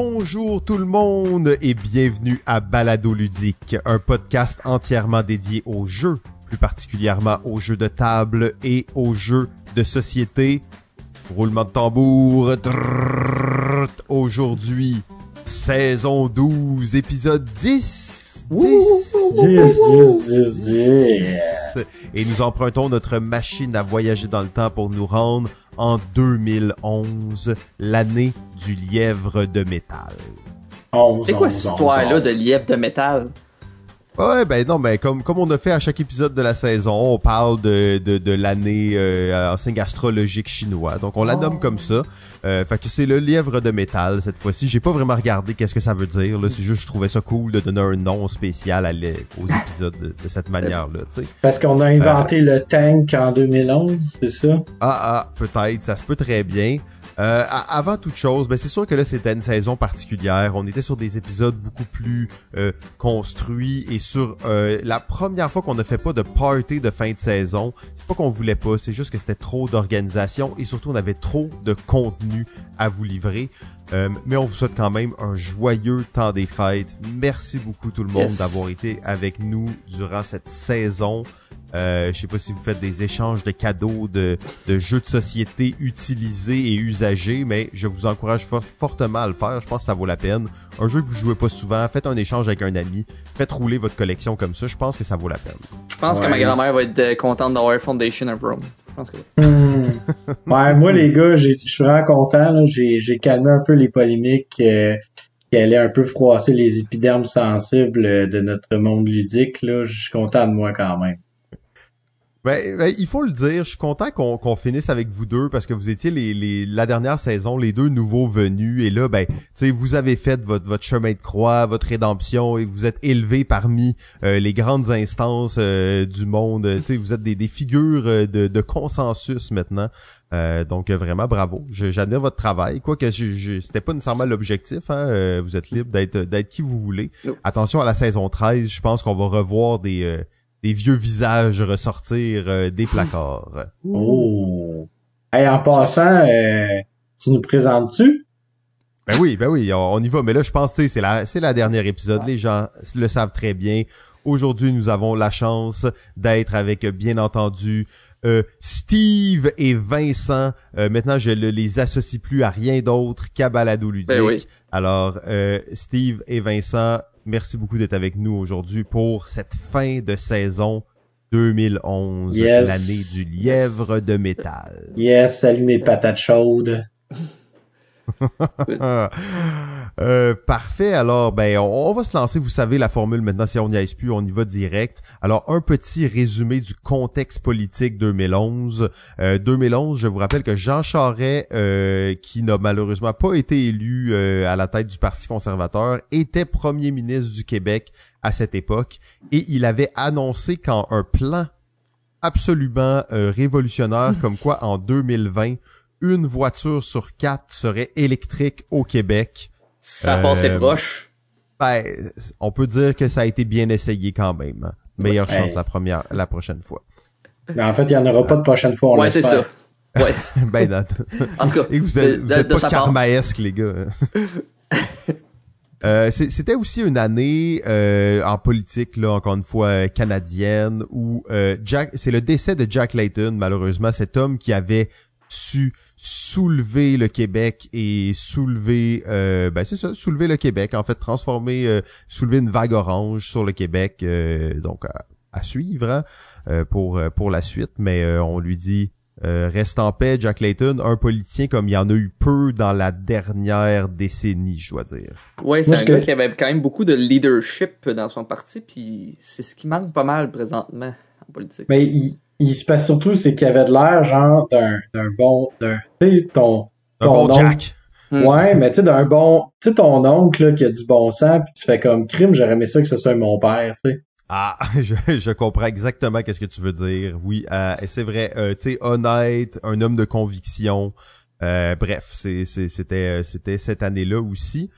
Bonjour tout le monde et bienvenue à Balado Ludique, un podcast entièrement dédié aux jeux, plus particulièrement aux jeux de table et aux jeux de société. Roulement de tambour. Aujourd'hui, saison 12, épisode 10. 10. 10, 10, 10, 10. Et nous empruntons notre machine à voyager dans le temps pour nous rendre en 2011, l'année du lièvre de métal. 11, C'est quoi 11, cette 11, histoire-là 11. de lièvre de métal? Ouais, ben non, ben comme comme on a fait à chaque épisode de la saison, on parle de de, de l'année euh, en signe astrologique chinois. Donc on la Oh. nomme comme ça. Euh, fait que c'est le lièvre de métal cette fois-ci. J'ai pas vraiment regardé qu'est-ce que ça veut dire. Là, c'est juste je trouvais ça cool de donner un nom spécial à aux épisodes de, de cette manière-là. Parce qu'on a inventé le tank en 2011, c'est ça? Ah ah, peut-être, ça se peut très bien. Euh, avant toute chose, ben c'est sûr que là c'était une saison particulière. On était sur des épisodes beaucoup plus euh, construits et sur euh, la première fois qu'on ne fait pas de party de fin de saison. C'est pas qu'on voulait pas, c'est juste que c'était trop d'organisation et surtout on avait trop de contenu à vous livrer. Euh, mais on vous souhaite quand même un joyeux temps des fêtes. Merci beaucoup tout le monde Yes. d'avoir été avec nous durant cette saison. Euh, je sais pas si vous faites des échanges de cadeaux de, de jeux de société utilisés et usagés, mais je vous encourage for- fortement à le faire. Je pense que ça vaut la peine. Un jeu que vous jouez pas souvent, faites un échange avec un ami, faites rouler votre collection comme ça. Je pense que ça vaut la peine. Je pense que ma grand-mère va être euh, contente d'avoir Foundation of Rome. Je pense que oui. Hmm. Ouais, moi, les gars, je suis vraiment content. J'ai calmé un peu les polémiques euh, qui allaient un peu froisser les épidermes sensibles euh, de notre monde ludique. Là. Je suis content de moi quand même. Ben, ben, il faut le dire, je suis content qu'on finisse avec vous deux parce que vous étiez les, les la dernière saison, les deux nouveaux venus et là ben, tu sais, vous avez fait votre votre chemin de croix, votre rédemption et vous êtes élevés parmi euh, les grandes instances euh, du monde. Tu vous êtes des, des figures euh, de, de consensus maintenant. Euh, donc vraiment bravo. J'admire votre travail. Quoique je, je, c'était pas nécessairement l'objectif. Hein, euh, vous êtes libre d'être d'être qui vous voulez. Attention à la saison 13. Je pense qu'on va revoir des euh, des vieux visages ressortir euh, des placards. Oh! Hey, en passant, euh, tu nous présentes-tu? Ben oui, ben oui, on, on y va. Mais là, je pense que c'est la c'est la dernière épisode. Les gens le savent très bien. Aujourd'hui, nous avons la chance d'être avec, euh, bien entendu, euh, Steve et Vincent. Euh, maintenant, je ne les associe plus à rien d'autre qu'à Balado Ludique. Ben oui. Alors, euh, Steve et Vincent, merci beaucoup d'être avec nous aujourd'hui pour cette fin de saison 2011, Yes. l'année du lièvre de métal. Yes, salut mes patates chaudes. Euh, parfait. Alors, ben, on, on va se lancer. Vous savez la formule maintenant. Si on n'y aille plus, on y va direct. Alors, un petit résumé du contexte politique 2011. Euh, 2011, je vous rappelle que Jean Charest, euh, qui n'a malheureusement pas été élu euh, à la tête du Parti conservateur, était premier ministre du Québec à cette époque et il avait annoncé qu'en un plan absolument révolutionnaire comme quoi en 2020 une voiture sur quatre serait électrique au Québec. Ça a Euh, passé proche. Ben, on peut dire que ça a été bien essayé quand même. hein. Meilleure Ouais. chance la première, la prochaine fois. En fait, il n'y en aura pas de prochaine fois, on Ouais, c'est ça. Ouais. ben, non. En tout cas, Et vous êtes, de, vous êtes de pas karmaesque, les gars. Euh, c'est- C'était aussi une année euh, en politique, là, encore une fois, euh, canadienne, où euh, Jack, c'est le décès de Jack Layton, malheureusement, cet homme qui avait su soulever le Québec et soulever, euh, ben c'est ça, soulever le Québec, en fait, transformer, euh, soulever une vague orange sur le Québec, euh, donc à, à suivre hein, euh, pour euh, pour la suite, mais euh, on lui dit euh, reste en paix, Jack Layton, un politicien comme il y en a eu peu dans la dernière décennie, je dois dire. Ouais, c'est un gars qui avait quand même beaucoup de leadership dans son parti, puis c'est ce qui manque pas mal présentement en politique. Mais il, il se passe surtout, c'est qu'il avait de l'air, genre, d'un d'un bon, d'un, tu sais, ton, Un Ton bon nom. Jack. Hmm. ouais, mais tu sais, d'un bon, tu sais, ton oncle, là, qui a du bon sens, puis tu fais comme crime, j'aurais aimé ça que ce soit mon père, tu sais. Ah, je, je comprends exactement qu'est-ce que tu veux dire. Oui, euh, c'est vrai. euh, tu sais, honnête, un homme de conviction. Euh, bref, c'est- c'est- c'était euh, c'était cette année-là aussi.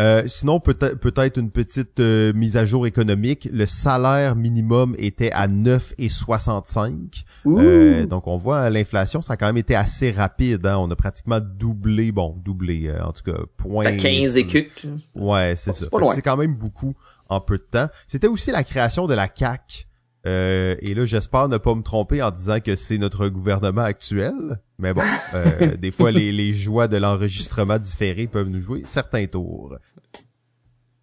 Euh, sinon, peut-être peut-être une petite euh, mise à jour économique. Le salaire minimum était à 9,65. Euh, donc on voit l'inflation, ça a quand même été assez rapide. Hein. On a pratiquement doublé, bon, doublé euh, en tout cas. Point. 15 écucs. Ouais, c'est ça. C'est quand même beaucoup en peu de temps. C'était aussi la création de la CAC. Euh, et là, j'espère ne pas me tromper en disant que c'est notre gouvernement actuel. Mais bon, euh, des fois, les, les joies de l'enregistrement différé peuvent nous jouer certains tours.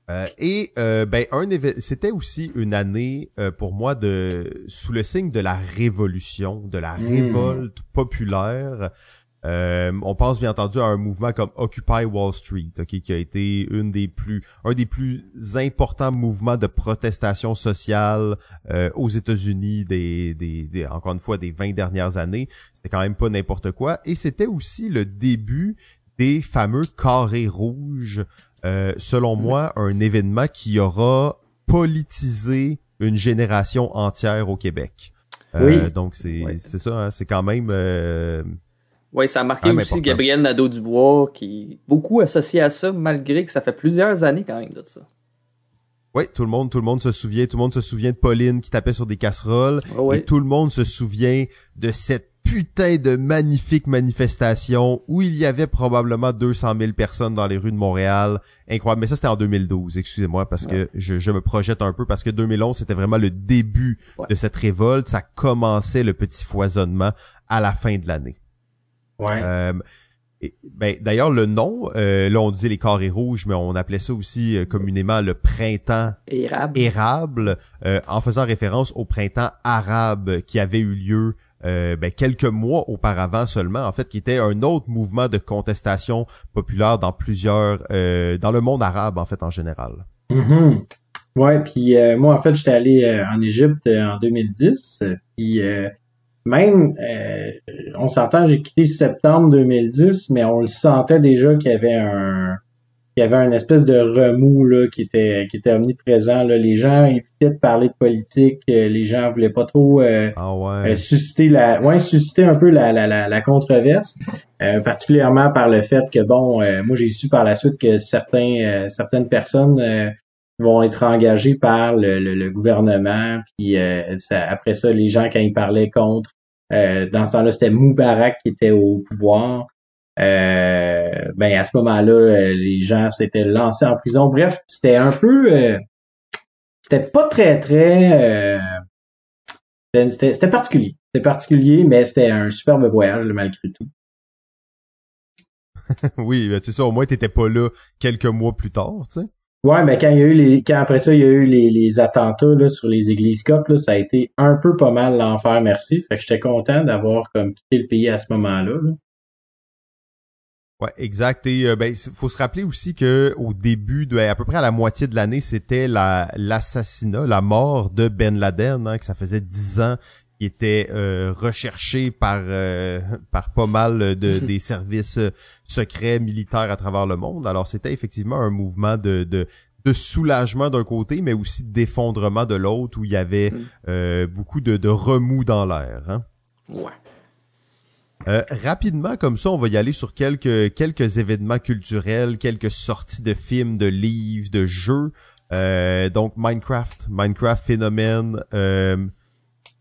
Euh, et ben un c'était aussi une année pour moi de sous le signe de la révolution, de la hmm. révolte populaire. Euh, on pense bien entendu à un mouvement comme Occupy Wall Street, qui a été une des plus, un des plus importants mouvements de protestation sociale euh, aux États-Unis des, des, encore une fois, des 20 dernières années. C'était quand même pas n'importe quoi. Et c'était aussi le début des fameux carrés rouges. Euh, selon moi, un événement qui aura politisé une génération entière au Québec. oui. Donc c'est c'est ça, hein, c'est quand même oui, ça a marqué aussi Gabriel Nadeau-Dubois, qui est beaucoup associé à ça, malgré que ça fait plusieurs années quand même de ça. Oui, tout le monde, tout le monde se souvient, tout le monde se souvient de Pauline qui tapait sur des casseroles, ah et tout le monde se souvient de cette putain de magnifique manifestation où il y avait probablement 200 000 personnes dans les rues de Montréal. Incroyable. Mais ça, c'était en 2012. Excusez-moi parce que je, me projette un peu parce que 2011, c'était vraiment le début de cette révolte. Ça commençait le petit foisonnement à la fin de l'année. Ouais. Euh, ben, d'ailleurs, le nom, euh, là on disait les carrés rouges, mais on appelait ça aussi euh, communément le printemps érable, érable en faisant référence au printemps arabe qui avait eu lieu ben, quelques mois auparavant seulement, en fait, qui était un autre mouvement de contestation populaire dans plusieurs, dans le monde arabe en fait en général. Mm-hmm. Ouais, puis moi en fait j'étais allé en Égypte en 2010, puis même, euh, on s'entend, j'ai quitté septembre 2010, mais on le sentait déjà qu'il y avait un qu'il y avait un espèce de remous là, qui était qui était omniprésent. Là. Les gens évitaient de parler de politique, euh, les gens voulaient pas trop euh, ah susciter la ouais, susciter un peu la, la, la, controverse, particulièrement par le fait que bon, moi j'ai su par la suite que certains certaines personnes vont être engagées par le, le, gouvernement, puis après ça, les gens quand ils parlaient contre euh, dans ce temps-là, c'était Moubarak qui était au pouvoir. Euh, ben à ce moment-là, euh, les gens s'étaient lancés en prison. Bref, c'était un peu, c'était pas très très, c'était particulier. C'était particulier, mais c'était un superbe voyage malgré tout. oui, ben, c'est ça. Au moins, t'étais pas là quelques mois plus tard, tu sais. Ouais, mais quand il y a eu quand après ça, il y a eu les, les attentats là, sur les églises coptes, là, ça a été un peu pas mal l'enfer, merci. Fait que j'étais content d'avoir comme quitté le pays à ce moment-là. Là. Ouais, exact. Et euh, ben, faut se rappeler aussi que au début de, à peu près à la moitié de l'année, c'était la l'assassinat, la mort de Ben Laden, hein, que ça faisait dix ans qui était euh, recherché par euh, par pas mal de des services secrets militaires à travers le monde. Alors c'était effectivement un mouvement de, de de soulagement d'un côté, mais aussi d'effondrement de l'autre, où il y avait mm. euh, beaucoup de, de remous dans l'air. Hein? Ouais. Euh, rapidement, comme ça, on va y aller sur quelques quelques événements culturels, quelques sorties de films, de livres, de jeux. Euh, donc Minecraft, Minecraft phénomène. Euh,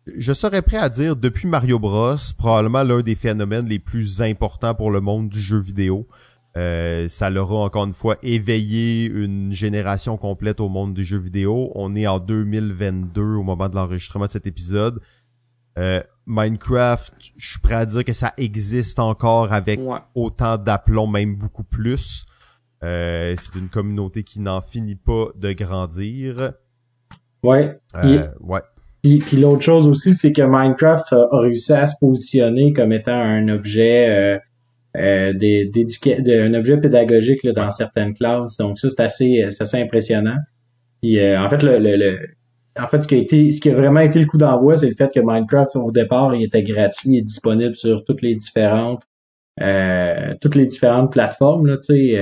je serais prêt à dire depuis Mario Bros, probablement l'un des phénomènes les plus importants pour le monde du jeu vidéo. Euh, ça leur a encore une fois éveillé une génération complète au monde du jeu vidéo. On est en 2022 au moment de l'enregistrement de cet épisode. Euh, Minecraft, je suis prêt à dire que ça existe encore avec autant d'aplomb, même beaucoup plus. Euh, c'est une communauté qui n'en finit pas de grandir. Ouais. ouais. Puis, l'autre chose aussi, c'est que Minecraft a, réussi à se positionner comme étant un objet euh, euh un objet pédagogique dans certaines classes. Donc ça, c'est assez, impressionnant. Puis euh, en fait, le, en fait, ce qui a été, ce qui a vraiment été le coup d'envoi, c'est le fait que Minecraft au départ, il était gratuit et disponible sur toutes les différentes euh, toutes les différentes plateformes là, puis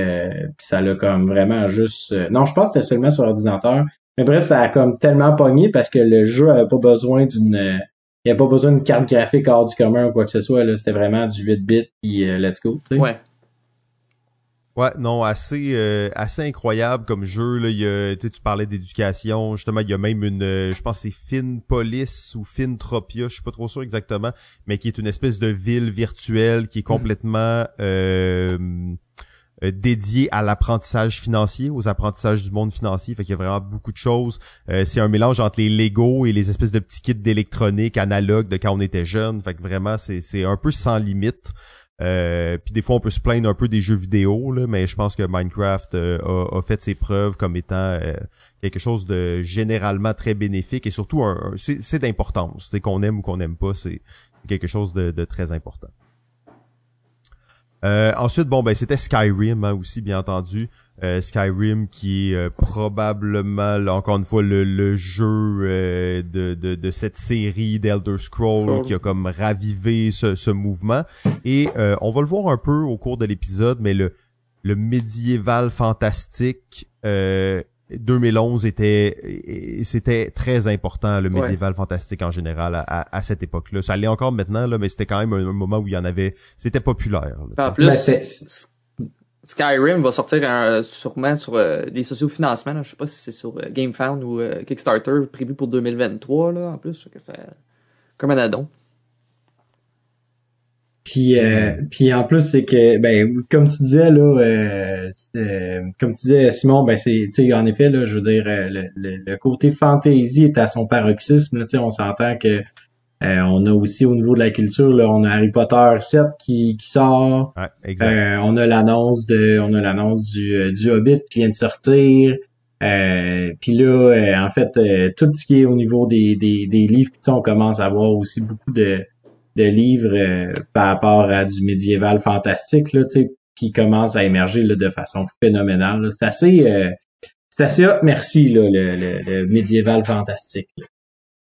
ça l'a comme vraiment juste. non, je pense que c'était seulement sur ordinateur. Mais bref, ça a comme tellement pogné parce que le jeu avait pas besoin d'une il n'y avait pas besoin d'une carte graphique hors du commun ou quoi que ce soit. Là. C'était vraiment du 8 bits puis euh, let's go. Ouais. Ouais, non, assez euh, assez incroyable comme jeu là, il y a tu parlais d'éducation, justement, il y a même une euh, je pense c'est Fin Police ou Tropia, je suis pas trop sûr exactement, mais qui est une espèce de ville virtuelle qui est complètement euh, euh, dédiée à l'apprentissage financier, aux apprentissages du monde financier, fait qu'il y a vraiment beaucoup de choses. c'est un mélange entre les Lego et les espèces de petits kits d'électronique analogues de quand on était jeune, fait que vraiment c'est c'est un peu sans limite. Euh, puis des fois on peut se plaindre un peu des jeux vidéo, là, mais je pense que Minecraft euh, a, fait ses preuves comme étant euh, quelque chose de généralement très bénéfique et surtout c'est d'importance. C'est qu'on aime ou qu'on n'aime pas, c'est quelque chose de très important. Ensuite, bon ben c'était Skyrim hein, aussi, bien entendu. Euh, Skyrim qui est euh, probablement encore une fois le, jeu euh, de, de, cette série d'Elder Scrolls qui a comme ravivé ce, ce mouvement et on va le voir un peu au cours de l'épisode mais le le médiéval fantastique 2011 était c'était très important le médiéval fantastique en général à, à, cette époque-là ça l'est encore maintenant là mais c'était quand même un, moment où il y en avait c'était populaire en plus ben, Skyrim va sortir euh, sûrement sur euh, des sociofinancements. Là. Je sais pas si c'est sur euh, GameFound ou Kickstarter prévu pour 2023 là, en plus. Que comme un addon. Puis, puis en plus, c'est que, ben, comme tu disais, là, comme tu disais, Simon, ben, c'est, tu sais, en effet, là, je veux dire, le, le, côté fantasy est à son paroxysme, tu sais, on s'entend que euh, on a aussi au niveau de la culture, là, on a Harry Potter 7 qui, qui sort. Euh, on a l'annonce de, on a l'annonce du, euh, du Hobbit qui vient de sortir. Puis là, en fait, tout ce qui est au niveau des, des, des livres, on commence à voir aussi beaucoup de, de livres par rapport à du médiéval fantastique là, qui commence à émerger là, de façon phénoménale. C'est assez, c'est assez hot, merci là, le, le, médiéval fantastique.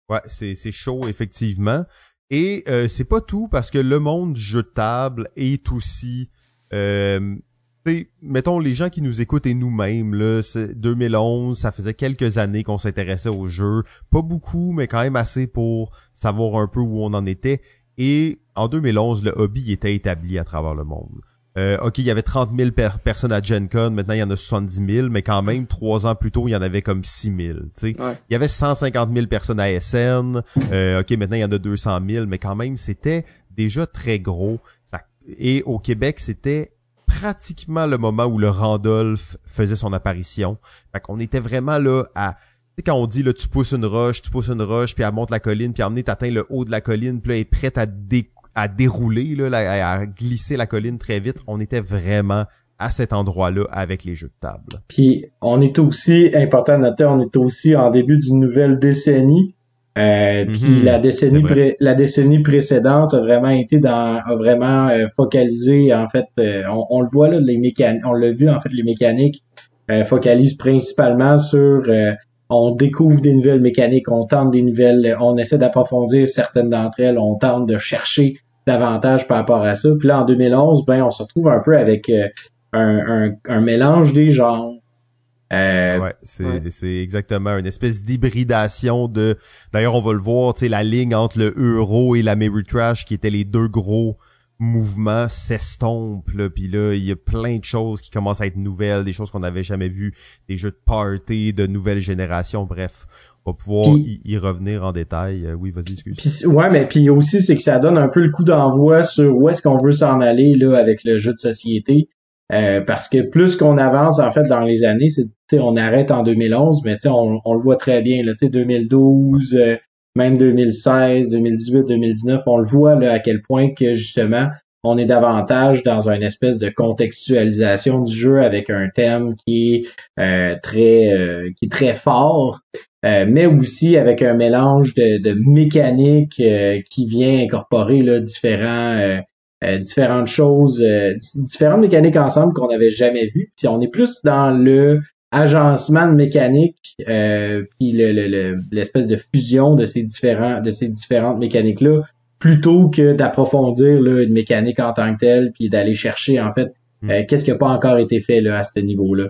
Ouais, c'est, chaud, effectivement. Et euh, c'est pas tout, parce que le monde jeu de table est aussi... Euh, mettons, les gens qui nous écoutent et nous-mêmes, là, c'est 2011, ça faisait quelques années qu'on s'intéressait au jeu. Pas beaucoup, mais quand même assez pour savoir un peu où on en était. Et en 2011, le hobby était établi à travers le monde. Euh, ok, il y avait 30 000 personnes à Gen Con, maintenant il y en a 70 000, mais quand même, trois ans plus tôt, il y en avait comme 6 000. Il y avait 150 000 personnes à SN, euh, ok, maintenant il y en a 200 000, mais quand même, c'était déjà très gros. Et au Québec, c'était pratiquement le moment où le Randolph faisait son apparition. Fait qu'on était vraiment là à sais, quand on dit là tu pousses une roche, tu pousses une roche, puis elle monte la colline, puis à tu t'atteins le haut de la colline, puis là elle est prête à dé à dérouler, là, à glisser la colline très vite. On était vraiment à cet endroit-là avec les jeux de table. Puis on est aussi, important de noter, on est aussi en début d'une nouvelle décennie. Euh, puis mhm. la décennie la décennie précédente a vraiment été dans a vraiment euh, focalisé en fait euh, on, le voit là les mécaniques on l'a vu en fait les mécaniques focalisent principalement sur on découvre des nouvelles mécaniques, on tente des nouvelles, on essaie d'approfondir certaines d'entre elles, on tente de chercher davantage par rapport à ça. Puis là, en 2011, ben, on se retrouve un peu avec euh, un, un, mélange des genres. Euh, ouais, c'est exactement une espèce d'hybridation de. D'ailleurs, on va le voir, tu sais, la ligne entre le euro et la Trash, qui étaient les deux gros mouvements, s'estompe. Là, puis là, il y a plein de choses qui commencent à être nouvelles, des choses qu'on n'avait jamais vues, des jeux de party de nouvelle génération. Bref, va pouvoir y, revenir en détail. Euh, oui, vas-y, excuse. ouais, mais puis aussi, c'est que ça donne un peu le coup d'envoi sur où est-ce qu'on veut s'en aller là avec le jeu de société. Euh, parce que plus qu'on avance en fait dans les années, c'est on arrête en 2011, mais on, on le voit très bien là, 2012, euh, même 2016, 2018, 2019, on le voit là à quel point que justement on est davantage dans une espèce de contextualisation du jeu avec un thème qui est très qui est très fort euh, mais aussi avec un mélange de, de euh, qui vient incorporer là, différents, euh, différentes choses, différentes mécaniques ensemble qu'on n'avait jamais vues. Si on est plus dans le agencement de mécanique, puis l'espèce le, de fusion de ces différents de ces différentes mécaniques là, plutôt que d'approfondir une mécanique en tant que telle, puis d'aller chercher en fait hmm. qu'est-ce qui n'a pas encore été fait là, à ce niveau-là.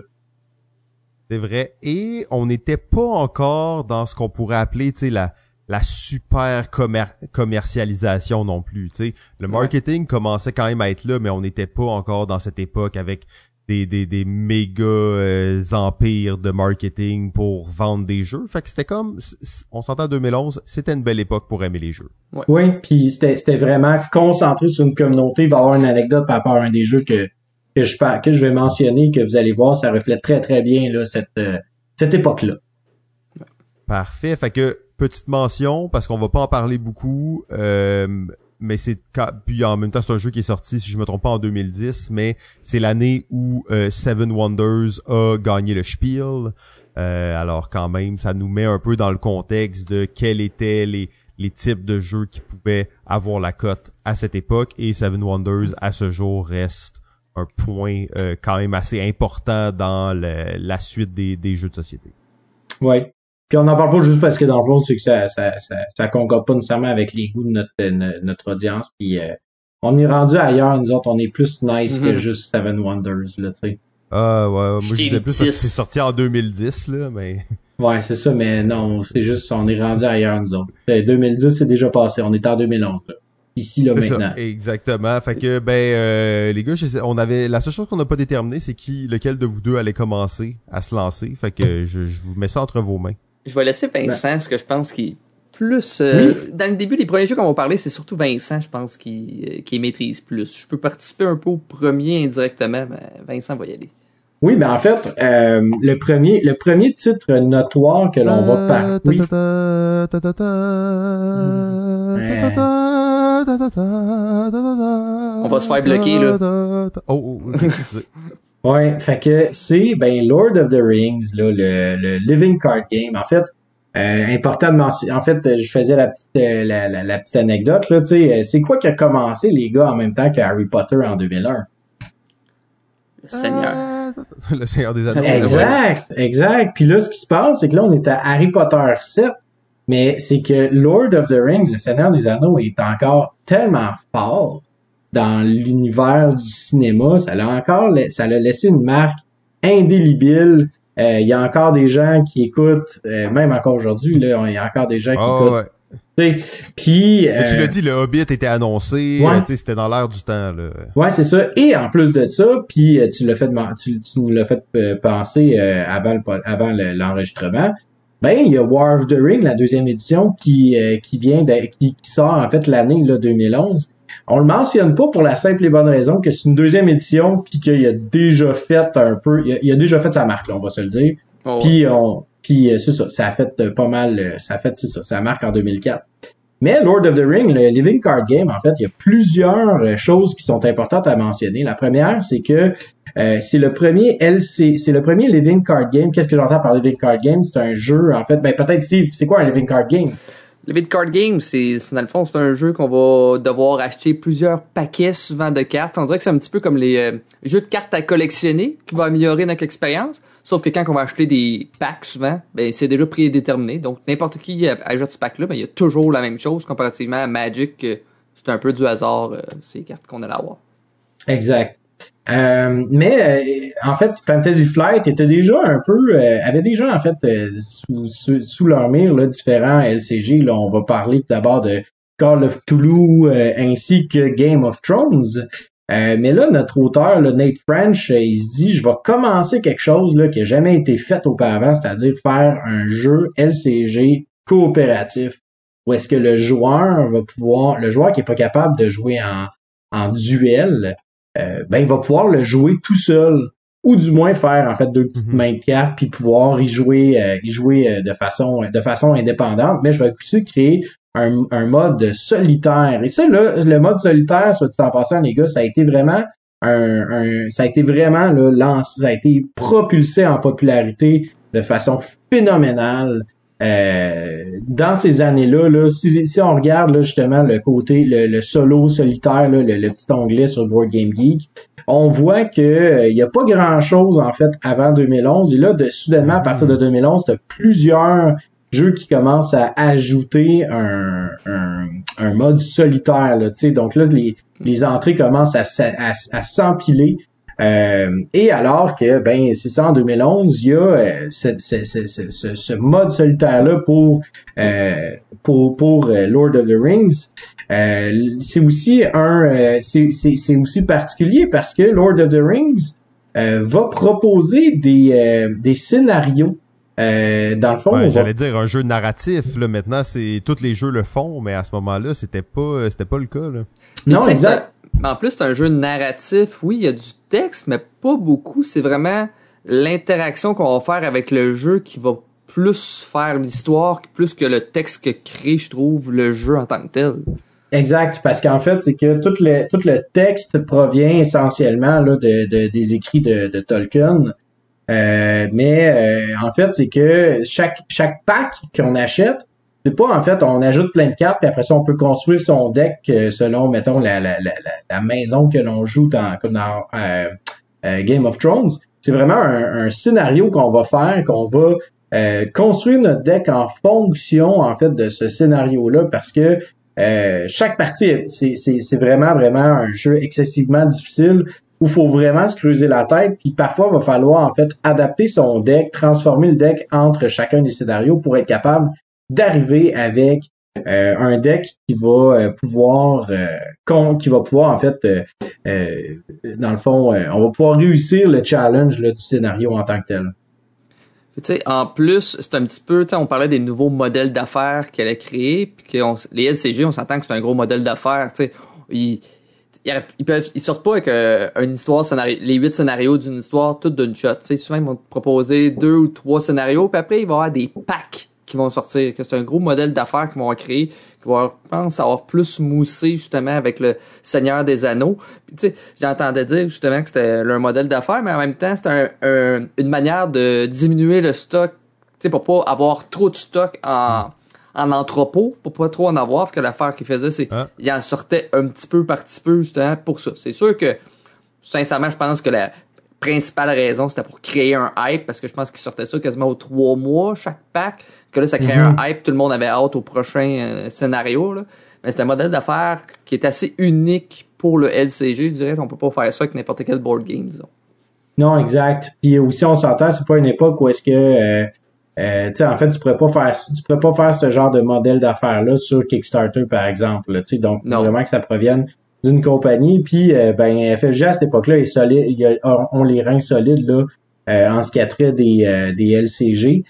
C'est vrai. Et on n'était pas encore dans ce qu'on pourrait appeler, tu sais, la, la super commercialisation non plus. Sais, le marketing commençait quand même à être là, mais on n'était pas encore dans cette époque avec des, des, des méga euh, empires de marketing pour vendre des jeux. Fait que c'était comme, on s'entend 2011, c'était une belle époque pour aimer les jeux. Oui, puis c'était, c'était vraiment concentré sur une communauté. Il va y avoir une anecdote par rapport à un des jeux que, que, je, que je vais mentionner, que vous allez voir, ça reflète très très bien là, cette, euh, cette époque-là. Parfait. Fait que, petite mention, parce qu'on va pas en parler beaucoup, euh, mais c'est puis en même temps c'est un jeu qui est sorti si je me trompe pas en 2010 mais c'est l'année où euh, Seven Wonders a gagné le Spiel euh, alors quand même ça nous met un peu dans le contexte de quels étaient les les types de jeux qui pouvaient avoir la cote à cette époque et Seven Wonders à ce jour reste un point euh, quand même assez important dans la suite des, des jeux de société. Ouais. Puis on n'en parle pas juste parce que dans le fond, c'est que ça, ça, ça, ça, concorde pas nécessairement avec les goûts de notre, notre audience. Puis euh, on est rendu ailleurs, nous autres, on est plus nice que mm-hmm. juste Seven Wonders, là, tu sais. Ah ouais, moi je disais plus que c'est sorti en 2010, là, mais... Ouais, c'est ça, mais non, c'est juste, on est rendu ailleurs, nous autres. 2010, c'est déjà passé, on est en 2011, là ici là maintenant. Ça, exactement. Fait que ben euh, les gars, on avait la seule chose qu'on n'a pas déterminé, c'est qui lequel de vous deux allait commencer à se lancer. Fait que je, je vous mets ça entre vos mains. Je vais laisser Vincent, ben. ce que je pense qui plus euh, dans le début les premiers jeux qu'on va parler c'est surtout Vincent je pense qui euh, qui maîtrise plus je peux participer un peu au premier indirectement mais Vincent va y aller oui mais en fait euh, le premier le premier titre notoire que l'on va parler oui. on va se faire bloquer là oh, oh Ouais, fait que c'est ben Lord of the Rings, là, le, le Living Card Game. En fait, euh, important de mentionner. En fait, je faisais la petite, euh, la, la, petite anecdote là. Tu sais, euh, c'est quoi qui a commencé les gars en même temps que Harry Potter en 2001 Le Seigneur. le Seigneur des Anneaux. Exact, exact. Puis là, ce qui se passe, c'est que là, on est à Harry Potter 7, mais c'est que Lord of the Rings, le Seigneur des Anneaux, est encore tellement fort dans l'univers du cinéma. Ça l'a encore, ça l'a laissé une marque indélébile. Euh, il y a encore des gens qui écoutent, euh, même encore aujourd'hui, il y a encore des gens qui oh, écoutent. Ouais. Puis, tu l'as euh, dit, le Hobbit était annoncé, c'était dans l'air du temps. Là. Ouais, c'est ça. Et en plus de ça, puis tu l'as fait, tu, tu nous l'as fait penser avant, avant l'enregistrement. Ben, il y a War of the Ring, la deuxième édition, qui, qui vient de, qui, qui sort en fait l'année 2011 on le mentionne pas pour la simple et bonne raison que c'est une deuxième édition puis qu'il a déjà fait un peu, il a, déjà fait sa marque, là, on va se le dire. Oh, puis on, puis euh, c'est ça, ça a fait euh, pas mal, euh, ça a fait c'est ça, sa marque en 2004. Mais Lord of the Ring, le Living Card Game, en fait, il y a plusieurs choses qui sont importantes à mentionner. La première, c'est que c'est le premier LC, c'est le premier Living Card Game. Qu'est-ce que j'entends par Living Card Game? C'est un jeu, en fait. Ben peut-être Steve, c'est quoi un Living Card Game? Le Vid Card Game, c'est dans le fond, c'est un jeu qu'on va devoir acheter plusieurs paquets souvent de cartes. On dirait que c'est un petit peu comme les euh, jeux de cartes à collectionner qui va améliorer notre expérience. Sauf que quand on va acheter des packs souvent, ben c'est déjà prédéterminé. Donc n'importe qui ajoute ce pack-là, ben il y a toujours la même chose comparativement à Magic. C'est un peu du hasard euh, ces cartes qu'on allait avoir. Exact. Euh, mais euh, en fait, Fantasy Flight était déjà un peu, euh, avait déjà en fait sous, leur mire là, différents LCG. Là, on va parler d'abord de Call of Toulouse ainsi que Game of Thrones. mais là, notre auteur, le Nate French, il se dit, je vais commencer quelque chose là, qui n'a jamais été fait auparavant, c'est-à-dire faire un jeu LCG coopératif, où est-ce que le joueur va pouvoir, le joueur qui est pas capable de jouer en, en duel, ben il va pouvoir le jouer tout seul ou du moins faire en fait deux petites mhm. mains de cartes puis pouvoir y jouer euh, y jouer euh, de façon de façon indépendante. Mais je vais aussi créer un, un mode solitaire. Et ça là le mode solitaire soit dit en passant les gars ça a été vraiment un, ça a été vraiment là, lancé, ça a été propulsé en popularité de façon phénoménale euh, dans ces années-là, là, si, si, on regarde là, justement le côté, le, solo solitaire, là, le, petit onglet sur Board Game Geek, on voit que il euh, y a pas grand-chose en fait avant 2011. Et là, de, soudainement, à partir de 2011, tu as plusieurs jeux qui commencent à ajouter un, un, mode solitaire. Là, donc là, les, les entrées commencent à, à, à s'empiler. Euh, et alors que, ben, c'est ça, en 2011, il y a euh, ce, ce, ce, ce, mode solitaire-là pour, euh, pour, pour Lord of the Rings. c'est aussi un, c'est aussi particulier parce que Lord of the Rings, va proposer des, des scénarios euh, dans le fond, ouais, j'allais dire un jeu narratif. Là, maintenant, c'est tous les jeux le font, mais à ce moment-là, c'était pas, c'était pas le cas. Là. Non, exact. Mais en plus, c'est un jeu narratif. Oui, il y a du texte, mais pas beaucoup. C'est vraiment l'interaction qu'on va faire avec le jeu qui va plus faire l'histoire, plus que le texte que crée, je trouve, le jeu en tant que tel. Exact, parce qu'en fait, c'est que tout le, tout le texte provient essentiellement là, de, de des écrits de, de Tolkien. Euh, mais euh, en fait, c'est que chaque chaque pack qu'on achète, c'est pas en fait on ajoute plein de cartes puis après ça on peut construire son deck euh, selon mettons la, la, la, la maison que l'on joue dans comme dans Game of Thrones. C'est vraiment un, un scénario qu'on va faire, qu'on va construire notre deck en fonction en fait de ce scénario-là parce que chaque partie, c'est vraiment, vraiment un jeu excessivement difficile où il faut vraiment se creuser la tête, puis parfois il va falloir en fait adapter son deck, transformer le deck entre chacun des scénarios pour être capable d'arriver avec euh, un deck qui va euh, pouvoir euh, qui va pouvoir en fait dans le fond on va pouvoir réussir le challenge là, du scénario en tant que tel. Tu en plus, c'est un petit peu, on parlait des nouveaux modèles d'affaires qu'elle a créés, puis que les LCG, on s'entend que c'est un gros modèle d'affaires, tu sais, ils, peuvent, ils sortent pas avec euh, une histoire scénario, les huit scénarios d'une histoire toute d'une shot. sais souvent ils vont te proposer deux ou trois scénarios, puis après il va y avoir des packs qui vont sortir. Que c'est un gros modèle d'affaires qu'ils vont créer, qui va, je pense, avoir plus moussé justement avec le Seigneur des Anneaux. Puis tu sais, j'entendais dire justement que c'était leur modèle d'affaires, mais en même temps c'était un, une manière de diminuer le stock, tu sais, pour pas avoir trop de stock en en entrepôt pour pas trop en avoir, que l'affaire qu'il faisait, c'est ah. il en sortait un petit peu par petit peu justement pour ça. C'est sûr que sincèrement, je pense que la principale raison, c'était pour créer un hype, parce que je pense qu'il sortait ça quasiment aux trois mois chaque pack, que là, ça créait un mm-hmm. hype, tout le monde avait hâte au prochain euh, scénario. Là. Mais c'est un modèle d'affaires qui est assez unique pour le LCG, je dirais. On peut pas faire ça avec n'importe quel board game, disons. Non, exact. Puis aussi, on s'entend, c'est pas une époque où est-ce que euh, euh, en fait, tu pourrais pas faire, tu pourrais pas faire ce genre de modèle d'affaires là sur Kickstarter par exemple. Là, donc vraiment que ça provienne d'une compagnie. Puis euh, ben FFG à cette époque-là est solide, on les reins solides là euh, en ce qui a trait des, euh, des LCG.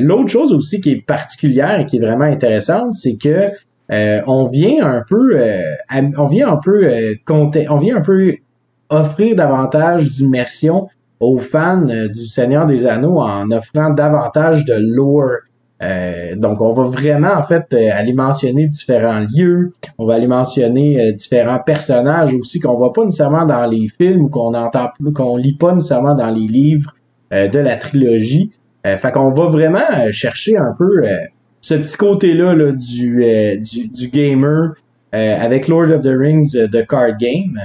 L'autre chose aussi qui est particulière et qui est vraiment intéressante, c'est que on vient un peu, on vient un peu compter, on vient un peu offrir davantage d'immersion aux fans euh, du Seigneur des Anneaux en offrant davantage de lore. Euh, donc, on va vraiment, en fait, euh, aller mentionner différents lieux. On va aller mentionner différents personnages aussi qu'on voit pas nécessairement dans les films ou qu'on entend, qu'on lit pas nécessairement dans les livres de la trilogie. fait qu'on va vraiment chercher un peu ce petit côté-là là, du, du, du gamer avec Lord of the Rings de Card Game.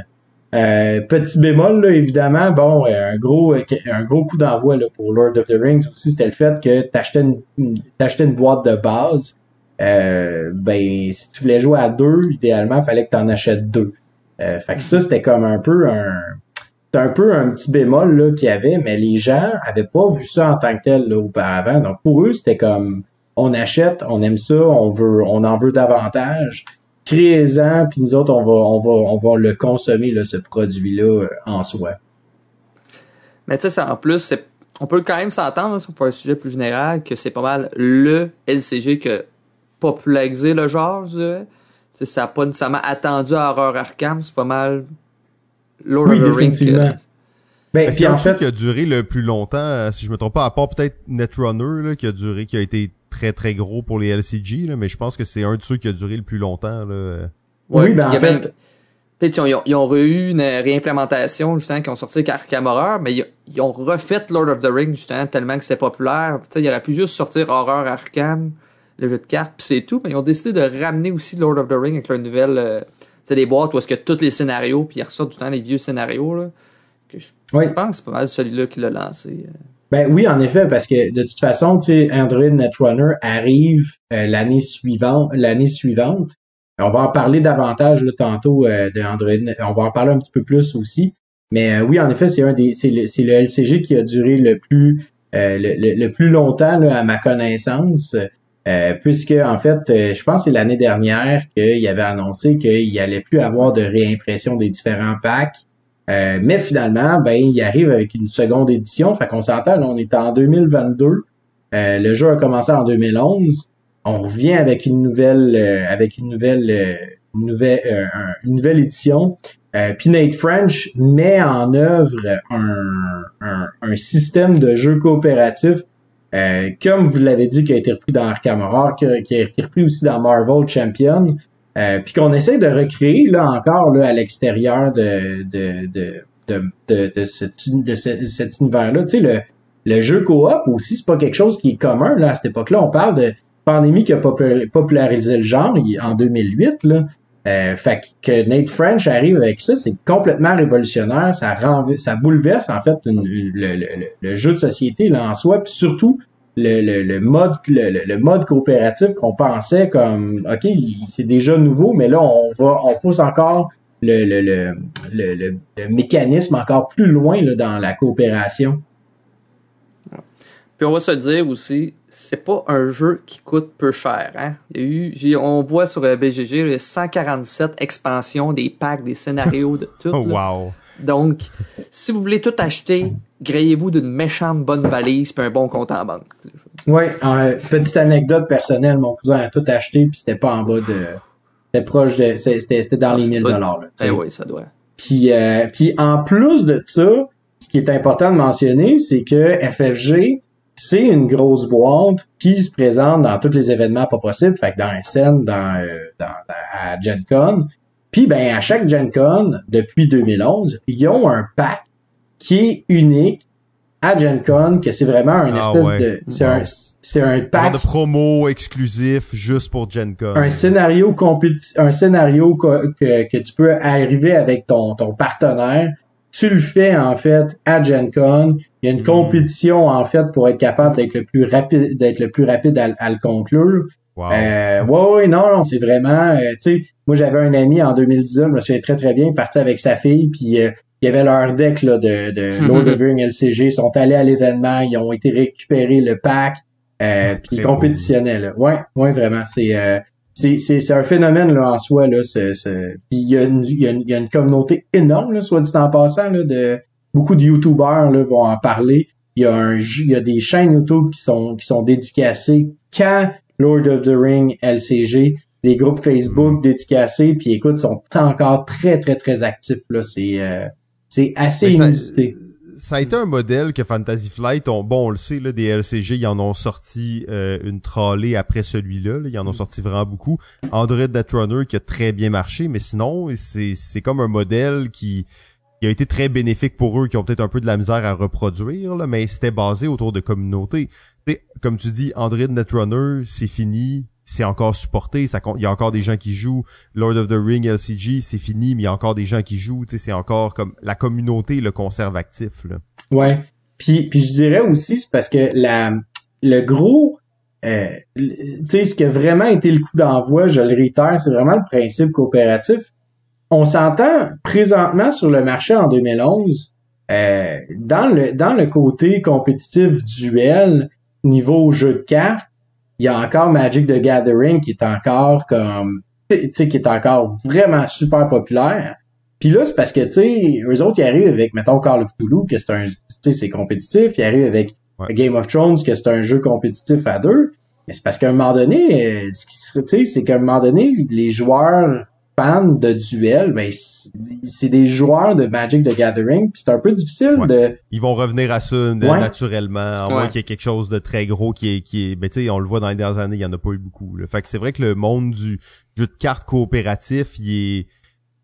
Euh, petit bémol, là, évidemment, bon, euh, un gros un gros coup d'envoi pour Lord of the Rings aussi, c'était le fait que t'achetais une, une boîte de base. Euh, ben, si tu voulais jouer à deux, idéalement, fallait que tu en achètes deux. Euh, fait que ça, c'était comme un peu un un peu un petit bémol là qu'il y avait, mais les gens avaient pas vu ça en tant que tel là, auparavant. Donc pour eux, c'était comme on achète, on aime ça, on veut, on en veut davantage créez-en, puis nous autres, on va, on va, on va le consommer, là, ce produit-là, euh, en soi. Mais tu sais, en plus, on peut quand même s'entendre, sur un sujet plus général, que c'est pas mal le LCG qui a popularisé le genre, je dirais. sais, ça n'a pas nécessairement attendu à Horror Arkham, c'est pas mal Lord of the Rings. Ben, c'est en fait qui a duré le plus longtemps, si je me trompe pas, à part peut-être Netrunner là, qui a duré, qui a été très très gros pour les LCG, là, mais je pense que c'est un de ceux qui a duré le plus longtemps. Là. oui, ben en fait. Ils ont, ils ont eu une réimplémentation justement qui ont sorti avec Arkham Horror, mais ils, ont refait Lord of the Rings justement tellement que c'était populaire. sais, il aurait pu juste sortir Horror Arkham, le jeu de cartes, puis c'est tout. Mais ils ont décidé de ramener aussi Lord of the Rings avec leur nouvelle, euh, c'est des boîtes où est-ce que tous les scénarios, puis ils ressortent du temps les vieux scénarios là. Que je, je pense c'est pas mal celui-là qui l'a lancé. Euh. Ben oui, en effet, parce que de toute façon, Android Netrunner arrive euh, l'année suivante, l'année suivante. On va en parler davantage là, tantôt euh, de. On va en parler un petit peu plus aussi. Mais euh, oui, en effet, c'est un des, c'est le, le LCG qui a duré le plus, le, le, plus longtemps là, à ma connaissance. puisque en fait, je pense que c'est l'année dernière qu'il avait annoncé qu'il allait plus avoir de réimpression des différents packs Euh, mais finalement, ben, il arrive avec une seconde édition. Fait qu'on s'entend, on est en 2022. Euh, le jeu a commencé en 2011. On revient avec une nouvelle, euh, avec une nouvelle, une nouvelle, une nouvelle édition. Puis Nate French met en œuvre un, un, un système de jeu coopératif comme vous l'avez dit, qui a été repris dans Arkham Horror, qui qui a été repris aussi dans Marvel Champion, euh, puis qu'on essaie de recréer là encore là à l'extérieur de de de de de, de, cet univers-là. Tu sais le le jeu coop aussi c'est pas quelque chose qui est commun là à cette époque-là. On parle de pandémie qui a popularisé le genre en 2008 là. Euh, fait que Nate French arrive avec ça, c'est complètement révolutionnaire, ça rend, ça bouleverse en fait le, le, le, jeu de société là en soi, puis surtout le, le, le mode le, le, mode coopératif qu'on pensait comme ok c'est déjà nouveau mais là on va on pousse encore le, le, le, le, mécanisme encore plus loin là, dans la coopération. Puis on va se dire aussi, c'est pas un jeu qui coûte peu cher. Hein? Il y a eu, on voit sur BGG 147 expansions, des packs, des scénarios, de tout. wow. Donc, si vous voulez tout acheter, grayez-vous d'une méchante bonne valise puis un bon compte en banque. Oui, petite anecdote personnelle, mon cousin a tout acheté puis c'était pas en bas de c'était proche de c'était c'était dans ah, les 1000 dollars Eh oui, ça doit. Puis euh, puis en plus de ça, ce qui est important de mentionner, c'est que FFG c'est une grosse boîte qui se présente dans tous les événements pas possibles, fait que dans SN, dans, euh, dans, à Gen Con, puis ben à chaque Gen Con depuis 2011, ils ont un pack qui est unique à Gen Con, que c'est vraiment un ah espèce de c'est un c'est un pack de promo exclusif juste pour Gen Con. Un scénario un scénario que, que, tu peux arriver avec ton ton partenaire tu le fais en fait à Gen Con. Il y a une hmm. compétition en fait pour être capable d'être le plus rapide, d'être le plus rapide à, le conclure. Wow. Euh, ouais, non, non, c'est vraiment, euh, tu sais, moi j'avais un ami en 2010, je me souviens très très bien, parti avec sa fille, puis euh, il y avait leur deck là, de, de Lord of the Rings LCG, ils sont allés à l'événement, ils ont été récupérer le pack, euh, puis ils compétitionnaient là. Ouais, ouais, vraiment, c'est euh, c'est, c'est, c'est un phénomène là en soi là. C'est, c'est... Puis il y, a une, il, y a une, il y a une communauté énorme là, soit dit en passant là, de beaucoup de YouTubers là vont en parler. Il y a un, il y a des chaînes YouTube qui sont qui sont dédicacées quand Lord of the Ring LCG, des groupes Facebook mm. dédicacés, puis écoute, sont encore très, très, très actifs. Là. C'est, euh, c'est assez inusité. Ça, a été un modèle que Fantasy Flight, ont, bon, on le sait, là, des LCG, ils en ont sorti euh, une trollée après celui-là. Là, ils en ont mm. sorti vraiment beaucoup. Android Netrunner qui a très bien marché, mais sinon, c'est, c'est comme un modèle qui, qui a été très bénéfique pour eux, qui ont peut-être un peu de la misère à reproduire, là, mais c'était basé autour de communautés comme tu dis, Android Netrunner, c'est fini, c'est encore supporté, il y a encore des gens qui jouent. Lord of the Ring LCG, c'est fini, mais il y a encore des gens qui jouent, c'est encore comme la communauté le conserve actif là. Ouais. Puis puis je dirais aussi c'est parce que la le gros euh, tu sais ce qui a vraiment été le coup d'envoi, je le réitère, c'est vraiment le principe coopératif. On s'entend présentement sur le marché en 2011 euh, dans le dans le côté compétitif duel, niveau jeu de cartes, il y a encore Magic the Gathering qui est encore comme tu sais qui est encore vraiment super populaire. Puis là, c'est parce que tu sais, eux autres ils arrivent avec mettons Call of Cthulhu que c'est un tu sais c'est compétitif, ils arrivent avec Game of Thrones que c'est un jeu compétitif à deux. Mais c'est parce qu'à un moment donné, ce qui serait, tu sais, c'est qu'à un moment donné, les joueurs fans de duel, ben c'est des joueurs de Magic the Gathering, puis c'est un peu difficile de. Ils vont revenir à ça naturellement, à moins qu'il y ait quelque chose de très gros qui est qui est. Ben tu sais, on le voit dans les dernières années, il y en a pas eu beaucoup. Fait que c'est vrai que le monde du jeu de cartes coopératif, il est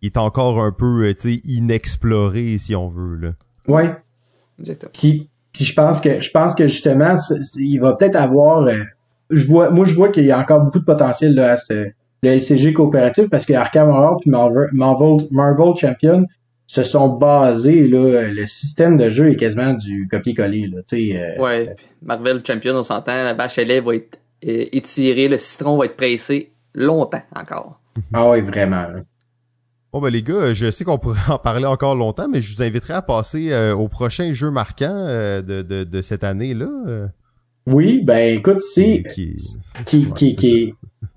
il est encore un peu euh, tu sais inexploré si on veut là. Ouais. Exactement. Puis, puis je pense que je pense que justement il va peut-être avoir euh, je vois moi je vois qu'il y a encore beaucoup de potentiel là à ce le LCG coopératif parce que Arkham Horror puis Marvel, Marvel, Champion se sont basés là le système de jeu est quasiment du copier-coller là tu sais euh, ouais Marvel Champion on s'entend la vache à lait va être euh, étirée le citron va être pressé longtemps encore. Ah oui vraiment Bon ben les gars, je sais qu'on pourrait en parler encore longtemps, mais je vous inviterai à passer euh, au prochain jeu marquant de, de, de, cette année-là. Oui, ben écoute, c'est qui, qui, qui, qui, qui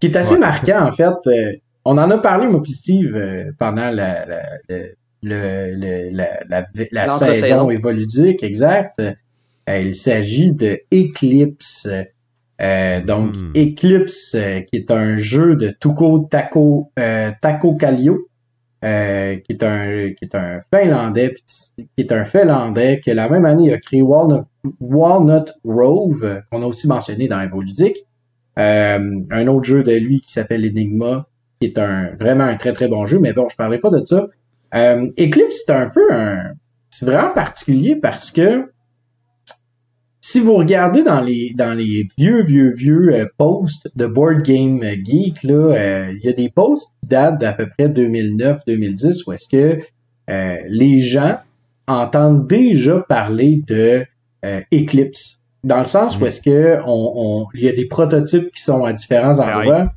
est assez marquant, en fait. Euh, on en a parlé, moi Steve, euh, pendant la, la, le, le la, la, la saison évoludique, exact. Euh, il s'agit de Eclipse. Euh, donc Hmm. Eclipse, euh, qui est un jeu de Tuko Taco euh, Taco euh, qui est un qui est un finlandais, qui est un finlandais que la même année il a créé Walnut, Walnut Grove, qu'on a aussi mentionné dans Evoludic. Euh, un autre jeu de lui qui s'appelle Enigma, qui est un vraiment un très très bon jeu, mais bon, je parlais pas de ça. Euh, Eclipse, c'est un peu un. C'est vraiment particulier parce que si vous regardez dans les dans les vieux, vieux, vieux euh, posts de Board Game Geek, là, euh, il y a des posts qui datent d'à peu près 2009-2010 où est-ce que euh, les gens entendent déjà parler de Eclipse. Dans le sens où est-ce que on, on- il y a des prototypes qui sont à différents Un endroits.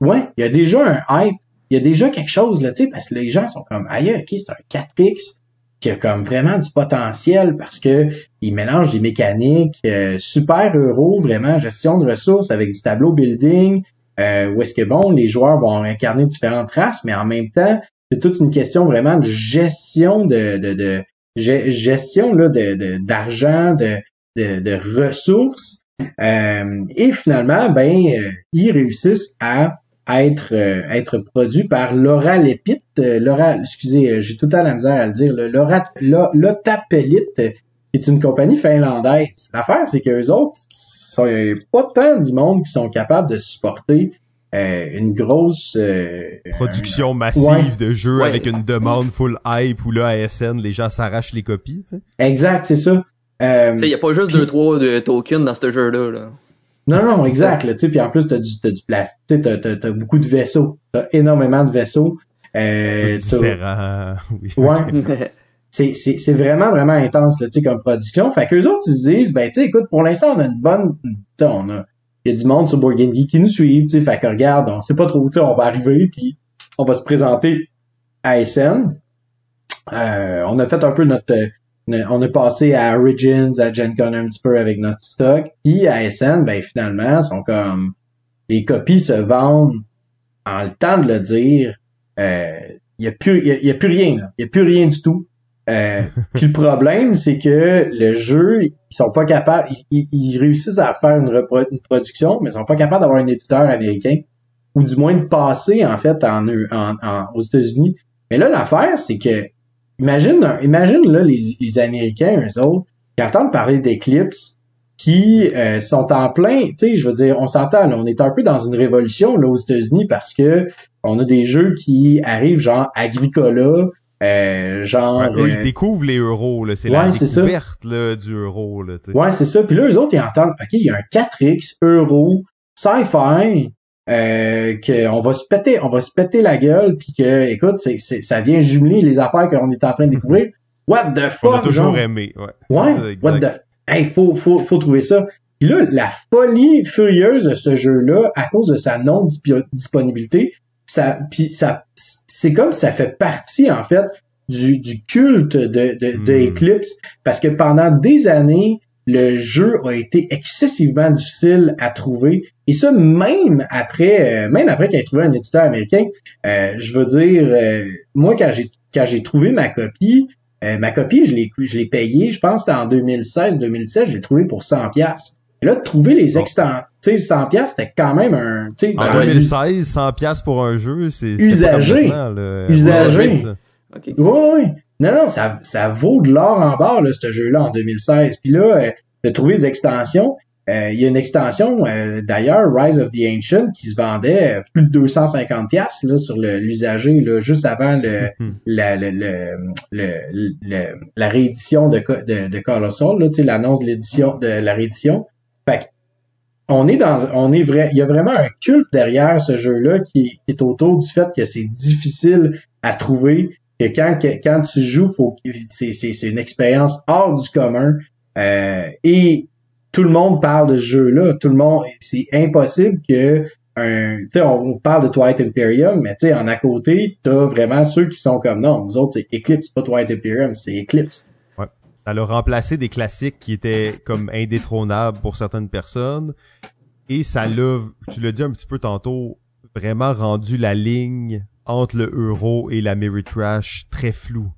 Ouais, il y a déjà un hype. Il y a déjà quelque chose, là, tu sais, parce que les gens sont comme, aïe, ok, c'est un 4X qui a comme vraiment du potentiel parce que il mélange des mécaniques euh, super euro, vraiment gestion de ressources avec du tableau building, euh, où est-ce que bon, les joueurs vont incarner différentes races, mais en même temps, c'est toute une question vraiment de gestion de, de, de ge- gestion là, de- d'argent, de, de, de ressources. Euh, et finalement, ben, euh, ils réussissent à être euh, être produit par Laura Lépite, euh, Laura, excusez, euh, j'ai tout le temps la misère à le dire, le Laura Lo- Lotapelite, euh, qui est une compagnie finlandaise. L'affaire, c'est qu'eux autres, sont pas tant du monde qui sont capables de supporter euh, une grosse euh, Production massive Ouais. de jeux Ouais. avec une demande full hype où là, ASN, les gens s'arrachent les copies. Exact, c'est ça. Euh, Tu sais, y a pas juste Puis- deux trois de tokens dans ce jeu-là, là. Non, non, exact. Là, tu sais, puis en plus, t'as du, t'as du plastique, tu sais, t'as, t'as, t'as beaucoup de vaisseaux. T'as énormément de vaisseaux. Euh, t'as- Différent, oui. Ouais. c'est, c'est, c'est vraiment, vraiment intense, là, tu sais, comme production. Fait qu'eux autres, ils se disent, ben, tu sais, écoute, pour l'instant, on a une bonne, tu on a, il y a du monde sur Board Game Geek qui nous suivent, tu sais, fait que regarde, on sait pas trop, tu sais, on va arriver, puis on va se présenter à SN. Euh, on a fait un peu notre, euh, on est passé à Origins, à Gen Con un petit peu avec notre stock, puis à SN, ben, finalement, sont comme, les copies se vendent en le temps de le dire, euh, il y a plus, y a, il y a plus rien, là. Il y a plus rien du tout. Euh, puis le problème, c'est que le jeu, ils sont pas capables, ils, ils- ils réussissent à faire une, repro- une production, mais ils sont pas capables d'avoir un éditeur américain, ou du moins de passer, en fait, en, en, en- aux États-Unis. Mais là, l'affaire, c'est que, imagine, imagine, là, les, les Américains, eux autres, qui entendent parler d'Eclipse, qui euh, sont en plein, tu sais, je veux dire, on s'entend, là, on est un peu dans une révolution, là, aux États-Unis, parce que on a des jeux qui arrivent, genre Agricola, euh, genre... Ouais, eux, euh, ils découvrent les euros, là. C'est la Ouais, découverte, là, du euro, là. Ouais, c'est ça. Puis là, eux autres, ils entendent, OK, il y a un 4X, euro, sci-fi, euh, qu'on va se péter, on va se péter la gueule, puis que, écoute, c'est, c'est, ça vient jumeler les affaires qu'on est en train de découvrir. What the On a fuck, toujours genre? aimé, ouais. Ouais, what the... Hey, faut, faut, faut trouver ça. Puis là, la folie furieuse de ce jeu-là, à cause de sa non-disponibilité, ça, puis ça, c'est comme ça fait partie, en fait, du, du culte de, de, de Hmm. Eclipse, parce que pendant des années, le jeu a été excessivement difficile à trouver, et ça même après, euh, même après qu'il ait trouvé un éditeur américain. Euh, je veux dire, euh, moi quand j'ai quand j'ai trouvé ma copie, euh, ma copie, je l'ai je l'ai payée, je pense que c'était en 2016-2017, je l'ai trouvé pour 100 pièces. Là, de trouver les extensions, tu sais, 100 pièces, c'était quand même un, tu sais, En dans 2016, 100 piastres pour un jeu, c'est Usagé. Usagé. Oui, oui. Non, non, ça, ça vaut de l'or en barre, là, ce jeu-là, en 2016. Puis là, euh, de trouver les extensions, euh, il y a une extension, euh, d'ailleurs, Rise of the Ancient, qui se vendait euh, plus de 250 pièces là, sur l'usager, là, juste avant le, Mhm. la, le, le, le- le- la réédition de, de, de Colossal, là, tu sais, l'annonce de l'édition, de la réédition. Fait que, on est dans, on est vrai, il y a vraiment un culte derrière ce jeu-là qui, est- qui est autour du fait que c'est difficile à trouver, que quand, que, quand tu joues, faut, c'est, c'est, c'est une expérience hors du commun, euh, et tout le monde parle de ce jeu-là, tout le monde, c'est impossible que un, on, on parle de Twilight Imperium, mais tu en à côté, t'as vraiment ceux qui sont comme, non, nous autres, c'est Eclipse, pas Twilight Imperium, c'est Eclipse. Ça l'a remplacé des classiques qui étaient comme indétrônables pour certaines personnes. Et ça l'a, tu l'as dit un petit peu tantôt, vraiment rendu la ligne entre le euro et la Mary Trash très floue.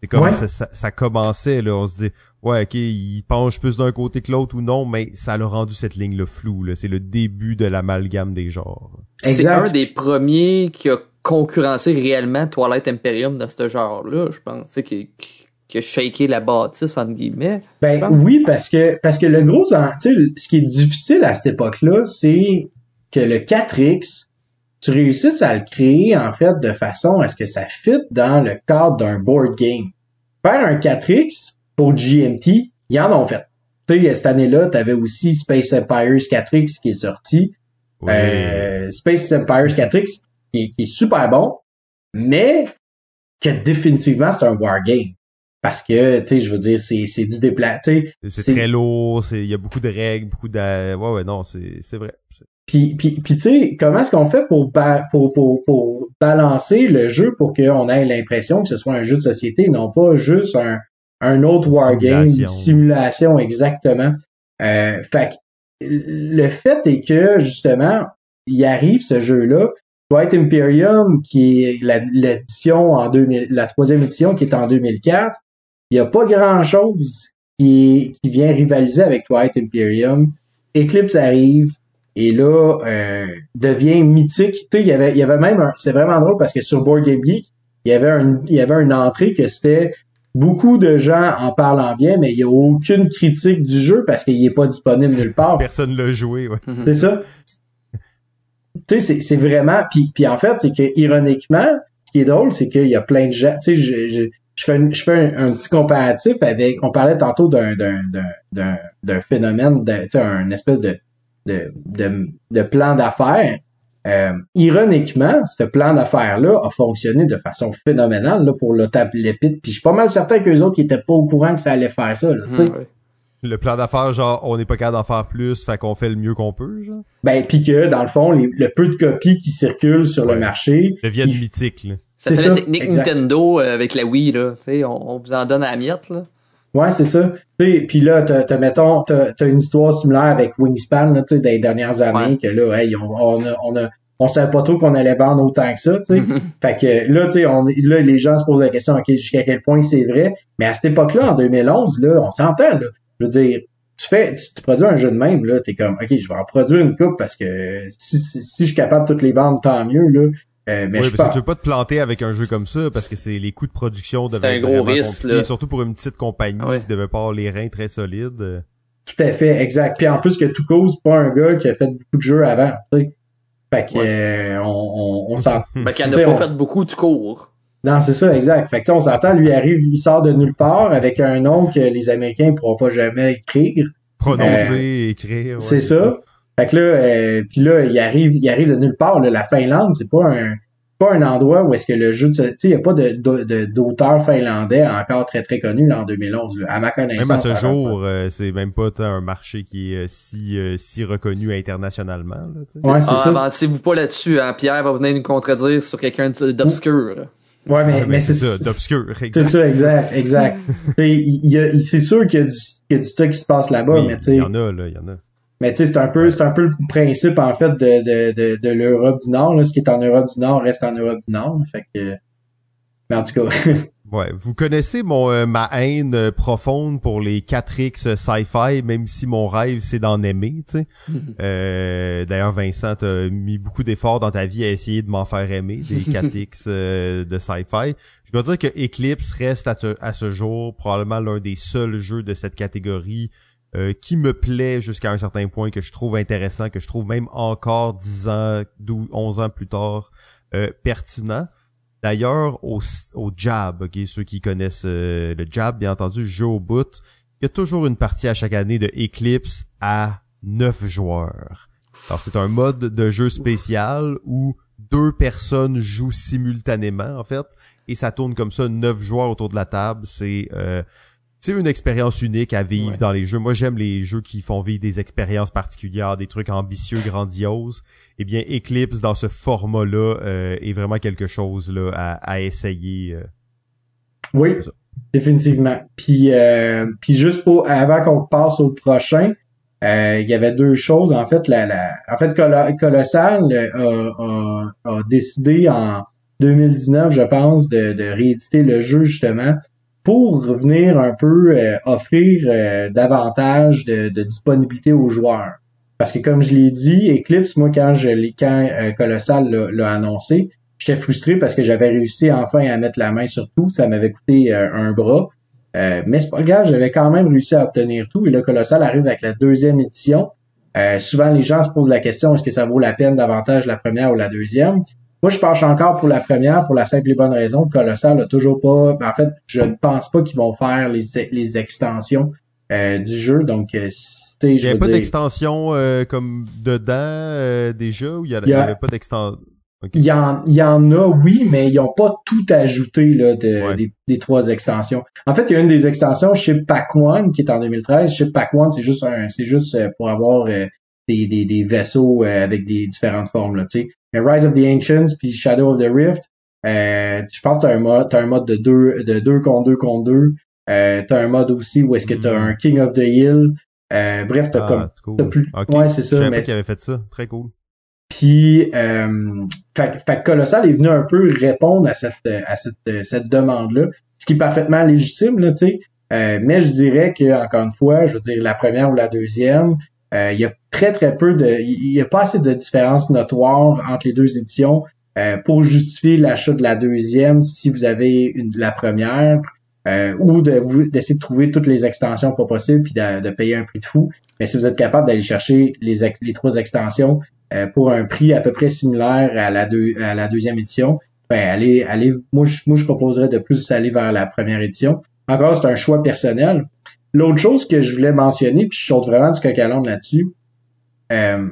C'est comme Ouais. ça, ça, ça commençait, là, on se dit, ouais, ok, il penche plus d'un côté que l'autre ou non, mais ça l'a rendu cette ligne-là floue, là. C'est le début de l'amalgame des genres. C'est un des premiers qui a concurrencé réellement Twilight Imperium dans ce genre-là, je pense, tu sais, qui, qui, qui a shaké la bâtisse, entre guillemets. Ben oui, parce que parce que le gros, en- tu sais, ce qui est difficile à cette époque-là, c'est que le 4X, tu réussisses à le créer en fait de façon à ce que ça fit dans le cadre d'un board game. Faire un 4X pour GMT, ils en ont fait. Tu sais, cette année-là, tu avais aussi Space Empires 4X qui est sorti. Oui. Euh, Space Empires 4X qui est, qui est super bon, mais que définitivement c'est un wargame. Parce que, tu sais, je veux dire, c'est, c'est du sais, c'est c'est- très lourd, il y a beaucoup de règles, beaucoup de, ouais, ouais, non, c'est, c'est vrai. Puis, puis, puis tu sais, comment est-ce qu'on fait pour, ba- pour, pour, pour balancer le jeu pour qu'on ait l'impression que ce soit un jeu de société, non pas juste un, un autre wargame, simulation. une simulation exactement. Euh, fait que le fait est que, justement, il arrive ce jeu-là, White Imperium, qui est la- l'édition en 2000, la troisième édition qui est en 2004, il n'y a pas grand-chose qui, qui vient rivaliser avec Twilight Imperium. Eclipse arrive, et là, euh, devient mythique. Tu sais, il y avait, il y avait même un, c'est vraiment drôle parce que sur Board Game Geek, il y avait un, il y avait une entrée que c'était beaucoup de gens en parlant bien, mais il n'y a aucune critique du jeu parce qu'il n'est pas disponible nulle part. Personne l'a joué, ouais. C'est ça. Tu sais, c'est, c'est vraiment. Puis, puis en fait, c'est que ironiquement, ce qui est drôle, c'est qu'il y a plein de gens. Tu sais, je, je, je fais, un, je fais un, un petit comparatif avec. On parlait tantôt d'un, d'un, d'un, d'un, d'un phénomène, de, tu sais, un espèce de, de, de, de plan d'affaires. Euh, ironiquement, ce plan d'affaires-là a fonctionné de façon phénoménale là, pour le tape l'épite. Puis je suis pas mal certain qu'eux autres qui étaient pas au courant que ça allait faire ça. Là. Ouais. Le plan d'affaires, genre, on n'est pas capable d'en faire plus, fait qu'on fait le mieux qu'on peut, genre. Ben, puis que, dans le fond, les- le peu de copies qui circulent sur Ouais. le marché, Deviennent mythiques, là. Ça C'est la technique exact. Nintendo euh, avec la Wii, là. Tu sais, on, on vous en donne à la miette, là. Ouais, c'est ça. Puis là, t'as, t'as, mettons, t'as, t'as une histoire similaire avec Wingspan, là, tu sais, les dernières années, Ouais. que là, hey, on, on, a, on, a, on savait pas trop qu'on allait vendre autant que ça, tu sais. fait que là, tu sais, on, est- là, les gens se posent la question, OK, jusqu'à quel point c'est vrai? Mais à cette époque-là, en 2011, là, on s'entend, là. Je veux dire, tu fais, tu, tu produis un jeu de même, là, t'es comme, OK, je vais en produire une coupe parce que si, si, si je suis capable de toutes les vendre, tant mieux, là. Euh, mais oui, je parce que tu veux pas te planter avec un jeu comme ça, parce que c'est les coûts de production C'est devaient un gros risque, là. surtout pour une petite compagnie Ouais. qui devait pas avoir les reins très solides. Euh, Tout à fait, exact. Puis en plus que tout cause pas un gars qui a fait beaucoup de jeux avant, tu sais. Fait que Ouais. euh, on, on, on s'en. Ben, qui en T'sais, a pas on- fait beaucoup du cours. Non, c'est ça, exact. Fait que tu sais, on s'entend, lui arrive, il sort de nulle part avec un nom que les Américains ne pourront pas jamais écrire. prononcer, écrire. ouais, c'est ça. Fait que là, euh, puis là, il arrive, il arrive de nulle part. là. La Finlande, c'est pas un pas un endroit où est-ce que le jeu, de- tu sais, il y a pas de de- de- d'auteur finlandais encore très très connu là, en 2011, là, à ma connaissance. Même à ce jour, euh, c'est même pas un marché qui est euh, si euh, si reconnu internationalement. Là. Ouais, c'est Ah, ça. avancez-vous pas là-dessus, hein. Pierre va venir nous contredire sur quelqu'un d'obscur. Ouais, mais, Ouais, mais mais c'est c'est ça, d'obscur. C'est ça, exact, exact. T'sais, il il y a- il- c'est sûr qu'il y a du, qu'il y a du stock qui se passe là-bas, Oui, mais tu il sais, y en a, là, il y en a. mais tu sais, c'est un peu, c'est un peu le principe en fait de de de, de l'Europe du Nord. Là. Ce qui est en Europe du Nord reste en Europe du Nord. Fait que, mais en tout cas, Ouais, vous connaissez mon euh, ma haine euh, profonde pour les 4X sci-fi, même si mon rêve c'est d'en aimer, tu sais. Euh, D'ailleurs, Vincent, t'as mis beaucoup d'efforts dans ta vie à essayer de m'en faire aimer des 4X euh, de sci-fi. Je dois dire que Eclipse reste à à ce jour probablement l'un des seuls jeux de cette catégorie euh, qui me plaît jusqu'à un certain point, que je trouve intéressant, que je trouve même encore 10 ans, 12, 11 ans plus tard euh, pertinent. D'ailleurs, au, au Jab, ceux qui connaissent euh, le Jab, bien entendu, jeu au bout, il y a toujours une partie à chaque année de Eclipse à 9 joueurs. Alors c'est un mode de jeu spécial où deux personnes jouent simultanément en fait et ça tourne comme ça neuf joueurs autour de la table. C'est euh, c'est une expérience unique à vivre Ouais. dans les jeux. Moi, j'aime les jeux qui font vivre des expériences particulières, des trucs ambitieux, grandioses. Eh bien, Eclipse dans ce format-là euh, est vraiment quelque chose là à, à essayer. euh. oui, définitivement. Puis euh, puis juste pour avant qu'on passe au prochain, euh, il y avait deux choses en fait. La, la en fait, Colo- Colossal euh, a, a, a décidé en 2019, je pense, de, de rééditer le jeu justement pour venir un peu euh, offrir euh, davantage de, disponibilité aux joueurs. Parce que comme je l'ai dit, Eclipse, moi quand je quand Colossal l'a annoncé, j'étais frustré parce que j'avais réussi enfin à mettre la main sur tout, ça m'avait coûté un bras. mais c'est pas grave, j'avais quand même réussi à obtenir tout. Et le Colossal arrive avec la deuxième édition. souvent, les gens se posent la question est-ce que ça vaut la peine davantage la première ou la deuxième? Moi, je penche encore pour la première pour la simple et bonne raison. Colossal a toujours pas. Ben, en fait, je ne pense pas qu'ils vont faire les, les extensions euh, du jeu. Donc, euh, il n'y a pas d'extension euh, comme dedans déjà ou il n'y avait pas d'extension? Il, y en, il y en a, oui, mais ils n'ont pas tout ajouté là, de, des, trois extensions. En fait, il y a une des extensions chez Pac One qui est en 2013. Chez Pac One, c'est juste un, c'est juste pour avoir des, des, des, vaisseaux avec des différentes formes. Là, sais. Rise of the Ancients puis Shadow of the Rift, euh, je pense que t'as un mode, t'as un mode de deux, de deux contre deux contre deux. Euh, t'as un mode aussi où est-ce que t'as mm. un King of the Hill. Euh, bref, t'as ah, comme, t'as plus. Ouais, c'est ça. Mais... qu'il avait fait ça. Très cool. Puis, euh, fait, fait Colossal est venu un peu répondre à cette, à cette, cette demande-là, ce qui est parfaitement légitime, là, tu sais. Euh, mais je dirais que, encore une fois, je veux dire, la première ou la deuxième, euh, il y a très très peu de, il y a pas assez de différence notoire entre les deux éditions euh, pour justifier l'achat de la deuxième si vous avez une, la première. Euh, ou de d'essayer de trouver toutes les extensions pas possibles puis de, payer un prix de fou. Mais si vous êtes capable d'aller chercher les, les trois extensions pour un prix à peu près similaire à la deux, à la deuxième édition, ben allez allez moi je, moi je proposerais de plus aller vers la première édition. Encore c'est un choix personnel. L'autre chose que je voulais mentionner, puis je saute vraiment du coq à là-dessus, euh,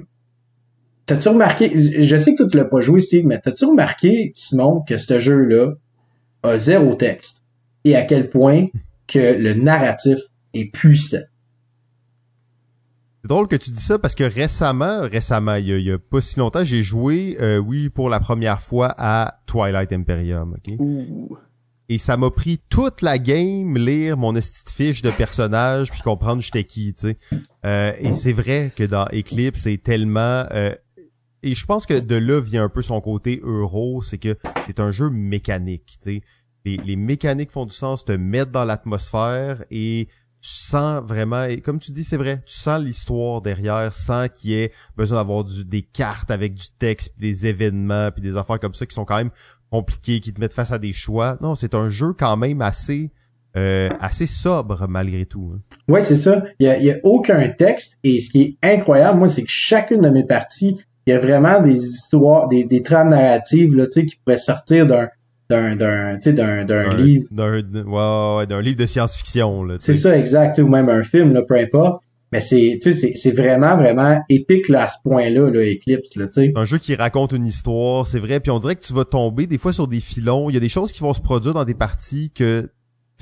t'as-tu remarqué, je sais que tu ne l'as pas joué, Steve, mais t'as-tu remarqué, Simon, que ce jeu-là a zéro texte? Et à quel point que le narratif est puissant? C'est drôle que tu dis ça parce que récemment, récemment, il y a, pas si longtemps, j'ai joué, euh, oui, pour la première fois à Twilight Imperium. ok? Et ça m'a pris toute la game lire mon esti fiche de personnage puis comprendre j'étais qui, tu sais. Euh, et c'est vrai que dans Eclipse, c'est tellement euh, et je pense que de là vient un peu son côté euro, c'est que c'est un jeu mécanique, tu sais. Les, mécaniques font du sens, te mettre dans l'atmosphère et tu sens vraiment, et comme tu dis, c'est vrai, tu sens l'histoire derrière sans qu'il y ait besoin d'avoir des cartes avec du texte, des événements, puis des affaires comme ça qui sont quand même compliqué, qui te mettent face à des choix. Non, c'est un jeu quand même assez euh, assez sobre malgré tout. Hein. Ouais, c'est ça. Il y a, aucun texte et ce qui est incroyable, moi, c'est que chacune de mes parties, il y a vraiment des histoires, des, des trames narratives là, tu sais, qui pourraient sortir d'un d'un d'un d'un d'un livre d'un ouais, d'un livre de science-fiction là. C'est ça exact, ou même un film là, peu importe. Mais c'est, vraiment, vraiment épique là, à ce point-là, là, Eclipse, là, tu sais. Un jeu qui raconte une histoire, c'est vrai, puis on dirait que tu vas tomber des fois sur des filons. Il y a des choses qui vont se produire dans des parties que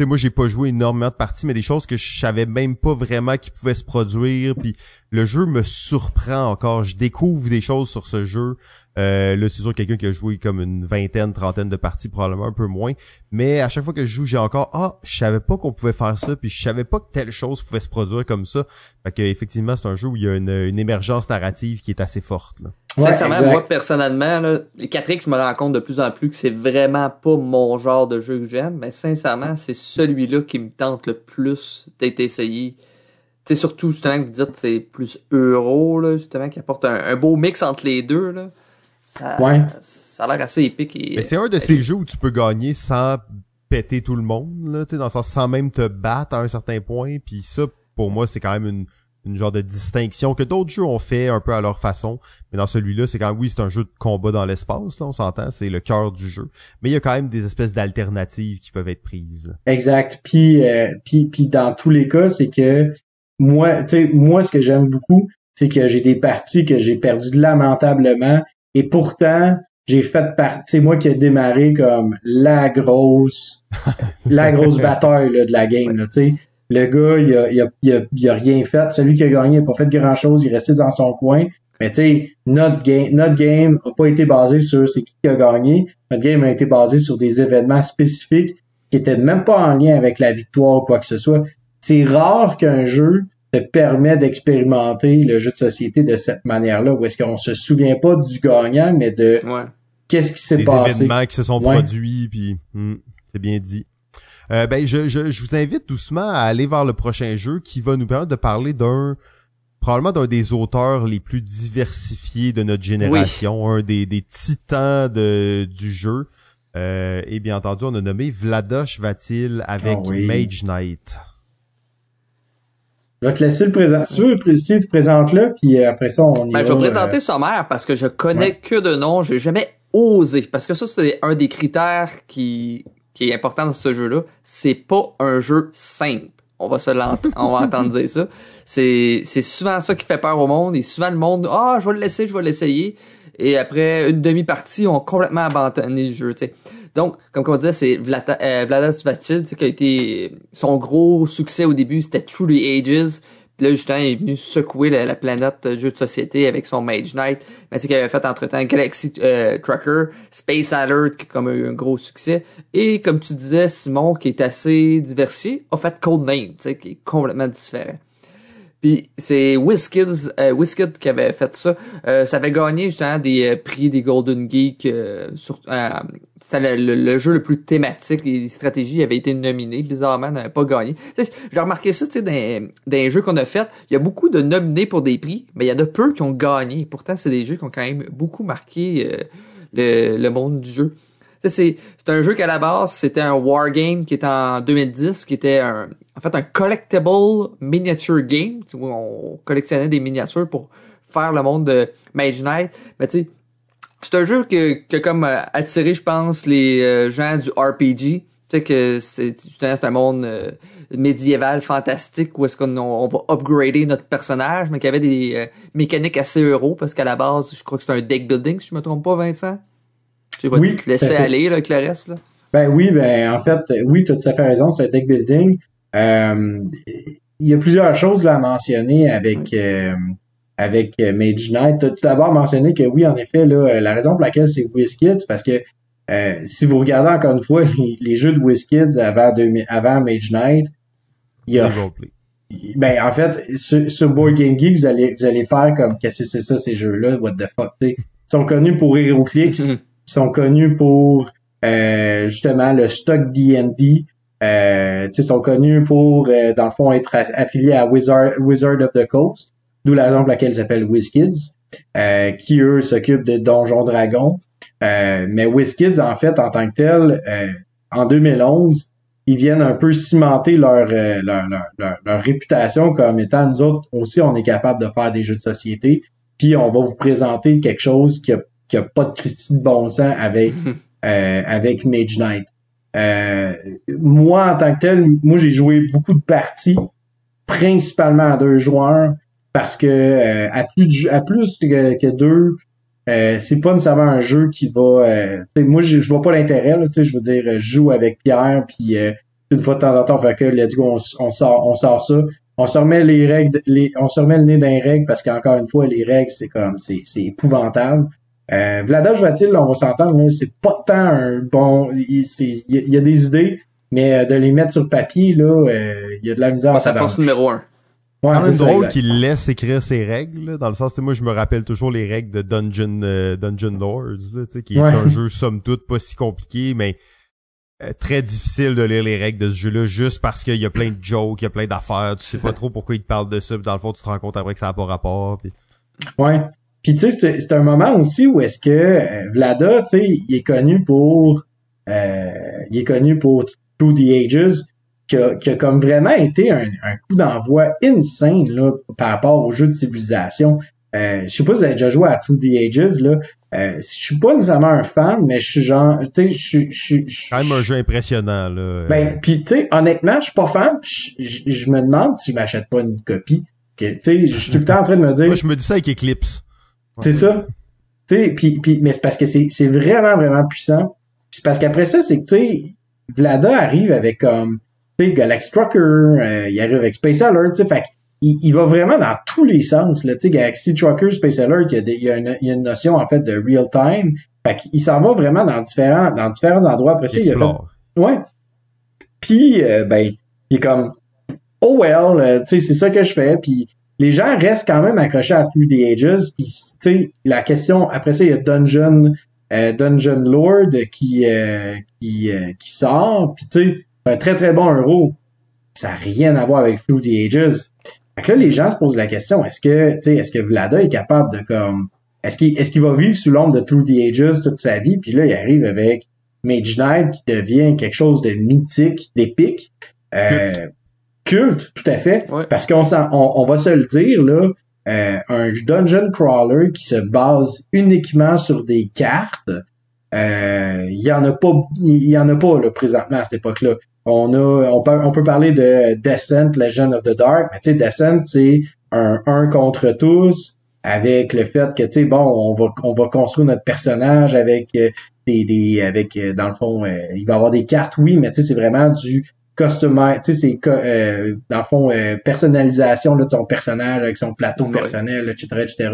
sais, moi j'ai pas joué énormément de parties, mais des choses que je savais même pas vraiment qui pouvaient se produire. Puis le jeu me surprend encore. Je découvre des choses sur ce jeu euh, là, c'est sûr quelqu'un qui a joué comme une vingtaine, trentaine de parties, probablement un peu moins. Mais à chaque fois que je joue, j'ai encore Ah, je savais pas qu'on pouvait faire ça, puis je savais pas que telle chose pouvait se produire comme ça. Fait que effectivement, c'est un jeu où il y a une, émergence narrative qui est assez forte. Sincèrement, moi personnellement, là, les 4X me rend compte de plus en plus que c'est vraiment pas mon genre de jeu que j'aime, mais sincèrement, c'est celui-là qui me tente le plus d'être essayé. C'est surtout justement que vous dites c'est plus euro, là, justement, qui apporte un, un beau mix entre les deux. Là. Ça, ça a l'air assez épique. Et, Mais c'est un de ces jeux où tu peux gagner sans péter tout le monde, là, dans le sens sans même te battre à un certain point. Puis ça, pour moi, c'est quand même une, une genre de distinction que d'autres jeux ont fait un peu à leur façon. Mais dans celui-là, c'est quand même, oui, c'est un jeu de combat dans l'espace, là, on s'entend, c'est le cœur du jeu. Mais il y a quand même des espèces d'alternatives qui peuvent être prises. Exact. Puis, euh, puis, puis dans tous les cas, c'est que moi, tu sais, moi, ce que j'aime beaucoup, c'est que j'ai des parties que j'ai perdues lamentablement et pourtant, j'ai fait partie, c'est moi qui ai démarré comme la grosse, la grosse bataille là, de la game, tu sais. Le gars, il a, il, a, il, a, il a rien fait. Celui qui a gagné n'a pas fait grand chose. Il restait dans son coin. Mais tu sais, notre game, notre game a pas été basé sur c'est qui qui a gagné. Notre game a été basé sur des événements spécifiques qui étaient même pas en lien avec la victoire ou quoi que ce soit. C'est rare qu'un jeu te permet d'expérimenter le jeu de société de cette manière-là, où est-ce qu'on se souvient pas du gagnant, mais de qu'est-ce qui s'est passé. Des événements qui se sont produits, puis hmm, c'est bien dit. Euh, ben, je, je, je vous invite doucement à aller voir le prochain jeu qui va nous permettre de parler d'un probablement d'un des auteurs les plus diversifiés de notre génération, un des, des titans de, du jeu. Euh, et bien entendu, on a nommé Vladosh Vatil avec Ah oui. Mage Knight. Je vais te laisser le présent. Si tu veux, là, puis euh, après ça, on y Ben, va. je vais présenter euh, Sommaire parce que je connais Ouais. que de nom, j'ai jamais osé. Parce que ça, c'est un des critères qui, qui est important dans ce jeu-là. C'est pas un jeu simple. On va se on va entendre dire ça. C'est, c'est souvent ça qui fait peur au monde. Et souvent, le monde, ah, je vais le laisser, je vais l'essayer. Et après une demi-partie, on a complètement abandonné le jeu, tu sais. Donc, comme on disait, c'est Vlada, euh, sais, qui a été, son gros succès au début, c'était the Ages. Puis là, justement, il est venu secouer la, la planète euh, jeu de société avec son Mage Knight. Mais sais qu'il avait fait entre-temps Galaxy euh, Trucker, Space Alert, qui a comme eu un gros succès. Et comme tu disais, Simon, qui est assez diversifié, a fait Codename, tu sais, qui est complètement différent. Puis c'est WizKids, euh, qui avait fait ça. Euh, ça avait gagné justement des euh, prix des Golden Geek. Euh, sur, c'était le, le- le jeu le plus thématique. Les stratégies avaient été nominées. Bizarrement, n'avait pas gagné. J'ai remarqué ça, tu sais, dans, dans les jeux qu'on a fait. Il y a beaucoup de nominés pour des prix, mais il y en a peu qui ont gagné. Pourtant, c'est des jeux qui ont quand même beaucoup marqué euh, le, le monde du jeu. C'est un jeu qu'à la base, c'était un wargame qui était en 2010, qui était un, en fait un collectible miniature game, où on collectionnait des miniatures pour faire le monde de Mage Knight. Mais tu sais, c'est un jeu que, qui a comme euh, attiré, je pense, les euh, gens du RPG. Tu sais que c'est un monde euh, médiéval fantastique où est-ce qu'on on va upgrader notre personnage, mais qui avait des euh, mécaniques assez euro parce qu'à la base, je crois que c'est un deck building, si je me trompe pas, Vincent. Tu vas Oui, te laisser aller là, avec le reste. Là. Ben oui, ben en fait, oui, tu as tout à fait raison, c'est un deck building. Euh, il y a plusieurs choses là, à mentionner avec euh, avec euh, Mage Knight. Tu as tout d'abord mentionné que oui, en effet, là, euh, la raison pour laquelle c'est WizKids, c'est parce que euh, si vous regardez encore une fois les, les jeux de WizKids avant, 2000 avant Mage Knight, il y a ben en fait sur, sur Board Game Geek vous allez vous allez faire comme qu'est-ce que c'est ça ces jeux là what the fuck tu sais? ils sont connus pour HeroClix Mhm. ils sont connus pour euh, justement le stock D&D euh, ils sont connus pour euh, dans le fond être affiliés à Wizard Wizard of the Coast d'où la raison pour laquelle ils s'appellent WizKids euh, qui eux s'occupent de Donjons Dragons euh, mais WizKids en fait en tant que tel euh, en 2011 ils viennent un peu cimenter leur, euh, leur, leur, leur, leur réputation comme étant nous autres aussi on est capable de faire des jeux de société puis on va vous présenter quelque chose qui a, qui a pas de Christie de bon sens avec euh, avec Mage Knight. Euh, moi en tant que tel, moi j'ai joué beaucoup de parties principalement à deux joueurs parce que euh, à plus de, à plus que, que deux euh, c'est pas nécessairement un jeu qui va euh, moi je, vois pas l'intérêt là, tu sais, je veux dire je joue avec Pierre puis euh, une fois de temps en temps on fait que let's go on, on sort on sort ça. On se remet les règles les on se remet le nez dans les règles parce qu'encore une fois les règles c'est comme c'est c'est épouvantable. Euh, Vladoche va-t-il on va s'entendre c'est pas tant un bon il y, y a des idées mais euh, de les mettre sur papier là euh, il y a de la misère Pas à sa force numéro un. Ouais, quand même drôle qu'il laisse écrire ses règles, là, dans le sens, moi je me rappelle toujours les règles de Dungeon euh, Dungeon Lords, là, tu sais, qui Ouais. est un jeu somme toute pas si compliqué, mais euh, très difficile de lire les règles de ce jeu-là, juste parce qu'il y a plein de jokes, il y a plein d'affaires, tu sais pas trop pourquoi ils te parlent de ça, puis dans le fond tu te rends compte après que ça a pas rapport. Puis... Ouais. Puis tu sais, c'est c'est un moment aussi où est-ce que euh, Vlada, tu sais, il est connu pour euh, il est connu pour Through the Ages, qui a, qui a comme vraiment été un, un coup d'envoi insane là, par rapport aux jeux de civilisation. Euh, je sais pas si vous avez déjà joué à Through the Ages, là. Euh, je suis pas nécessairement un fan, mais je suis genre, tu sais, je suis- je suis... je- Quand même un jeu impressionnant, là. ben, puis tu sais, honnêtement, je suis pas fan. puis Je, me demande si je m'achète pas une copie. Tu sais, je suis tout le temps en train de me dire, Moi je me dis ça avec Eclipse. c'est ça. Tu sais, puis, puis, mais c'est parce que c'est, c'est vraiment, vraiment puissant. Puis c'est parce qu'après ça, c'est que, tu sais, Vlada arrive avec comme, sais, Galaxy Trucker, euh, il arrive avec Space Alert, tu sais, fait il, il va vraiment dans tous les sens, là, tu sais, Galaxy Trucker, Space Alert, il y a, des- il y a, une, il y a une notion, en fait, de real time. Fait qu'il s'en va vraiment dans différents, dans différents endroits. Après ça, il a fait, Explore. Ouais. Puis euh, ben, il est comme oh well, euh, tu sais, c'est ça que je fais. Puis les gens restent quand même accrochés à Through the Ages. Puis tu sais, la question après ça, il y a Dungeon euh, Dungeon Lord qui qui qui sort. Puis tu sais, un très très bon euro. Ça n'a rien à voir avec Through the Ages. Fait que là, les gens se posent la question, est-ce que, tu sais, est-ce que Vlada est capable de comme, est-ce qu'il, est-ce qu'il va vivre sous l'ombre de Through the Ages toute sa vie, puis là, il arrive avec Mage Knight qui devient quelque chose de mythique, d'épique, euh, culte, tout à fait, Ouais. parce qu'on on, on va se le dire, là, euh, un dungeon crawler qui se base uniquement sur des cartes, euh, il y en a pas, il y en a pas là, présentement à cette époque-là. On a, on peut, on peut parler de Descent, Legend of the Dark, mais tu sais, Descent, c'est un un contre tous avec le fait que tu sais, bon, on va, on va construire notre personnage avec euh, des, des, avec euh, dans le fond, euh, il va y avoir des cartes, oui, mais tu sais, c'est vraiment du customize, tu sais, c'est euh, dans le fond personnalisation là, de son personnage avec son plateau Ouais. personnel, etc., etc.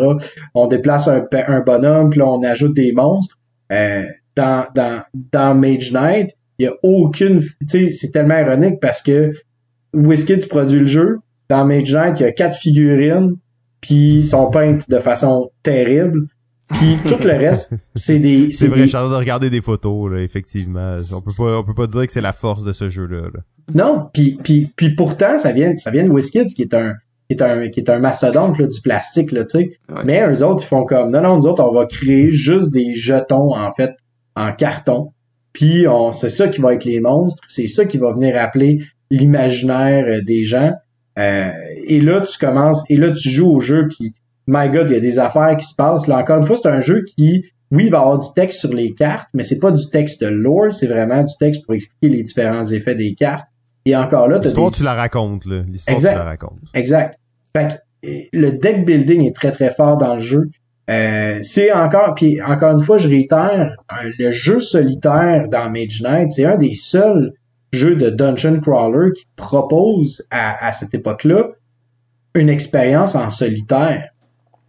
On déplace un, bonhomme, puis là on ajoute des monstres. Euh, dans dans dans Mage Knight, il y a aucune, tu sais, c'est tellement ironique parce que WizKids produit le jeu? Dans Mage Knight, il y a quatre figurines, puis sont peintes de façon terrible. Puis tout le reste, c'est des, C'est vrai, des- je suis en train de regarder des photos, là, effectivement. On peut pas, on peut pas dire que c'est la force de ce jeu-là. là. Non, puis puis puis pourtant ça vient ça vient de WizKids qui est un qui est un qui est un mastodonte là, du plastique là, tu sais. Ouais. Mais eux autres ils font comme non non nous autres on va créer juste des jetons en fait en carton. Puis on c'est ça qui va être les monstres, c'est ça qui va venir appeler l'imaginaire euh, des gens. Euh, et là tu commences et là tu joues au jeu puis my god, il y a des affaires qui se passent. Là encore une fois, c'est un jeu qui oui, il va y avoir du texte sur les cartes, mais c'est pas du texte de lore, c'est vraiment du texte pour expliquer les différents effets des cartes. Et encore là, L'histoire, des... tu la racontes, là. L'histoire, tu Exact. la racontes. Exact. Fait que, euh, le deck building est très très fort dans le jeu. Euh, c'est encore, puis encore une fois, je réitère, euh, le jeu solitaire dans Mage c'est un des seuls jeux de dungeon crawler qui propose à, à cette époque-là une expérience en solitaire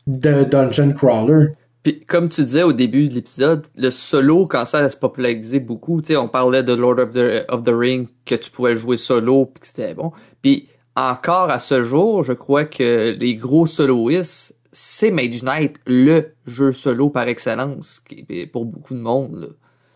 de dungeon crawler. Puis, comme tu disais au début de l'épisode, le solo, quand ça a se populariser beaucoup, tu sais, on parlait de Lord of the, of the Ring, que tu pouvais jouer solo, puis que c'était bon. Puis, encore à ce jour, je crois que les gros soloistes, c'est Mage Knight, le jeu solo par excellence, qui est pour beaucoup de monde, là.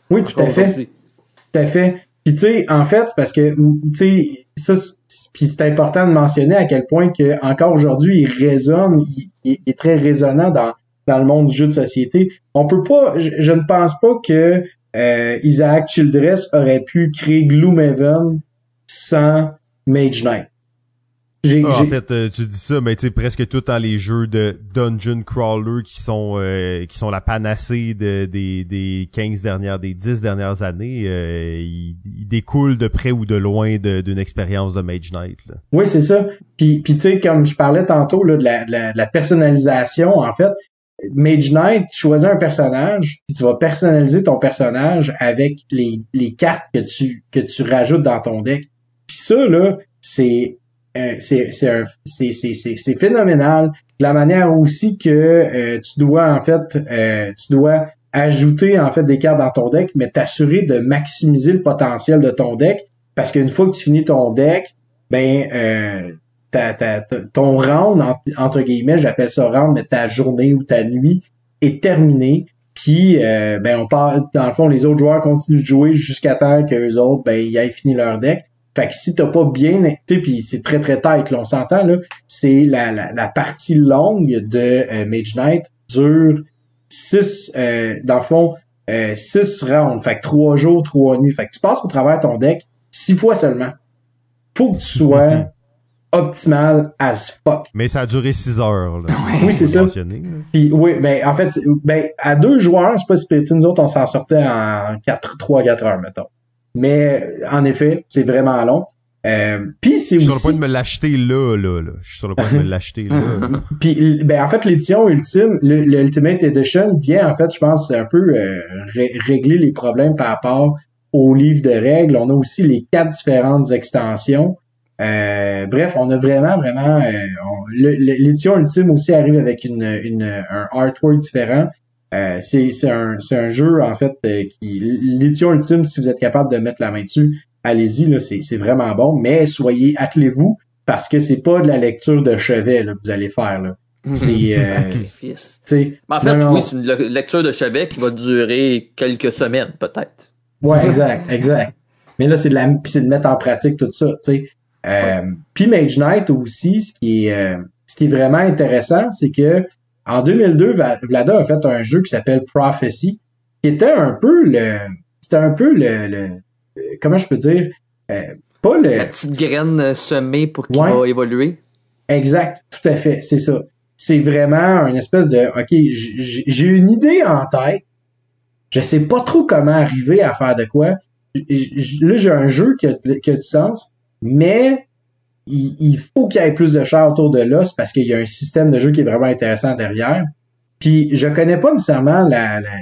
Oui, tout à fait. Tout à fait. Puis tu sais, en fait, parce que tu sais, ça, c'est- puis c'est important de mentionner à quel point que encore aujourd'hui, il résonne, il, il est très résonnant dans dans le monde du jeu de société. On peut pas, je, je ne pense pas que euh, Isaac Childress aurait pu créer Gloomhaven sans Mage Knight. J'ai, Ah, en fait, euh, tu dis ça, mais tu sais, presque tout dans les jeux de dungeon crawler qui sont euh, qui sont la panacée de, des, des 15 dernières, des 10 dernières années, euh, ils, ils découlent de près ou de loin d'une expérience de Mage Knight. Là. Oui, c'est ça. Puis, puis tu sais, comme je parlais tantôt là, de, la, de la- de la personnalisation, en fait, Mage Knight, tu choisis un personnage, puis tu vas personnaliser ton personnage avec les, les cartes que tu que tu rajoutes dans ton deck. Puis ça, là, c'est euh, c'est phénoménal. La manière aussi que euh, tu dois en fait euh, tu dois ajouter en fait des cartes dans ton deck, mais t'assurer de maximiser le potentiel de ton deck parce qu'une fois que tu finis ton deck, ben euh, ta, ta- ton round en- entre guillemets, j'appelle ça round, mais ta journée ou ta nuit est terminée. Puis ben on part dans le fond les autres joueurs continuent de jouer jusqu'à temps que les autres ben ils aient fini leur deck. Fait que si t'as pas bien, tu sais, puis c'est très très tight, là, on s'entend là, c'est la, la, la partie longue de euh, Mage Knight dure six, euh, dans le fond, euh, six rounds. Fait que trois jours, trois nuits. Fait que tu passes au travers ton deck six fois seulement. Faut que tu sois optimal as fuck. Mais ça a duré 6 heures. Là. Oui, c'est ça. Puis oui, ben en fait, ben à deux joueurs, c'est pas si petit. Nous autres, on s'en sortait en 4, 3, 4 heures, mettons. Mais en effet, c'est vraiment long. Euh, puis c'est Je suis aussi... sur le point de me l'acheter là, là, là. Je suis sur le point de me l'acheter là. là. Puis, ben, en fait, l'édition ultime, le, le Ultimate Edition vient, en fait, je pense, un peu euh, ré- régler les problèmes par rapport au livre de règles. On a aussi les quatre différentes extensions. Euh, bref, on a vraiment, vraiment... euh, l'édition ultime aussi arrive avec une, une, un artwork différent. Euh, c'est c'est un, c'est un jeu, en fait, euh, qui... L'édition ultime, si vous êtes capable de mettre la main dessus, allez-y, là, c'est c'est vraiment bon. Mais soyez, attelez-vous, parce que c'est pas de la lecture de chevet là, que vous allez faire. Là. C'est, euh, Yes. tu sais, Mais en fait, non, oui, c'est une le- lecture de chevet qui va durer quelques semaines, peut-être. Ouais, exact, exact. Mais là, c'est de la, puis c'est de mettre en pratique tout ça, tu sais. Euh, Puis Mage Knight aussi, ce qui est, euh, ce qui est vraiment intéressant, c'est que en 2002, Vlada a fait un jeu qui s'appelle Prophecy, qui était un peu le, c'était un peu le, le, comment je peux dire, euh, pas le. La petite graine semée pour qu'il va évoluer. Exact, tout à fait, c'est ça. C'est vraiment une espèce de, ok, j'ai une idée en tête, je sais pas trop comment arriver à faire de quoi. Là, j'ai un jeu qui a, qui a du sens, mais il, faut qu'il y ait plus de chars autour de l'os parce qu'il y a un système de jeu qui est vraiment intéressant derrière. Puis je connais pas nécessairement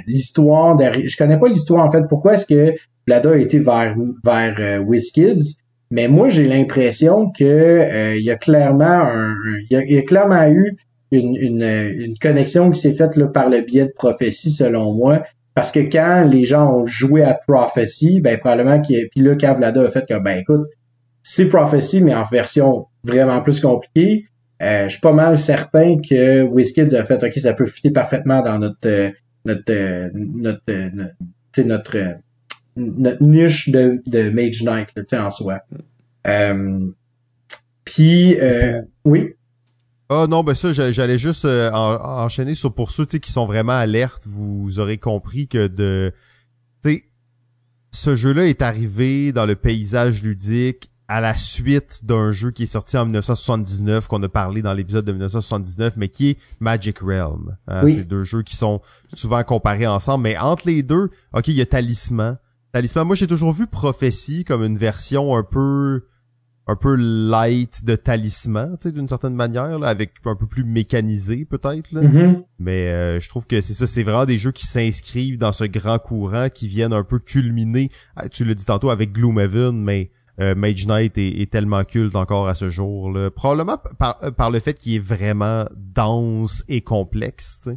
l'histoire derrière. Je connais pas l'histoire en fait. Pourquoi est-ce que Blada a été vers vers euh, WizKids? Mais moi j'ai l'impression que euh, il y a clairement un, il, y a, clairement eu une, une, une connexion qui s'est faite là, par le biais de prophétie selon moi. Parce que quand les gens ont joué à Prophecy, ben probablement qu'il puis là quand Blada a fait que ben écoute, c'est Prophecy, mais en version vraiment plus compliquée. Euh, je suis pas mal certain que WizKids a fait OK, ça peut fitter parfaitement dans notre euh, notre euh, notre notre, notre, notre niche de, de Mage Knight là, en soi. Puis oui? Ah non, ben ça, j'allais juste enchaîner sur pour ceux qui sont vraiment alertes, vous aurez compris que de ce jeu-là est arrivé dans le paysage ludique à la suite d'un jeu qui est sorti en 1979, qu'on a parlé dans l'épisode de 1979, mais qui est Magic Realm. Hein. C'est deux jeux qui sont souvent comparés ensemble, mais entre les deux, ok, il y a Talisman. Talisman, moi j'ai toujours vu Prophétie comme une version un peu un peu light de Talisman, tu sais, d'une certaine manière, là, avec un peu plus mécanisé peut-être. Mm-hmm. Mais euh, je trouve que c'est ça, c'est vraiment des jeux qui s'inscrivent dans ce grand courant, qui viennent un peu culminer, ah, tu l'as dit tantôt avec Gloomhaven, mais euh, Mage Knight est, tellement culte encore à ce jour. Là. Probablement par, euh, par le fait qu'il est vraiment dense et complexe.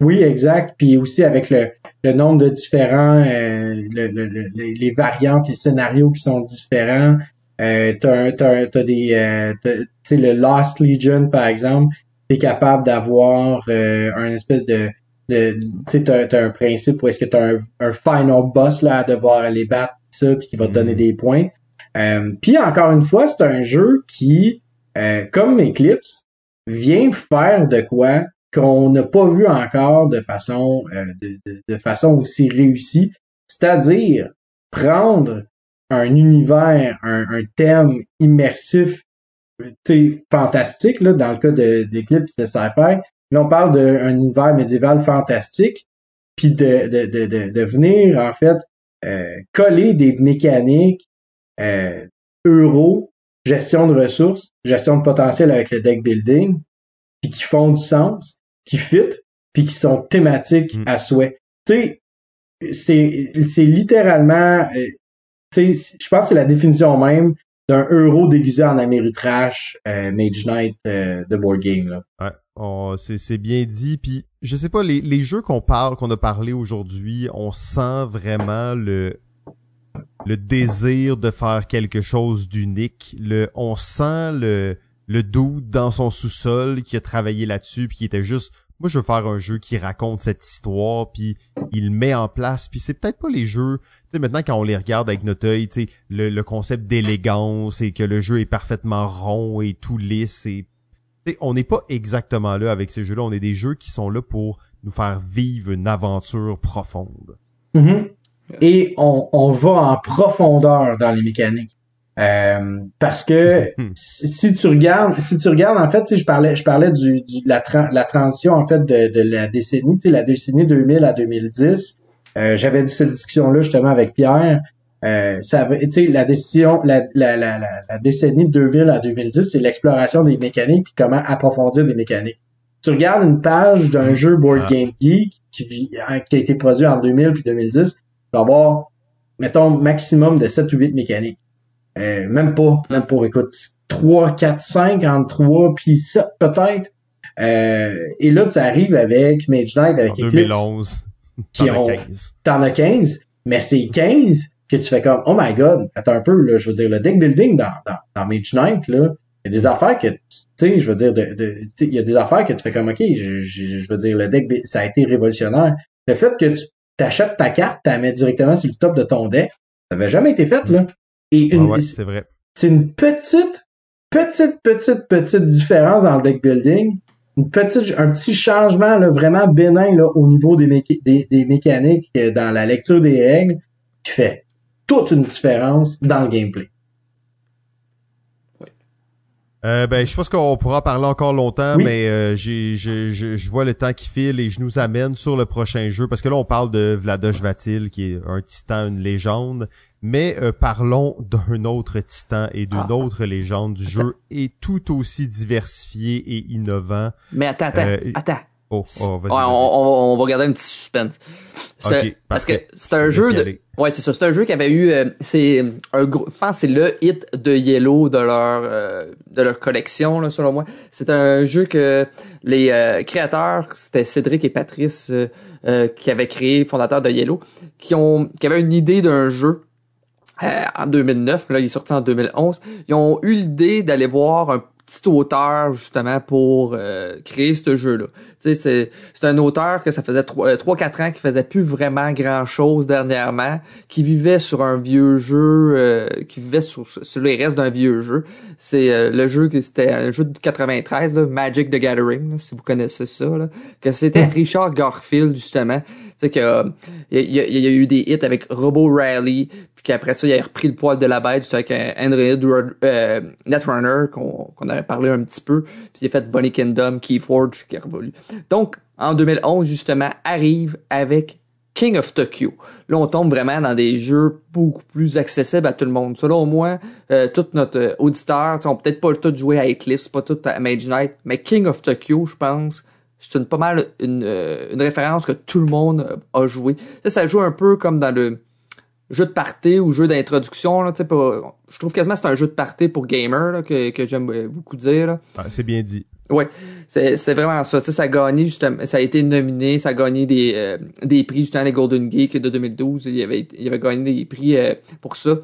Oui, exact. Puis aussi avec le, le nombre de différents, euh, le, les variantes, les scénarios qui sont différents. Euh, t'as, t'as, t'as des, euh, tu sais, le Lost Legion par exemple, t'es capable d'avoir euh, un espèce de, de tu sais, t'as, un principe où est-ce que t'as un, un final boss là à devoir aller battre ça puis qui va te donner mm. des points. Euh, Puis encore une fois, c'est un jeu qui, euh, comme Eclipse, vient faire de quoi qu'on n'a pas vu encore de façon euh, de, de, façon aussi réussie, c'est-à-dire prendre un univers, un, un thème immersif, fantastique là, dans le cas d'Eclipse de, de sci-fi. Là, on parle d'un univers médiéval fantastique, puis de, de, de, de, venir en fait euh, coller des mécaniques euh, euro, gestion de ressources, gestion de potentiel avec le deck building, puis qui font du sens, qui fit, puis qui sont thématiques mm. à souhait. Tu sais, c'est, c'est littéralement, euh, tu sais, je pense que c'est la définition même d'un euro déguisé en Ameritrash euh, Mage Knight euh, de board game là. Ouais, oh, c'est, c'est bien dit. Puis je sais pas les, les jeux qu'on parle, qu'on a parlé aujourd'hui, on sent vraiment le le désir de faire quelque chose d'unique. Le, on sent le, le doute dans son sous-sol qui a travaillé là-dessus puis qui était juste moi je veux faire un jeu qui raconte cette histoire puis il met en place puis c'est peut-être pas les jeux tu sais maintenant quand on les regarde avec notre œil tu sais le, le concept d'élégance et que le jeu est parfaitement rond et tout lisse et on n'est pas exactement là avec ces jeux-là on est des jeux qui sont là pour nous faire vivre une aventure profonde mm-hmm et on, on va en profondeur dans les mécaniques. Euh, parce que si tu regardes, si tu regardes en fait, je parlais, je parlais du, du de la, la transition en fait de, de la décennie, tu sais, la décennie 2000 à 2010. Euh, J'avais dit cette discussion-là justement avec Pierre. Euh, ça, tu sais, la décision, la, la, la, la, décennie 2000 à 2010, c'est l'exploration des mécaniques puis comment approfondir des mécaniques. Tu regardes une page d'un jeu Board ah. Game Geek qui, qui a été produit en 2000 puis 2010, va avoir, mettons, maximum de 7 ou 8 mécaniques. Euh, même pas, même pas, écoute, 3, 4, 5 entre 3, puis 7 peut-être. Euh, et là, tu arrives avec Mage Knight, avec en 2011. Qui ont, 15. T'en as 15, mais c'est 15 que tu fais comme, oh my god, attends un peu, là, je veux dire, le deck building dans, dans, dans Mage Knight, là, il y a des affaires que, tu sais, je veux dire, de, de il y a des affaires que tu fais comme, ok, je, je, je veux dire, le deck, ça a été révolutionnaire. Le fait que tu t'achètes ta carte, tu la mets directement sur le top de ton deck. Ça n'avait jamais été fait, là. Et Ah une, ouais, c'est vrai. c'est une petite, petite, petite, petite différence dans le deck building. Une petite, un petit changement là, vraiment bénin là, au niveau des, méca- des, des mécaniques euh, dans la lecture des règles qui fait toute une différence dans le gameplay. Euh, ben, je pense qu'on pourra en parler encore longtemps, Oui. mais euh, j'ai, je, je, je vois le temps qui file et je nous amène sur le prochain jeu parce que là on parle de Vladosh Vatil qui est un titan, une légende, mais euh, parlons d'un autre titan et d'une Ah. autre légende du jeu et tout aussi diversifié et innovant. Mais attends, attends, attends. Oh, oh vas-y. Ouais, vas-y. on, va garder un petit suspense. C'est Ok, un- parce que c'est un jeu de. Ouais, c'est ça. C'est un jeu qui avait eu. euh, c'est un gros. Je pense c'est le hit de Yellow de leur euh, de leur collection, là, selon moi. C'est un jeu que les euh, créateurs, c'était Cédric et Patrice euh, euh, qui avaient créé, fondateurs de Yellow, qui ont qui avaient une idée d'un jeu. euh, en 2009, là il est sorti en 2011. Ils ont eu l'idée d'aller voir un petit auteur justement pour euh, créer ce jeu-là. Tu sais, c'est c'est un auteur que ça faisait 3-4 ans qui faisait plus vraiment grand-chose dernièrement, qui vivait sur un vieux jeu, euh, qui vivait sur, sur les restes d'un vieux jeu. C'est euh, le jeu que c'était un jeu de 93, là, Magic the Gathering, là, si vous connaissez ça, là, que c'était Richard Garfield justement. Sais que euh, il y, y a eu des hits avec Robo Rally, puis qu'après ça, il a repris le poil de la bête avec Android euh, Netrunner qu'on avait parlé un petit peu, puis il a fait Bunny Kingdom, Keyforge qui a revolu. Donc, en 2011, justement, arrive avec King of Tokyo. Là, on tombe vraiment dans des jeux beaucoup plus accessibles à tout le monde. Selon moi, euh, tout notre euh, auditeur, on peut-être pas tout joué à Eclipse, pas tout à Mage Knight, mais King of Tokyo, je pense, c'est une pas mal une, euh, une référence que tout le monde euh, a joué. Ça, ça joue un peu comme dans le jeu de party ou jeu d'introduction. Là, tu sais, pour- je trouve quasiment que c'est un jeu de party pour gamer là, que, que j'aime euh, beaucoup dire. Ah, c'est bien dit. C'est, c'est vraiment ça. Tu sais, ça a gagné justement, ça a été nominé, ça a gagné des, euh, des prix justement les Golden Geek de 2012. Il y avait, il y avait gagné des prix euh, pour ça.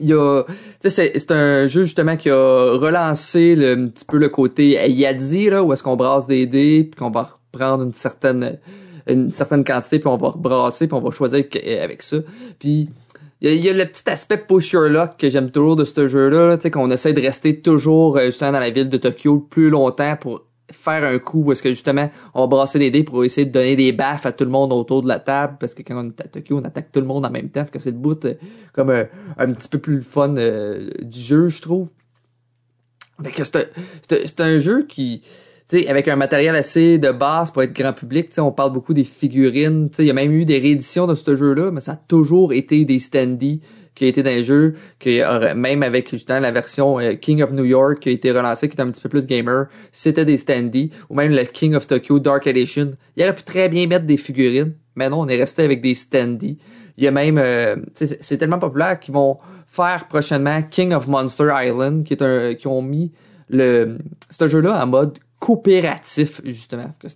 Il a, c'est, c'est un jeu justement qui a relancé le, un petit peu le côté Yadzi là, où est-ce qu'on brasse des dés puis qu'on va reprendre une certaine une certaine quantité puis on va rebrasser puis on va choisir que- avec ça. Puis il y, a, il y a le petit aspect push your luck que j'aime toujours de ce jeu-là, là, tu sais, qu'on essaie de rester toujours euh, justement dans la ville de Tokyo le plus longtemps pour faire un coup où est-ce que justement on brasser des dés pour essayer de donner des baffes à tout le monde autour de la table parce que quand on est à Tokyo on attaque tout le monde en même temps que c'est le bout euh, comme un, un petit peu plus le fun euh, du jeu je trouve. Fait que c'est un, jeu qui tu sais, avec un matériel assez de base pour être grand public, tu sais, on parle beaucoup des figurines, il y a même eu des rééditions de ce jeu-là, mais ça a toujours été des standees qui a été dans le jeu, qui même avec justement la version euh, King of New York qui a été relancée, qui est un petit peu plus gamer, c'était des standees, ou même le King of Tokyo Dark Edition. Il aurait pu très bien mettre des figurines, mais non, on est resté avec des standees. Il y a même, euh, c'est tellement populaire qu'ils vont faire prochainement King of Monster Island, qui est un, qui ont mis le, ce jeu-là en mode coopératif, justement. Que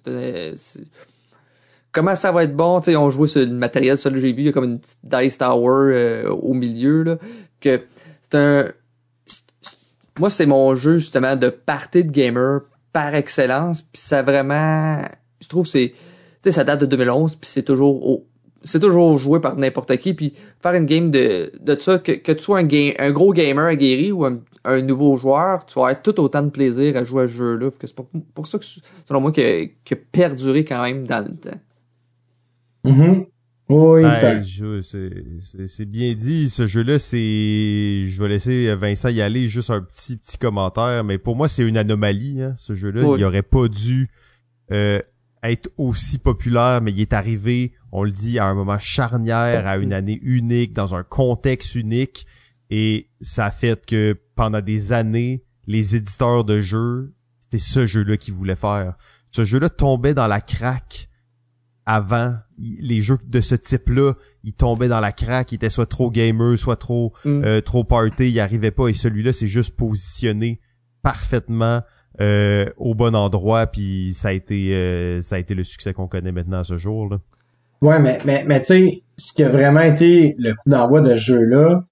comment ça va être bon? Tu sais, on jouait sur le matériel, ça, j'ai vu, il y a comme une petite Dice Tower euh, au milieu, là. Que c'est un. Moi, c'est mon jeu, justement, de party de gamer par excellence. Puis ça vraiment. Je trouve c'est. Tu sais, ça date de 2011, puis c'est toujours au- c'est toujours joué par n'importe qui puis faire une game de de ça que, que tu sois un game un gros gamer aguerri ou un, un nouveau joueur tu vas avoir tout autant de plaisir à jouer à ce jeu là c'est pour, pour ça que selon moi que que perduré quand même dans le temps Mhm. Oui, c'est Ben, c'est- bien dit. Ce jeu-là, c'est. Je vais laisser Vincent y aller. Juste un petit petit commentaire, mais pour moi, c'est une anomalie. Hein, ce jeu-là, Oui. il aurait pas dû euh, être aussi populaire, mais il est arrivé, on le dit, à un moment charnière, à une année unique, dans un contexte unique, et ça a fait que pendant des années, les éditeurs de jeux, c'était ce jeu-là qu'ils voulaient faire. Ce jeu-là tombait dans la craque avant les jeux de ce type-là, ils tombaient dans la craque, ils étaient soit trop gamers, soit trop Mm. euh, trop party, ils arrivaient pas et celui-là c'est juste positionné parfaitement euh, au bon endroit puis ça a été euh, ça a été le succès qu'on connaît maintenant à ce jour là. Ouais, mais, mais, mais tu sais, ce qui a vraiment été le coup d'envoi de ce jeu-là,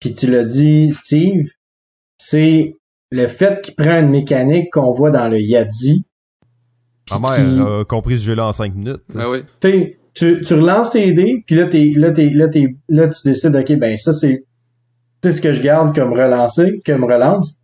puis tu l'as dit, Steve, c'est le fait qu'il prend une mécanique qu'on voit dans le Yadi. Ma puis qui- mère a compris ce jeu-là en cinq minutes. Ah oui tu sais, tu, tu relances tes dés, puis là, t'es, là, t'es, là, t'es, là, tu décides, OK, ben ça, c'est sais ce que je garde comme relancé, comme relance.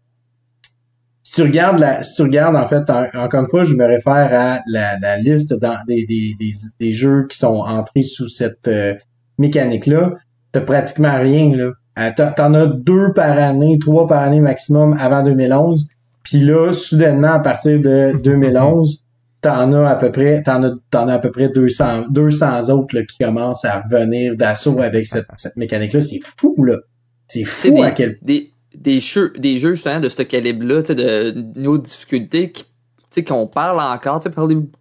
Si tu regardes la, si tu regardes en fait, encore une fois, je me réfère à la, la liste des, des, des, des, jeux qui sont entrés sous cette euh, mécanique-là. T'as pratiquement rien là. Euh, t'en as deux par année, trois par année maximum avant 2011. Puis là, soudainement, à partir de 2011, t'en as à peu près, t'en as, t'en as à peu près 200, 200 autres là, qui commencent à revenir d'assaut avec cette, cette mécanique-là. C'est fou, là. C'est fou des, à quel des, des jeux, des jeux justement de ce calibre-là, de niveau de difficulté qui, tu sais, qu'on parle encore, tu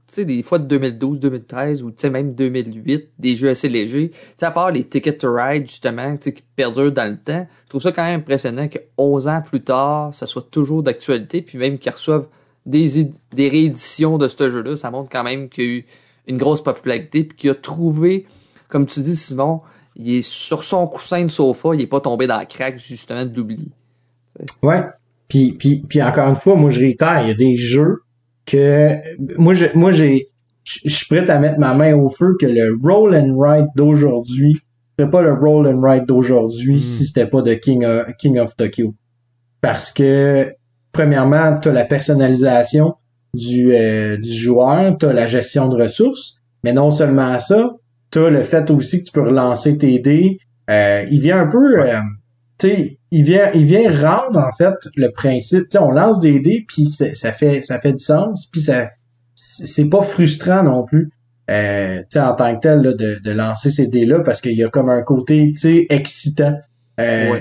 sais, des fois de 2012, 2013 ou tu sais même 2008, des jeux assez légers. Tu sais, à part les Ticket to Ride justement, tu sais, qui perdurent dans le temps, je trouve ça quand même impressionnant que 11 ans plus tard, ça soit toujours d'actualité, puis même qu'ils reçoivent des, des rééditions de ce jeu-là, ça montre quand même qu'il y a eu une grosse popularité, puis qu'il a trouvé, comme tu dis Simon, il est sur son coussin de sofa, il est pas tombé dans la craque justement de l'oubli. Ouais. Puis, puis, puis encore une fois, moi je réitère, il y a des jeux que moi je moi j'ai je suis prêt à mettre ma main au feu que le roll and write d'aujourd'hui serait pas le roll and write d'aujourd'hui hmm. si c'était pas de King of, King of Tokyo. Parce que premièrement, tu as la personnalisation du, euh, du joueur, tu as la gestion de ressources, mais non seulement ça, tu as le fait aussi que tu peux relancer tes dés. Euh, il vient un peu euh, tu sais, il vient, il vient rendre en fait le principe. Tu sais, on lance des dés puis ça fait, ça fait du sens puis ça, c'est pas frustrant non plus. Euh, tu sais, en tant que tel de, de lancer ces dés là parce qu'il y a comme un côté, tu sais, excitant. Euh,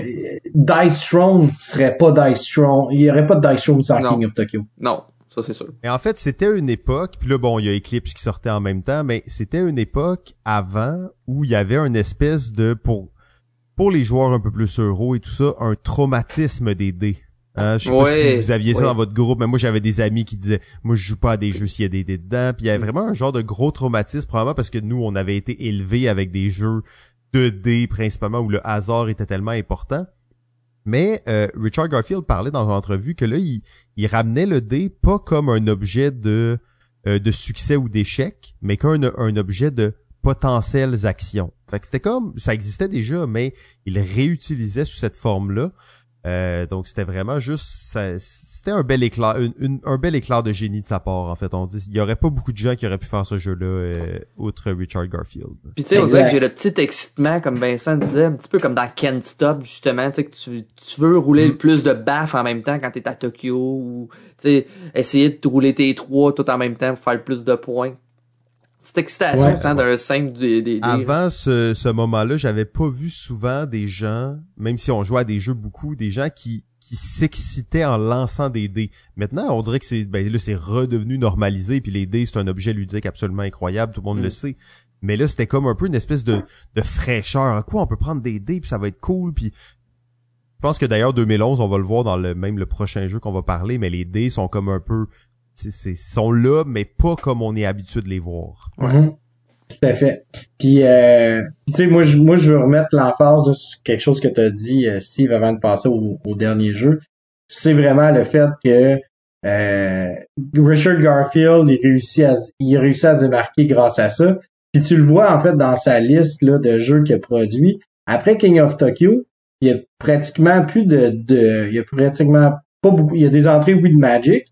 Dice Throne serait pas Dice Throne. Il y aurait pas de Dice Throne sans King of Tokyo. Non, ça c'est sûr. Et en fait, c'était une époque, puis là bon, il y a Eclipse qui sortait en même temps, mais c'était une époque avant où il y avait une espèce de pour pour les joueurs un peu plus euros et tout ça, un traumatisme des dés. Hein, je sais pas si vous aviez ça dans votre groupe, mais moi j'avais des amis qui disaient moi je joue pas à des jeux s'il y a des dés dedans. Puis il y avait vraiment un genre de gros traumatisme, probablement parce que nous on avait été élevés avec des jeux de dés principalement où le hasard était tellement important. Mais euh, Richard Garfield parlait dans une entrevue que là il, ramenait le dé pas comme un objet de euh, de succès ou d'échec, mais comme un objet de potentielles actions. Fait que c'était comme ça existait déjà, mais il réutilisait sous cette forme-là. Euh, donc c'était vraiment juste c'était un bel éclair un bel éclair de génie de sa part en fait. On dit il y aurait pas beaucoup de gens qui auraient pu faire ce jeu là euh, outre Richard Garfield. Puis tu sais on dirait que j'ai le petit excitement comme Vincent disait un petit peu comme dans Can't Stop justement tu sais que tu, tu veux rouler le mm. plus de baffes en même temps quand t'es à Tokyo ou tu sais essayer de rouler tes trois tout en même temps pour faire le plus de points cette excitation ouais, d'un simple des, des, Avant ce, ce moment-là, j'avais pas vu souvent des gens, même si on jouait à des jeux beaucoup, des gens qui qui s'excitaient en lançant des dés. Maintenant, on dirait que c'est ben là c'est redevenu normalisé puis les dés c'est un objet ludique absolument incroyable, tout le monde le mm. sait. Mais là, c'était comme un peu une espèce de, de fraîcheur. Quoi, on peut prendre des dés puis ça va être cool puis je pense que d'ailleurs 2011, on va le voir dans le même le prochain jeu qu'on va parler, mais les dés sont comme un peu c'est sont là, mais pas comme on est habitué de les voir. Ouais. Tout à fait. Puis, euh, tu sais, moi, je, moi, je veux remettre l'emphase sur quelque chose que tu as dit, euh, Steve, avant de passer au, dernier jeu. C'est vraiment le fait que euh, Richard Garfield, il réussit à, il réussit à se démarquer grâce à ça. Puis tu le vois, en fait, dans sa liste là, de jeux qu'il a produits. Après King of Tokyo, il y a pratiquement plus de, de il y a pratiquement pas beaucoup, il y a des entrées, oui, de Magic,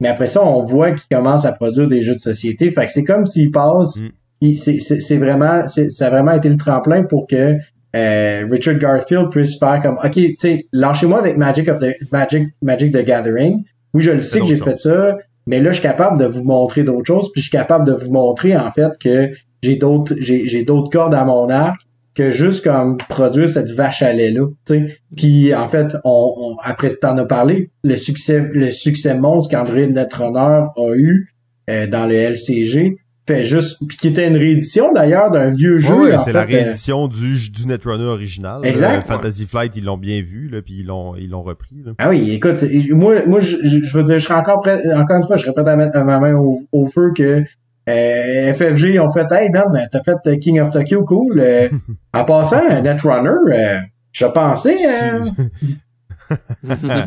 mais après ça, on voit qu'il commence à produire des jeux de société. Fait que c'est comme s'il passe. Mm. C'est vraiment, ça a vraiment été le tremplin pour que euh, Richard Garfield puisse faire comme, ok, tu sais, lâchez-moi avec Magic of the Magic Magic the Gathering. Oui, je le sais que j'ai fait ça, mais là, je suis capable de vous montrer d'autres choses, puis je suis capable de vous montrer en fait que j'ai d'autres, j'ai d'autres cordes à mon arc que juste comme produire cette vache à lait là, tu sais. Puis en fait, on, on après t'en as parlé, le succès le succès monstre qu'André Netrunner a eu euh, dans le LCG fait juste puis qui était une réédition d'ailleurs d'un vieux jeu. Oui, c'est la euh, réédition du du Netrunner original. Exact. Fantasy Flight, ils l'ont bien vu là, puis ils l'ont ils l'ont repris. Là. Ah oui, écoute, moi moi je, je veux dire, je serais encore prêt, encore une fois, je serais prêt à mettre ma main au, au feu que euh, FFG ont fait Hey man, t'as fait King of Tokyo cool. Euh, en passant, Netrunner, euh, je pensais. Hein.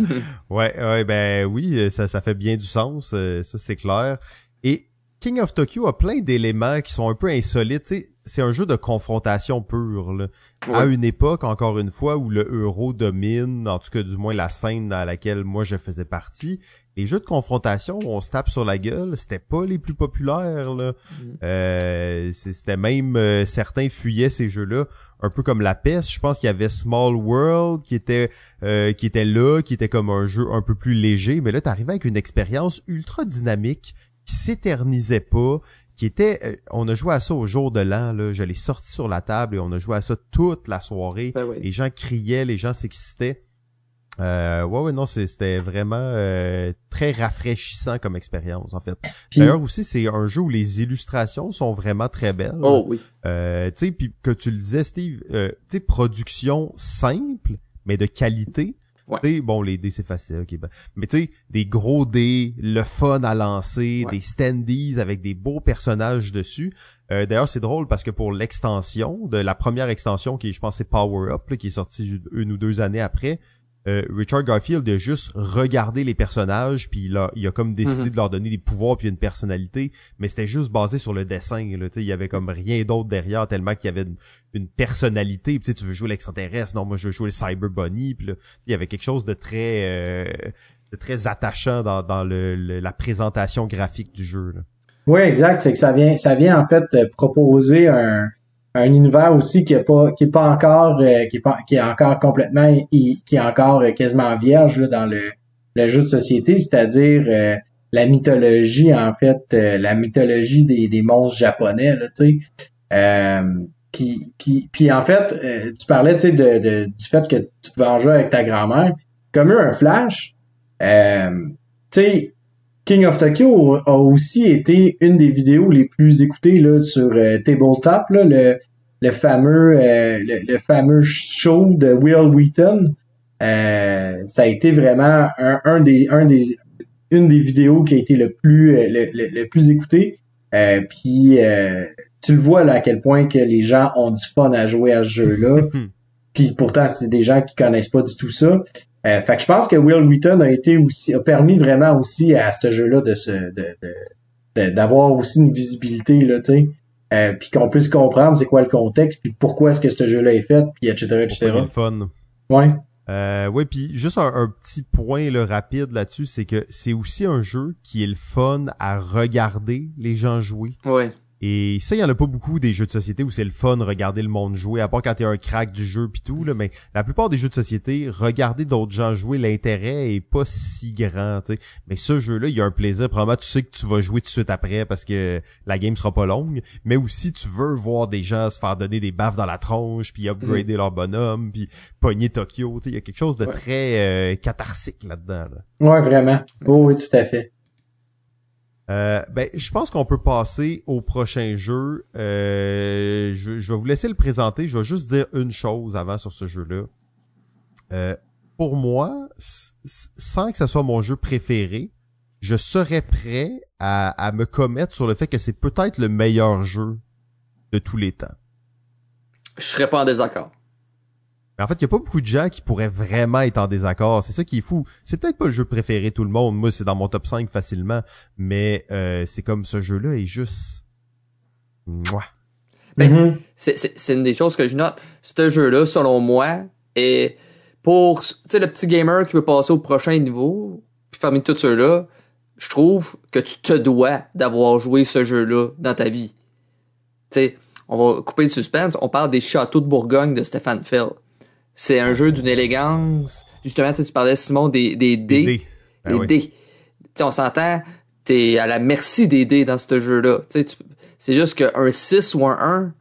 ouais, ouais, ben oui, ça, ça fait bien du sens, ça c'est clair. Et King of Tokyo a plein d'éléments qui sont un peu insolites. c'est un jeu de confrontation pure. Là. À une époque, encore une fois, où le euro domine, en tout cas du moins la scène dans laquelle moi je faisais partie, les jeux de confrontation où on se tape sur la gueule, c'était pas les plus populaires. Là. Mm. Euh, c'était même euh, certains fuyaient ces jeux-là, un peu comme la peste. Je pense qu'il y avait Small World qui était euh, qui était là, qui était comme un jeu un peu plus léger, mais là t'arrivais avec une expérience ultra dynamique qui s'éternisait pas, qui était euh, on a joué à ça au jour de l'an là, je l'ai sorti sur la table et on a joué à ça toute la soirée. Ben oui. Les gens criaient, les gens s'excitaient. Euh, ouais ouais non c'est- c'était vraiment euh, très rafraîchissant comme expérience en fait. D'ailleurs aussi c'est un jeu où les illustrations sont vraiment très belles. Oh oui. Euh, tu sais, puis que tu le disais, Steve, euh, tu sais, production simple, mais de qualité. Ouais. Tu sais, bon, les dés, c'est facile, ok, ben. Mais tu sais, des gros dés, le fun à lancer, Ouais. des standees avec des beaux personnages dessus. Euh, D'ailleurs, c'est drôle parce que pour l'extension, de la première extension qui, je pense, c'est Power Up, là, qui est sortie une ou deux années après, euh, Richard Garfield a juste regardé les personnages, puis il a, il a comme décidé Mhm. de leur donner des pouvoirs puis une personnalité, mais c'était juste basé sur le dessin. Là, tu sais, il y avait comme rien d'autre derrière, tellement qu'il y avait une, une personnalité. Puis tu veux jouer l'extraterrestre, non, moi je veux jouer le Cyber Bunny. Puis là, il y avait quelque chose de très, euh, de très attachant dans, dans le, le- la présentation graphique du jeu. Là. Oui, exact. C'est que ça vient, ça vient en fait euh, proposer un, un univers aussi qui est pas, qui est pas encore, euh, qui est pas, qui est encore complètement, qui est encore euh, quasiment vierge là, dans le, le jeu de société, c'est-à-dire euh, la mythologie en fait, euh, la mythologie des, des monstres japonais, là, tu sais. Euh, puis, puis, puis en fait, euh, tu parlais, tu sais, de, de- du fait que tu pouvais jouer avec ta grand-mère. Comme eu un flash, tu sais, King of Tokyo a aussi été une des vidéos les plus écoutées là, sur euh, Tabletop, là, le, le fameux euh, le, le fameux show de Will Wheaton. Euh, ça a été vraiment un, un des un des une des vidéos qui a été le plus le, le, le plus écouté. Euh, puis tu le vois là à quel point que les gens ont du fun à jouer à ce jeu-là. Puis pourtant, c'est des gens qui connaissent pas du tout ça. Euh, fait que je pense que Will Wheaton a été aussi a permis vraiment aussi à ce jeu-là de se de, de- de- d'avoir aussi une visibilité là, tu sais. Euh, puis qu'on puisse comprendre c'est quoi le contexte, puis pourquoi est-ce que ce jeu-là est fait, puis etc. Etc. le fun. Ouais. Euh, ouais, puis juste un, un petit point là, rapide là-dessus, c'est que c'est aussi un jeu qui est le fun à regarder les gens jouer. Ouais. Et ça, il y en a pas beaucoup des jeux de société où c'est le fun de regarder le monde jouer, à part quand t'es un crack du jeu pis tout, là, mais la plupart des jeux de société, regarder d'autres gens jouer, l'intérêt est pas si grand, tu sais. Mais ce jeu-là, il y a un plaisir, probablement tu sais que tu vas jouer tout de suite après parce que la game sera pas longue, mais aussi tu veux voir des gens se faire donner des baffes dans la tronche, puis upgrader leur bonhomme, puis pogner Tokyo, tu sais, il y a quelque chose de Ouais. très euh, catharsique là-dedans. là. Ouais, vraiment. Oh, oui, tout à fait. Euh, ben, je pense qu'on peut passer au prochain jeu. Euh, je, vais vous laisser le présenter. Je vais juste dire une chose avant sur ce jeu-là. Euh, pour moi, sans que ce soit mon jeu préféré, je serais prêt à, à me commettre sur le fait que c'est peut-être le meilleur jeu de tous les temps. Je serais pas en désaccord. Mais en fait, il y a pas beaucoup de gens qui pourraient vraiment être en désaccord. C'est ça qui est fou. C'est peut-être pas le jeu préféré de tout le monde. Moi, c'est dans mon top 5 facilement. Mais euh, c'est comme ce jeu-là est juste... Mouah. Ben, Mhm. C'est- C'est c'est une des choses que je note. Ce jeu-là, selon moi, est pour tu sais, le petit gamer qui veut passer au prochain niveau, puis parmi tous ceux-là, je trouve que tu te dois d'avoir joué ce jeu-là dans ta vie. Tu sais, on va couper le suspense. On parle des châteaux de Bourgogne de Stéphane Fell. C'est un jeu d'une élégance. Justement, tu parlais, Simon, des, des dés. Dés. Ben les oui. dés. On s'entend, t'es à la merci des dés dans ce jeu-là. Tu sais, tu- c'est juste qu'un 6 ou un 1,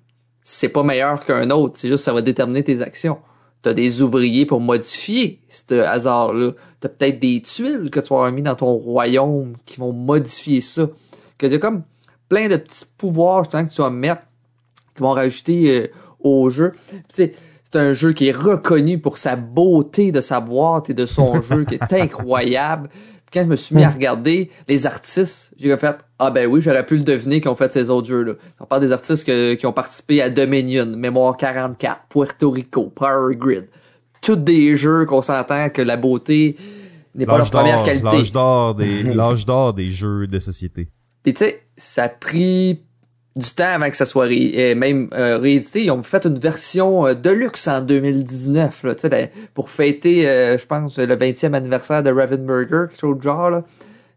c'est pas meilleur qu'un autre. C'est juste que ça va déterminer tes actions. T'as des ouvriers pour modifier ce hasard-là. T'as peut-être des tuiles que tu vas avoir mis dans ton royaume qui vont modifier ça. Que t'as comme plein de petits pouvoirs justement, que tu vas mettre qui vont rajouter euh, au jeu. Puis, c'est un jeu qui est reconnu pour sa beauté de sa boîte et de son jeu qui est incroyable. Puis quand je me suis mis à regarder les artistes, j'ai fait ah ben oui, j'aurais pu le deviner qu'ils ont fait ces autres jeux-là. On parle des artistes que- qui ont participé à Dominion, Mémoire 44, Puerto Rico, Power Grid. Tous des jeux qu'on s'entend que la beauté n'est pas leur première qualité. l'âge d'or des, l'âge d'or des jeux de société. Puis tu sais, ça a pris du temps avant que ça soit ré- euh, même euh, réédité. Ils ont fait une version euh, de luxe en 2019, là, tu sais, la- pour fêter, euh, je pense, le 20e anniversaire de Ravenburger, quelque chose de genre, là,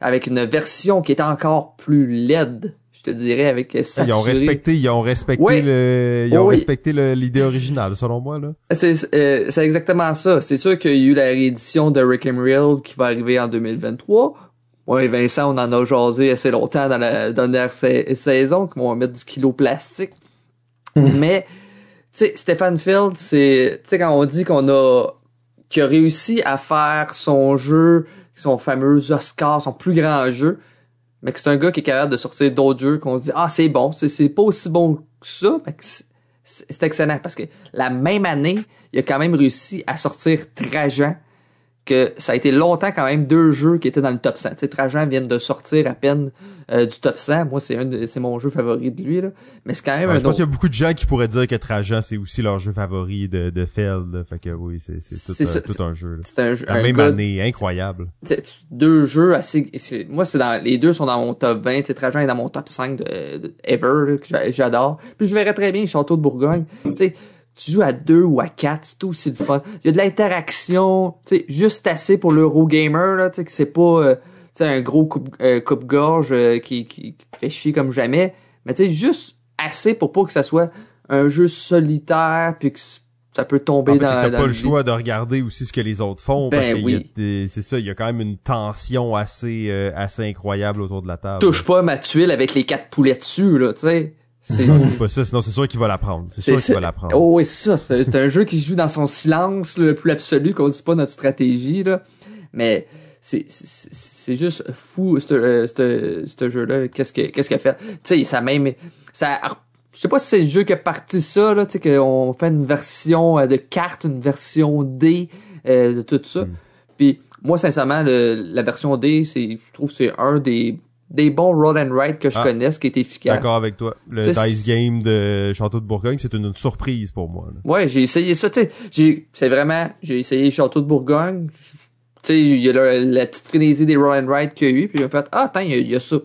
avec une version qui était encore plus laide, je te dirais, avec euh, Ils saturé. ont respecté, ils ont respecté Oui. le, ils ont Oui. respecté l'idée originale, selon moi, là. C'est euh, c'est exactement ça. C'est sûr qu'il y a eu la réédition de Rick and Real qui va arriver en 2023. Et Vincent, on en a jasé assez longtemps dans la dernière sa- saison, qu'on va mettre du kilo plastique. Mais, tu sais, Stephen Field, c'est, tu sais, quand on dit qu'on a, qu'il a réussi à faire son jeu, son fameux Oscar, son plus grand jeu, mais que c'est un gars qui est capable de sortir d'autres jeux qu'on se dit, ah, c'est bon, c'est, pas aussi bon que ça, mais que c'est excellent parce que la même année, il a quand même réussi à sortir Trajan, que ça a été longtemps quand même deux jeux qui étaient dans le top 100. Tu sais, Trajan vient de sortir à peine euh, du top 100. Moi, c'est un de- c'est mon jeu favori de lui, là. Mais c'est quand même Ouais, un je pense qu'il y a beaucoup de gens qui pourraient dire que Trajan, c'est aussi leur jeu favori de, de Feld, là. Fait que oui, c'est, c'est C'est tout, ça, un, tout un jeu, là. C'est un jeu. La un même gars- année, incroyable. deux jeux assez c'est moi c'est dans les deux sont dans mon top 20 tu sais Trajan est dans mon top 5 de, de ever là, que j'a- j'adore puis je verrais très bien Château de Bourgogne tu sais tu joues à deux ou à quatre c'est tout aussi le fun il y a de l'interaction tu sais juste assez pour l'Eurogamer là tu sais que c'est pas euh, tu sais un gros coupe euh, coupe-gorge euh, qui, qui, qui te fait chier comme jamais mais tu sais juste assez pour pas que ça soit un jeu solitaire puis que ça peut tomber En fait, dans, t'as dans pas le choix de regarder aussi ce que les autres font, Ben parce que oui. c'est ça, il y a quand même une tension assez, euh, assez incroyable autour de la table. touche pas ma tuile avec les quatre poulets dessus là tu sais c'est Non, c'est pas ça, sinon c'est sûr qu'il va la prendre. C'est sûr qu'il va la prendre. Oh oui, c'est ça. C'est un jeu qui se joue dans son silence le plus absolu, qu'on dit pas notre stratégie, là. Mais c'est c'est- c'est juste fou, ce euh, jeu-là. Qu'est-ce que qu'est-ce qu'il a fait? Tu sais, ça même... Ça, je sais pas si c'est le jeu qui a parti ça, là, tu sais, qu'on fait une version euh, de carte, une version D euh, de tout ça. Mm. Puis moi, sincèrement, le- la version D, c'est je trouve que c'est un des, des bons roll and write que je Ah. connaisse qui est efficace. D'accord avec toi. Le Dice Game de Château de Bourgogne, c'est une, une surprise pour moi. là. Ouais, j'ai essayé ça, tu sais, c'est vraiment, j'ai essayé Château de Bourgogne, tu sais, il y a la, la petite frénésie des Roll and Ride qu'il y a eu, puis j'ai fait, ah, attends, il y, y a ça.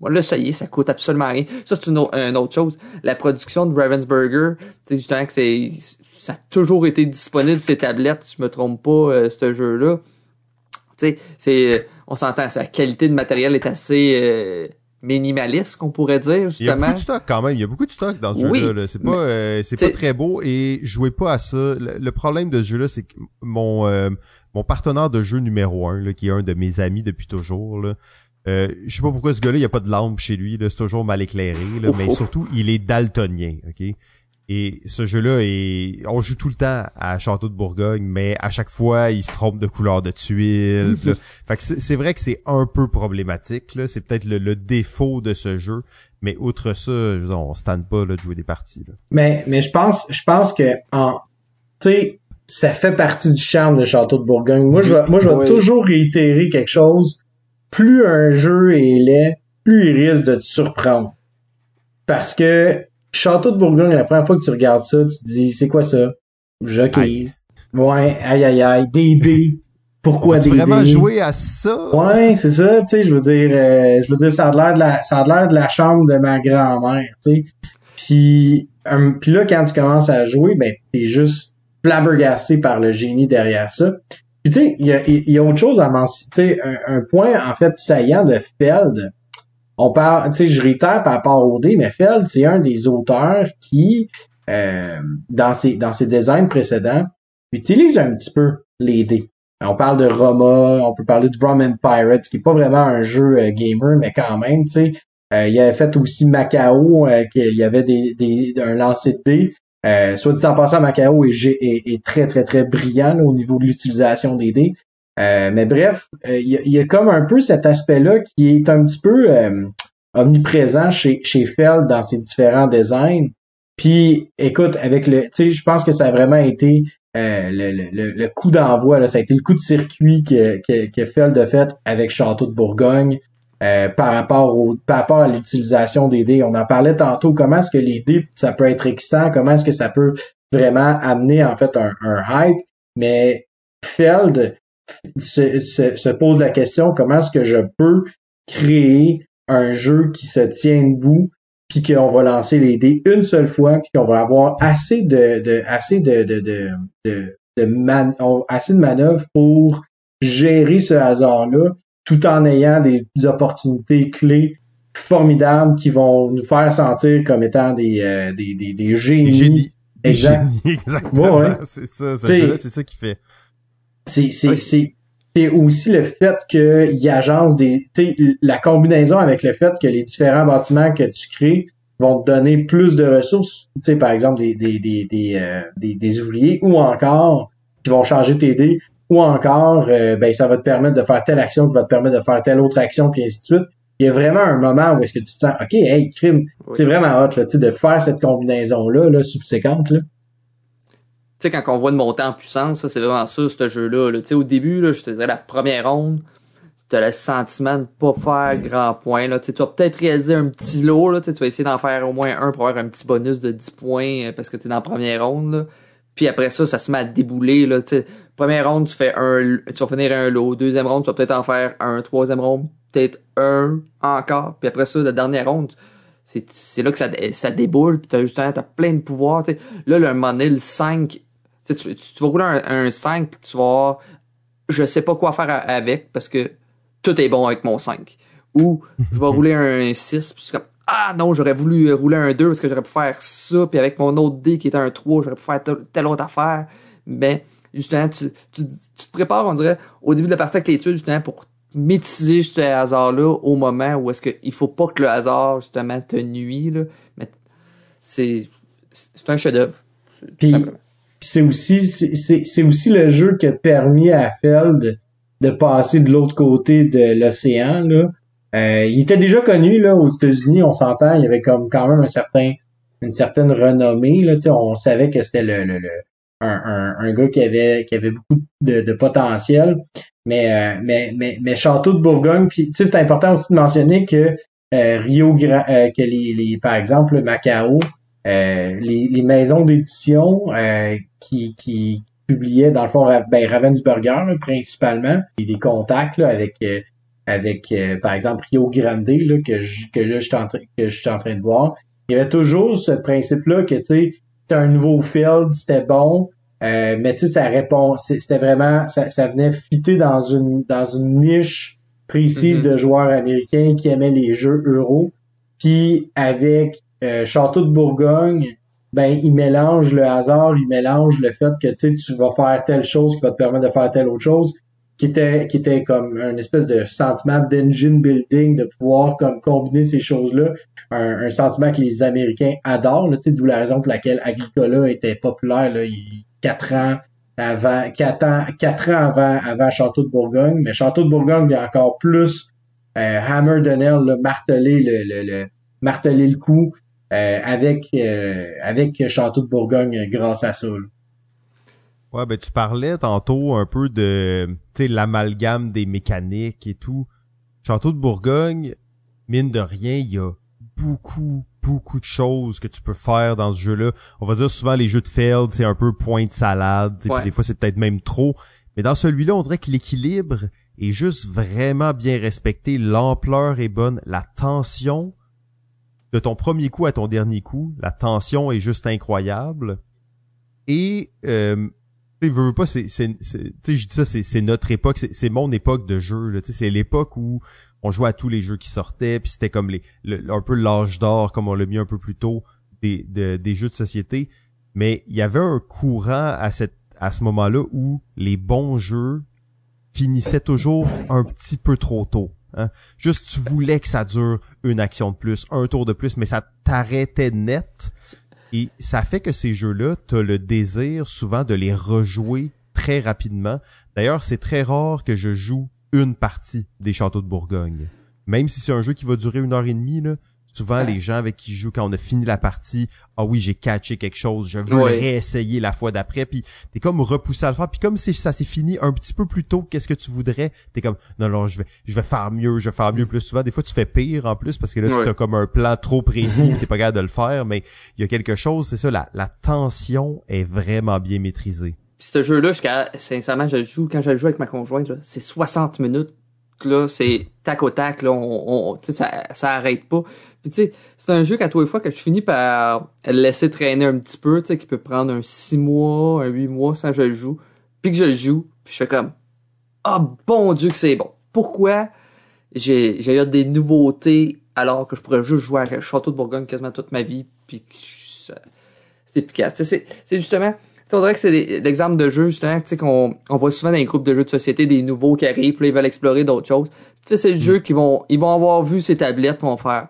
Bon, là, ça y est, ça coûte absolument rien. Ça, c'est une, une autre chose. La production de Ravensburger, tu sais, justement, que c'est, ça a toujours été disponible, ces tablettes, si je me trompe pas, euh, ce jeu-là. Tu sais, euh, on s'entend, la qualité de matériel est assez, euh, minimaliste, qu'on pourrait dire, Il y a justement. beaucoup de stock quand même. Il y a beaucoup de stock dans ce Oui, jeu-là. là. C'est pas, euh, c'est pas très beau et jouez pas à ça. Le, le problème de ce jeu-là, c'est que mon euh, mon partenaire de jeu numéro un, là, qui est un de mes amis depuis toujours, là, euh, je sais pas pourquoi ce gars-là, il y a pas de lampe chez lui. C'est toujours mal éclairé. Là, mais surtout, il est daltonien. Ok? Et ce jeu-là est, on joue tout le temps à Château de Bourgogne, mais à chaque fois, il se trompe de couleur de tuiles. là. Fait que c'est vrai que c'est un peu problématique. Là, c'est peut-être le, le défaut de ce jeu, mais outre ça, on se tanne pas là, de jouer des parties. Là. Mais, mais je pense, je pense que, en, tu sais, ça fait partie du charme de Château de Bourgogne. Moi, je vais, moi, je vais Oui. toujours réitérer quelque chose. Plus un jeu est laid, plus il risque de te surprendre. Parce que Château de Bourgogne, la première fois que tu regardes ça, tu te dis, c'est quoi ça? Jockey. Ouais, aïe, aïe, aïe. Des dés. Pourquoi des vraiment dés? jouer à ça? Ouais, c'est ça, tu sais, je veux dire, euh, je veux dire, ça a l'air de la, ça a l'air de la chambre de ma grand-mère, tu sais. Puis, euh, puis là, quand tu commences à jouer, ben, t'es juste flabbergasté par le génie derrière ça. Puis tu sais, il y a, y a autre chose à mentionner, un, un point, en fait, saillant de Feld. On parle, tu sais, je réitère par rapport au dé, mais Feld, c'est un des auteurs qui, euh, dans ses, dans ses designs précédents, utilise un petit peu les dés. On parle de Roma, on peut parler de Rum and Pirates, qui est pas vraiment un jeu euh, gamer, mais quand même, tu sais. Euh, il avait fait aussi Macao, euh, qu'il y avait des, des, un lancer de dés. Euh, soit dit en passant, Macao est, est, est très, très, très brillant là, au niveau de l'utilisation des dés. Euh, mais bref, euh, il y, y a comme un peu cet aspect-là qui est un petit peu euh, omniprésent chez, chez Feld dans ses différents designs. Puis, écoute, avec le, tu sais, je pense que ça a vraiment été euh, le, le, le, coup d'envoi, ça a été le coup de circuit que, que, que Feld a fait avec Château de Bourgogne euh, par rapport au, par rapport à l'utilisation des dés. On en parlait tantôt. Comment est-ce que les dés, ça peut être excitant? Comment est-ce que ça peut vraiment amener en fait un, un hype? Mais Feld se, se, se pose la question comment est-ce que je peux créer un jeu qui se tient debout puis qu'on va lancer les dés une seule fois, puis qu'on va avoir assez de, de assez de de de, de, de man, assez de manœuvres pour gérer ce hasard-là, tout en ayant des, opportunités clés formidables qui vont nous faire sentir comme étant des euh, des, des, des génies. Génie. Exact. exactement. C'est ça, c'est ça qui fait. C'est c'est c'est c'est aussi le fait qu'il agence des, la combinaison avec le fait que les différents bâtiments que tu crées vont te donner plus de ressources, tu sais, par exemple des, des, des, des, euh, des, ouvriers ou encore qui vont changer tes dés ou encore euh, ben ça va te permettre de faire telle action qui va te permettre de faire telle autre action puis ainsi de suite. Il y a vraiment un moment où est-ce que tu te sens OK, hey, crime, c'est vraiment hot là, de faire cette combinaison là là subséquente là sais, quand on voit une montée en puissance, c'est vraiment ça, ce jeu-là. Tu sais, au début, là, je te disais, la première ronde, t'as le sentiment de pas faire grand point. Là. Tu vas peut-être réaliser un petit lot, là, tu vas essayer d'en faire au moins un pour avoir un petit bonus de 10 points euh, parce que t'es dans la première ronde. Là. Puis après ça, ça se met à débouler. Là, Première ronde, tu fais un. Tu vas finir un lot. Deuxième ronde, tu vas peut-être en faire un. Troisième ronde, peut-être un encore. Puis après ça, la dernière ronde, c'est, là que ça, ça déboule. Puis t'as justement t'as plein de pouvoirs. T'sais. Là, le moment le 5, tu, tu, vas rouler un, un 5 puis tu vas avoir, je sais pas quoi faire avec parce que tout est bon avec mon 5. Ou je vais rouler un 6 puis comme ah non, j'aurais voulu rouler un 2 parce que j'aurais pu faire ça puis avec mon autre dé qui était un 3, j'aurais pu faire telle autre affaire. Mais ben, justement tu, tu, tu, te prépares on dirait au début de la partie avec les tuiles justement pour maîtriser ce hasard-là au moment où est-ce qu'il faut pas que le hasard justement te nuit là. Mais c'est c'est un chef-d'œuvre. Tout simplement c'est aussi c'est aussi le jeu qui a permis à Feld de passer de l'autre côté de l'océan. Euh, il était déjà connu là aux États-Unis, on s'entend, il avait comme quand même un certain une certaine renommée là, on savait que c'était le, le, un, un, gars qui avait qui avait beaucoup de, de potentiel, mais, euh, mais mais mais Château de Bourgogne, puis c'est important aussi de mentionner que euh, Rio que les, les par exemple Macao euh, les, les, maisons d'édition euh, qui, qui publiaient dans le fond ben, Ravensburger principalement. Et des contacts là, avec euh, avec par exemple Rio Grande là, que je, que là je suis en train que je suis en train de voir. Il y avait toujours ce principe là que tu sais c'était un nouveau field c'était bon mais tu sais ça répond c'était vraiment ça, ça venait fitter dans une dans une niche précise mm-hmm. de joueurs américains qui aimaient les jeux euro. Puis avec euh, Château de Bourgogne, ben il mélange le hasard, il mélange le fait que tu vas faire telle chose qui va te permettre de faire telle autre chose, qui était qui était comme un espèce de sentiment d'engine building, de pouvoir comme combiner ces choses-là, un, sentiment que les Américains adorent, d'où la raison pour laquelle Agricola était populaire là, il, quatre ans avant, quatre ans, quatre ans avant, avant Château de Bourgogne, mais Château de Bourgogne a encore plus euh, hammer de nail, martelé le, le, le marteler le coup, avec euh, avec Château de Bourgogne grâce à ça. Ouais, ben tu parlais tantôt un peu de l'amalgame des mécaniques et tout. Château de Bourgogne, mine de rien, il y a beaucoup, beaucoup de choses que tu peux faire dans ce jeu-là. On va dire souvent les jeux de Feld, c'est un peu point de salade, des fois c'est peut-être même trop. Mais dans celui-là, on dirait que l'équilibre est juste vraiment bien respecté, l'ampleur est bonne, la tension de ton premier coup à ton dernier coup, la tension est juste incroyable. Et euh, tu veux pas, c'est, c'est, je dis ça, c'est, c'est notre époque, c'est, mon époque de jeu. C'est l'époque où on jouait à tous les jeux qui sortaient, puis c'était comme les, un peu l'âge d'or, comme on l'a mis un peu plus tôt, des, des jeux de société. Mais il y avait un courant à cette à ce moment-là où les bons jeux finissaient toujours un petit peu trop tôt. Hein. Juste, tu voulais que ça dure une action de plus, un tour de plus, mais ça t'arrêtait net. Et ça fait que ces jeux-là, t'as le désir souvent de les rejouer très rapidement. D'ailleurs, c'est très rare que je joue une partie des Châteaux de Bourgogne. Même si c'est un jeu qui va durer une heure et demie, souvent les gens avec qui je joue quand on a fini la partie, ah oui, j'ai catché quelque chose, je veux réessayer la fois d'après, puis t'es comme repoussé à le faire, puis comme ça s'est fini un petit peu plus tôt, qu'est-ce que tu voudrais? T'es comme non non, je vais je vais faire mieux, je vais faire mieux plus souvent. Des fois tu fais pire en plus parce que là t'as comme un plan trop précis, t'es pas capable de le faire, mais il y a quelque chose, c'est ça, la, la tension est vraiment bien maîtrisée. Puis ce jeu-là, jusqu'à sincèrement, je joue quand je joue avec ma conjointe, c'est 60 minutes là, c'est tac au tac, là, on, on ça, ça arrête pas. Puis tu sais, c'est un jeu qu'à tous les fois que je finis par laisser traîner un petit peu, tu sais, qui peut prendre un 6 mois, un 8 mois sans que je le joue, puis que je le joue, puis je fais comme Ah bon Dieu que c'est bon. Pourquoi j'ai j'ai eu des nouveautés alors que je pourrais juste jouer à Château de Bourgogne quasiment toute ma vie, puis que je- c'est efficace. Tu sais, C'est c'est justement on dirait que c'est l'exemple de jeu, justement, tu sais, qu'on on voit souvent dans les groupes de jeux de société des nouveaux qui arrivent, puis là, ils veulent explorer d'autres choses. Tu sais, c'est le jeu qui vont, ils vont avoir vu ces tablettes, puis vont faire,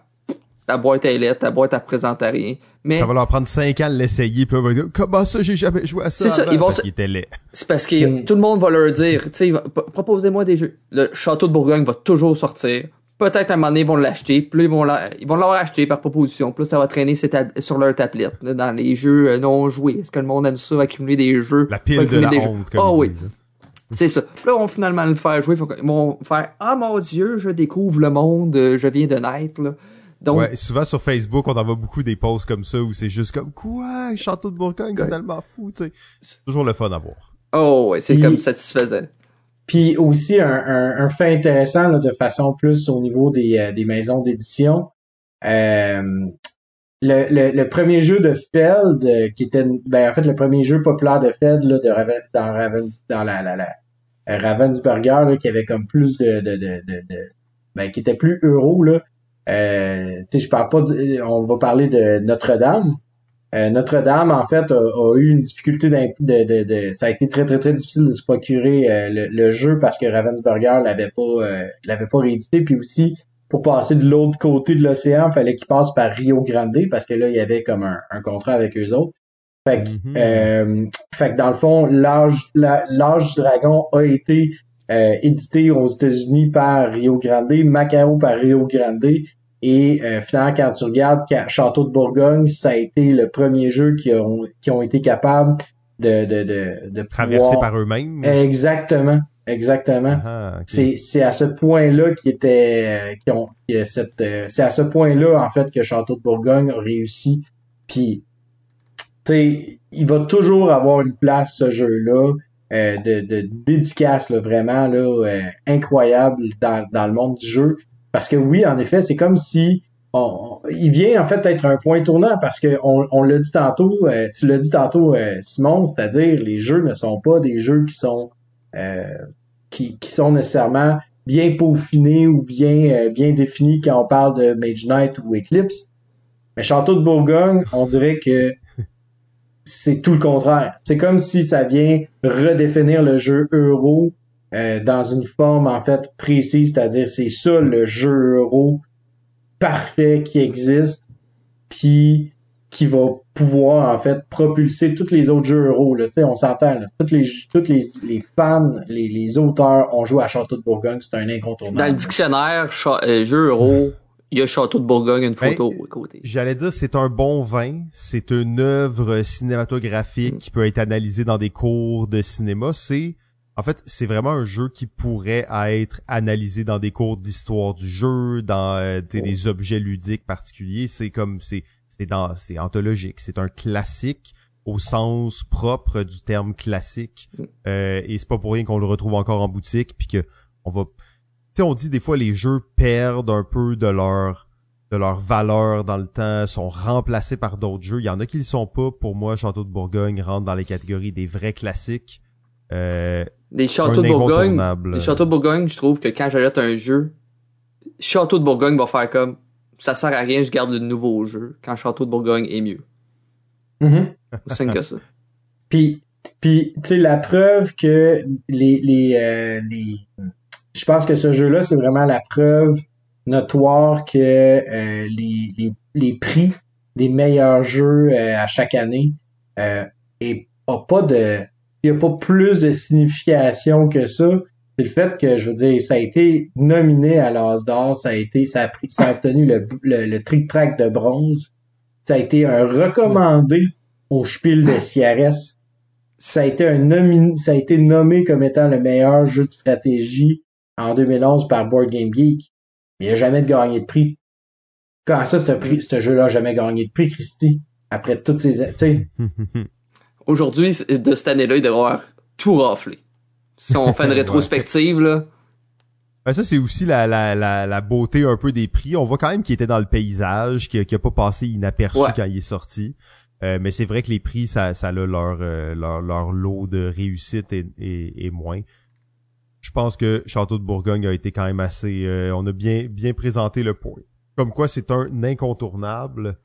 ta boîte est lettre, ta boîte, elle présente à rien. Mais Ça va leur prendre 5 ans de l'essayer, puis ils vont dire, comment ça, j'ai jamais joué à ça C'est ça, ils vont Parce se- qu'il était laid. c'est parce que Mm. tout le monde va leur dire, tu sais, va- proposez-moi des jeux. Le Château de Bourgogne va toujours sortir. Peut-être à un moment donné, ils vont l'acheter, puis là, ils vont la- ils vont l'avoir acheté par proposition. Puis là, ça va traîner sur leur tablette, dans les jeux euh, non joués. Est-ce que le monde aime ça, accumuler des jeux? La pile de accumuler la des jeux? honte, comme Ah ils oui. là. C'est ça. Puis là, ils vont finalement le faire jouer. Ils vont faire Ah mon Dieu, je découvre le monde, euh, je viens de naître. Là. Donc, Ouais, souvent sur Facebook, on en voit beaucoup des posts comme ça où c'est juste comme quoi, Château de Bourgogne, c'est tellement fou, tu sais. C'est toujours le fun à voir. oh ouais, c'est comme satisfaisant. Puis aussi un, un, un fait intéressant là, de façon plus au niveau des, euh, des maisons d'édition. Euh, le, le, le premier jeu de Feld, euh, qui était ben, en fait le premier jeu populaire de Feld là, de Raven, dans Raven, dans la, la, la Ravensburger, là, qui avait comme plus de, de, de, de, de- ben, qui était plus euro là. Euh, je parle pas de, on va parler de Notre-Dame. Euh, Notre-Dame, en fait, a, a eu une difficulté de, de, de, ça a été très très très difficile de se procurer euh, le, le jeu parce que Ravensburger l'avait pas euh, l'avait pas réédité, puis aussi pour passer de l'autre côté de l'océan, fallait qu'il passe par Rio Grande parce que là il y avait comme un, un contrat avec eux autres. Fait que, fait que dans le fond, l'âge l'âge du dragon a été euh, édité aux États-Unis par Rio Grande, Macao par Rio Grande, et euh, finalement, quand tu regardes Château de Bourgogne, ça a été le premier jeu qui ont, qui ont été capables de, de, de, de Traversé pouvoir- par eux-mêmes. Exactement, exactement. Ah. C'est, c'est à ce point-là qui était, qui ont, qui cette, euh, c'est à ce point-là en fait que Château de Bourgogne a réussi. Puis, tu sais, il va toujours avoir une place ce jeu-là euh, de, de dédicace là, vraiment là euh, incroyable dans, dans le monde du jeu. Parce que oui, en effet, c'est comme si on- il vient en fait être un point tournant parce que on, on l'a dit tantôt, euh, tu l'as dit tantôt, euh, Simon, c'est-à-dire les jeux ne sont pas des jeux qui sont euh, qui, qui sont nécessairement bien peaufinés ou bien bien définis quand on parle de Mage Knight ou Eclipse. Mais Château de Bourgogne, on dirait que c'est tout le contraire. C'est comme si ça vient redéfinir le jeu euro euh, dans une forme en fait précise, c'est-à-dire c'est ça le jeu euro parfait qui existe, puis qui va pouvoir en fait propulser tous les autres jeux euro. Là. Tu sais, on s'entend, toutes les toutes les, les fans, les, les auteurs ont joué à Château de Bourgogne, c'est un incontournable. Dans le dictionnaire, euh, jeu euro, il y a Château de Bourgogne, une Ben, photo à côté. J'allais dire, c'est un bon vin, c'est une œuvre cinématographique Mm. qui peut être analysée dans des cours de cinéma. C'est, en fait, c'est vraiment un jeu qui pourrait être analysé dans des cours d'histoire du jeu, dans euh, sais, Oh. des objets ludiques particuliers. C'est comme, c'est, c'est dans, c'est anthologique. C'est un classique au sens propre du terme classique. Mm. Euh, et c'est pas pour rien qu'on le retrouve encore en boutique, puis que on va, sais, on dit des fois les jeux perdent un peu de leur de leur valeur dans le temps, sont remplacés par d'autres jeux. Il y en a qui le sont pas. Pour moi, Château de Bourgogne rentre dans les catégories des vrais classiques. Euh, Les Châteaux un de Bourgogne, incontournable. les Châteaux de Bourgogne, je trouve que quand j'achète un jeu, Château de Bourgogne va faire comme, ça sert à rien, je garde le nouveau jeu, quand Château de Bourgogne est mieux. Aussi simple que ça. Puis, puis tu sais, la preuve que les, les, euh, les... Je pense que ce jeu-là, c'est vraiment la preuve notoire que euh, les, les, les prix des meilleurs jeux euh, à chaque année euh, pas de... Il n'y a pas plus de signification que ça. C'est le fait que, je veux dire, ça a été nominé à l'As d'or, ça a été, ça a pris, ça a obtenu le, le, le trick-track de bronze. Ça a été un recommandé au Spiel de CRS. Ça a été un ça a été nommé comme étant le meilleur jeu de stratégie en 2011 par Board Game Geek. Mais il n'a jamais gagné de prix. Quand ça, ce prix, ce jeu-là a jamais gagné de prix, Christy? Après toutes ces, tu sais. Aujourd'hui, de cette année-là, il devrait avoir tout raflé. Si on fait une rétrospective, là, Ben, ça, c'est aussi la, la, la, la beauté un peu des prix. On voit quand même qu'il était dans le paysage, qu'il a pas passé inaperçu Ouais. quand il est sorti. Euh, mais c'est vrai que les prix, ça, ça a leur, euh, leur, leur lot de réussite et, et, et moins. Je pense que Château de Bourgogne a été quand même assez... euh, on a bien, bien présenté le point. Comme quoi, c'est un incontournable.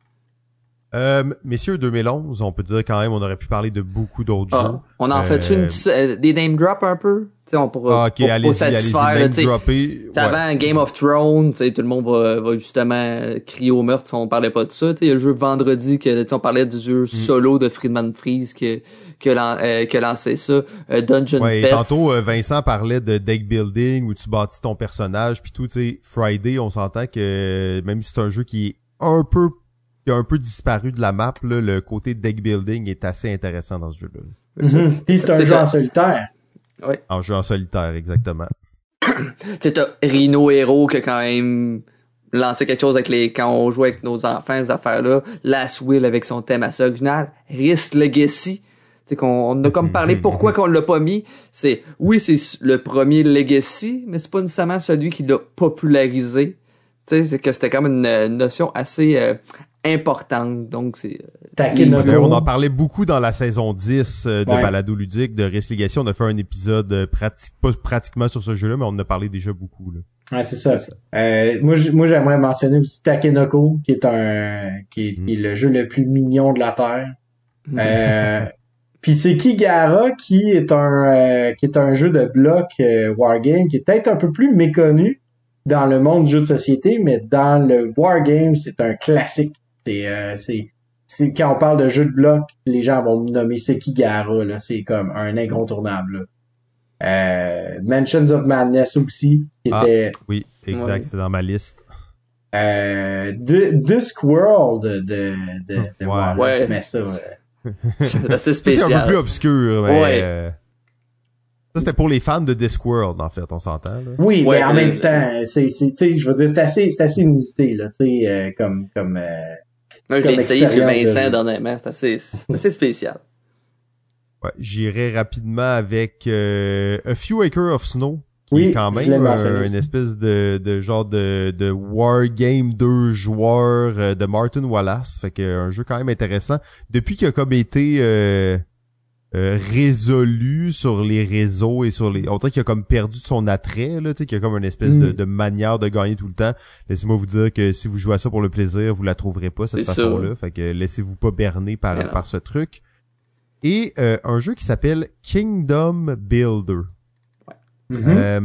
Euh, messieurs, 2011, on peut dire quand même, on aurait pu parler de beaucoup d'autres jeux. Ah, on en fait Euh, une petite- euh, des name drop un peu, tu on pourra Ah, ok, pour, pour allez-y, allez-y, satisfaire. Tu sais, Avant Game of Thrones, tu tout le monde va, va justement euh, crier au meurtre si on parlait pas de ça. Tu il y a le jeu vendredi que on parlait du Mm. jeu solo de Friedman Freeze que que, lan- euh, lancé ça. Euh, Dungeon Ouais, et Pets. tantôt euh, Vincent parlait de deck building où tu bâtis ton personnage puis tout, tu sais, Friday, on s'entend que euh, même si c'est un jeu qui est un peu qui a un peu disparu de la map, là, le côté deck building est assez intéressant dans ce jeu-là. Puis c'est un jeu en solitaire. En jeu en solitaire, exactement. Tu sais, t'as Rhino Hero qui a quand même lancé quelque chose avec les quand on jouait avec nos enfants ces affaires là Last Will avec son thème assez original Risk Legacy sais qu'on on a comme parlé pourquoi qu'on l'a pas mis c'est oui c'est le premier Legacy mais c'est pas nécessairement celui qui l'a popularisé tu sais c'est que c'était comme une, euh, notion assez euh, importante donc c'est euh, Takenoko. On en parlait beaucoup dans la saison 10 euh, de Ouais. Balado Ludique, de Risk Legacy. On a fait un épisode euh, pratique, pas pratiquement sur ce jeu-là, mais on en a parlé déjà beaucoup. Là. Ouais, c'est ça. Euh, moi, j'aimerais mentionner aussi Takenoko, qui est un, qui est, qui est le jeu le plus mignon de la terre. Euh, puis c'est Kigara qui est un, euh, qui est un jeu de bloc euh, wargame qui est peut-être un peu plus méconnu dans le monde du jeu de société, mais dans le wargame, c'est un classique. C'est, euh, c'est, c'est quand on parle de jeu de bloc, les gens vont me nommer Sekigara, là. C'est comme un incontournable, là. Euh, Mansions of Madness aussi, qui Ah. était Oui, exact, Ouais. c'était dans ma liste. euh, Di- Discworld de, de, de, de Ouais. Wallace, Ouais. mais ça, ouais. C'est assez Ça, c'est un peu spécial plus obscur, mais... Ouais. euh, Ça, c'était pour les fans de Discworld, en fait, on s'entend. là. Oui, Ouais, mais en euh, même temps, c'est, c'est, tu sais, je veux dire, c'est assez, c'est assez inusité, là, tu sais, euh, comme, comme, euh, Moi, je comme l'ai essayé Vincent dernièrement c'est assez c'est assez spécial Ouais, J'irai rapidement avec euh, A Few Acres of Snow, qui Oui, est quand même euh, une espèce de, de genre de, de wargame deux joueurs euh, de Martin Wallace. Fait que un jeu quand même intéressant. Depuis qu'il a comme été euh, euh, résolu sur les réseaux et sur les... On dirait qu'il a comme perdu son attrait, là, tu sais, qu'il y a comme une espèce de, Mm. de manière de gagner tout le temps. Laissez-moi vous dire que si vous jouez à ça pour le plaisir, vous la trouverez pas, cette façon-là. Fait que laissez-vous pas berner par, par ce truc. Et euh, un jeu qui s'appelle Kingdom Builder. Mhm. Euh,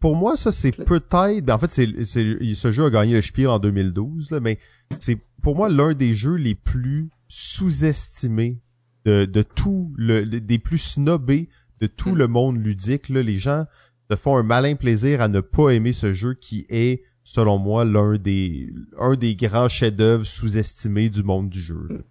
pour moi, ça c'est peut-être. ben, en fait, c'est, c'est ce jeu a gagné le Spiel en 2012, là, mais c'est pour moi l'un des jeux les plus sous-estimés de, de tout le, le- des plus snobés de tout Mm. le monde ludique. Là. Les gens se font un malin plaisir à ne pas aimer ce jeu qui est, selon moi, l'un des un des grands chefs-d'œuvre sous-estimés du monde du jeu.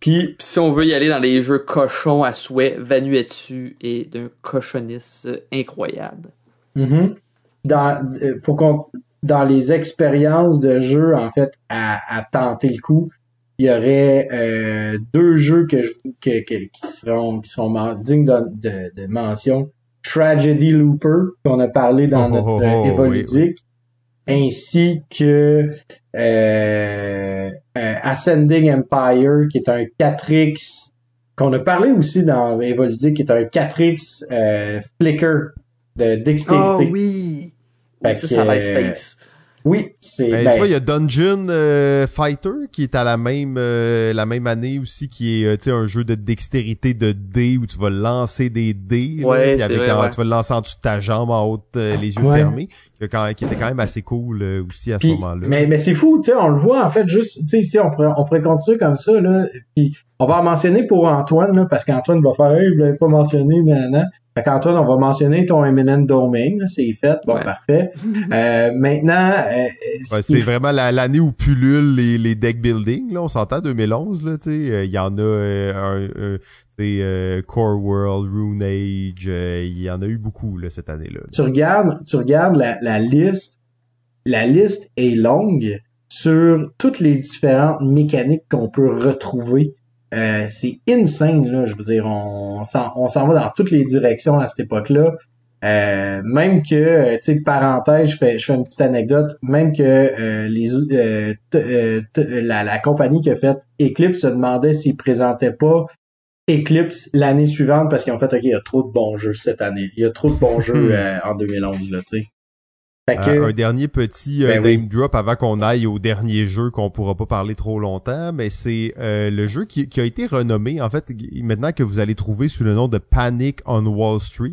Puis, si on veut y aller dans les jeux cochons à souhait, Vanuatu est d'un cochoniste incroyable. mhm. dans, euh, pour qu'on, dans les expériences de jeu, en fait, à, à tenter le coup, il y aurait euh, deux jeux que, je- que, que- qui seront qui seront dignes de, de, de mention. Tragedy Looper, qu'on a parlé dans Oh, notre oh, oh, euh, oui, Évoludique, ainsi que euh, euh, Ascending Empire, qui est un 4X, qu'on a parlé aussi dans Évoludique, qui est un 4X euh, flicker de dextérité. Oh oui! Fait ça, que, ça va être euh, space. Oui, c'est Ben, ben, tu vois, il y a Dungeon euh, Fighter qui est à la même euh, la même année aussi, qui est euh, tu sais un jeu de dextérité de dés où tu vas lancer des dés, là, Ouais, puis c'est avec vrai, en- ouais. tu vas le lancer en dessous de ta jambe en haut, euh, les yeux Ouais. fermés, qui, a quand- qui était quand même assez cool euh, aussi à ce moment-là. mais, mais c'est fou, tu sais, on le voit en fait juste, tu sais, ici on pourrait, on pourrait continuer comme ça là, puis on va en mentionner pour Antoine là, parce qu'Antoine va faire, hey, vous l'avez pas mentionné, nanana. Fait qu'Antoine, on va mentionner ton Eminent Domain, là, c'est fait, bon Ouais. parfait. Euh, maintenant, euh, Ouais, c'est est- vraiment la- l'année où pullulent les, les deck building, là, on s'entend 2011, là, tu sais, euh, il y en a euh, un, un- euh, Core World, Rune Age, euh, il y en a eu beaucoup là cette année-là. tu regardes, tu regardes la, la liste, la liste est longue sur toutes les différentes mécaniques qu'on peut retrouver. Euh, c'est insane, là. Je veux dire, on, s'en, on s'en va dans toutes les directions à cette époque-là. Euh, même que, tu sais, parenthèse, je fais, je fais une petite anecdote, même que les la, la compagnie qui a fait Eclipse se demandait s'ils présentaient pas Eclipse l'année suivante parce qu'ils ont fait, OK, il y a trop de bons jeux cette année. Il y a trop de bons jeux euh, en 2011, là, tu sais. Fait que, Euh, un dernier petit euh, Ben oui. drop avant qu'on aille au dernier jeu qu'on pourra pas parler trop longtemps, mais c'est euh, le jeu qui, qui a été renommé en fait maintenant que vous allez trouver sous le nom de Panic on Wall Street,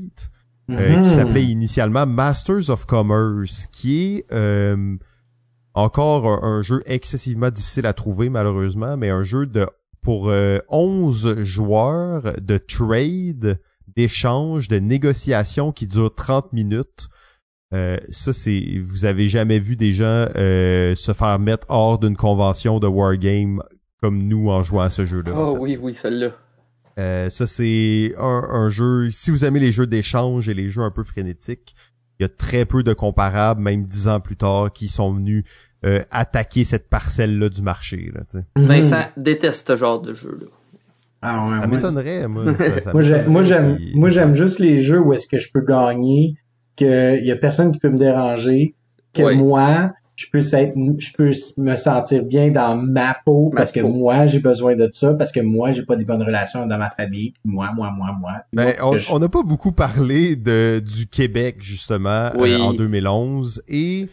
euh, Mhm. qui s'appelait initialement Masters of Commerce, qui est euh, encore un, un jeu excessivement difficile à trouver malheureusement, mais un jeu de pour euh, 11 joueurs de trade, d'échange, de négociation qui dure 30 minutes. Euh, ça, c'est vous avez jamais vu des gens euh, se faire mettre hors d'une convention de wargame comme nous en jouant à ce jeu-là. en Oh fait. oui, oui, celle-là. Euh, ça, c'est un, un jeu. Si vous aimez les jeux d'échange et les jeux un peu frénétiques, il y a très peu de comparables, même dix ans plus tard, qui sont venus euh, attaquer cette parcelle-là du marché. Là. Mhm. Vincent déteste ce genre de jeu-là. Ah ouais, ça m'étonnerait, moi. ça- ça Moi, j'aime, qu'il- moi, j'aime juste les jeux où est-ce que je peux gagner, que y a personne qui peut me déranger, que moi, je peux être, je peux me sentir bien dans ma peau Ma parce que moi, j'ai besoin de ça, parce que moi, j'ai pas des bonnes relations dans ma famille, moi, moi, moi, moi. Ben, on je- n'a pas beaucoup parlé de du Québec justement Oui. euh, en 2011 et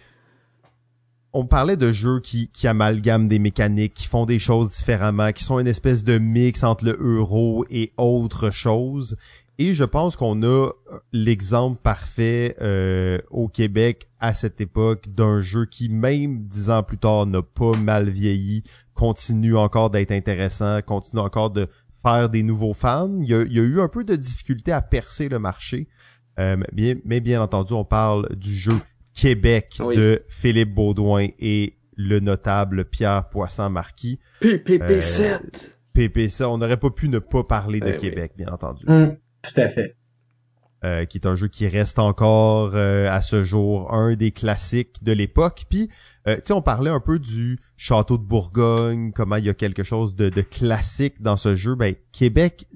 on parlait de jeux qui, amalgament des mécaniques, qui font des choses différemment, qui sont une espèce de mix entre le euro et autre chose. Et je pense qu'on a l'exemple parfait euh, au Québec à cette époque d'un jeu qui, même dix ans plus tard, n'a pas mal vieilli, continue encore d'être intéressant, continue encore de faire des nouveaux fans. Il y a, eu un peu de difficulté à percer le marché. Euh, mais bien entendu, on parle du jeu Québec Oui. de Philippe Baudouin et le notable Pierre Poisson-Marquis. PPP7. PPC, on n'aurait pas pu ne pas parler de oui. Québec, bien entendu. Hum, tout à fait. Euh, qui est un jeu qui reste encore euh, à ce jour un des classiques de l'époque. Puis, euh, tu sais, on parlait un peu du château de Bourgogne, comment il y a quelque chose de, de classique dans ce jeu. Ben, Québec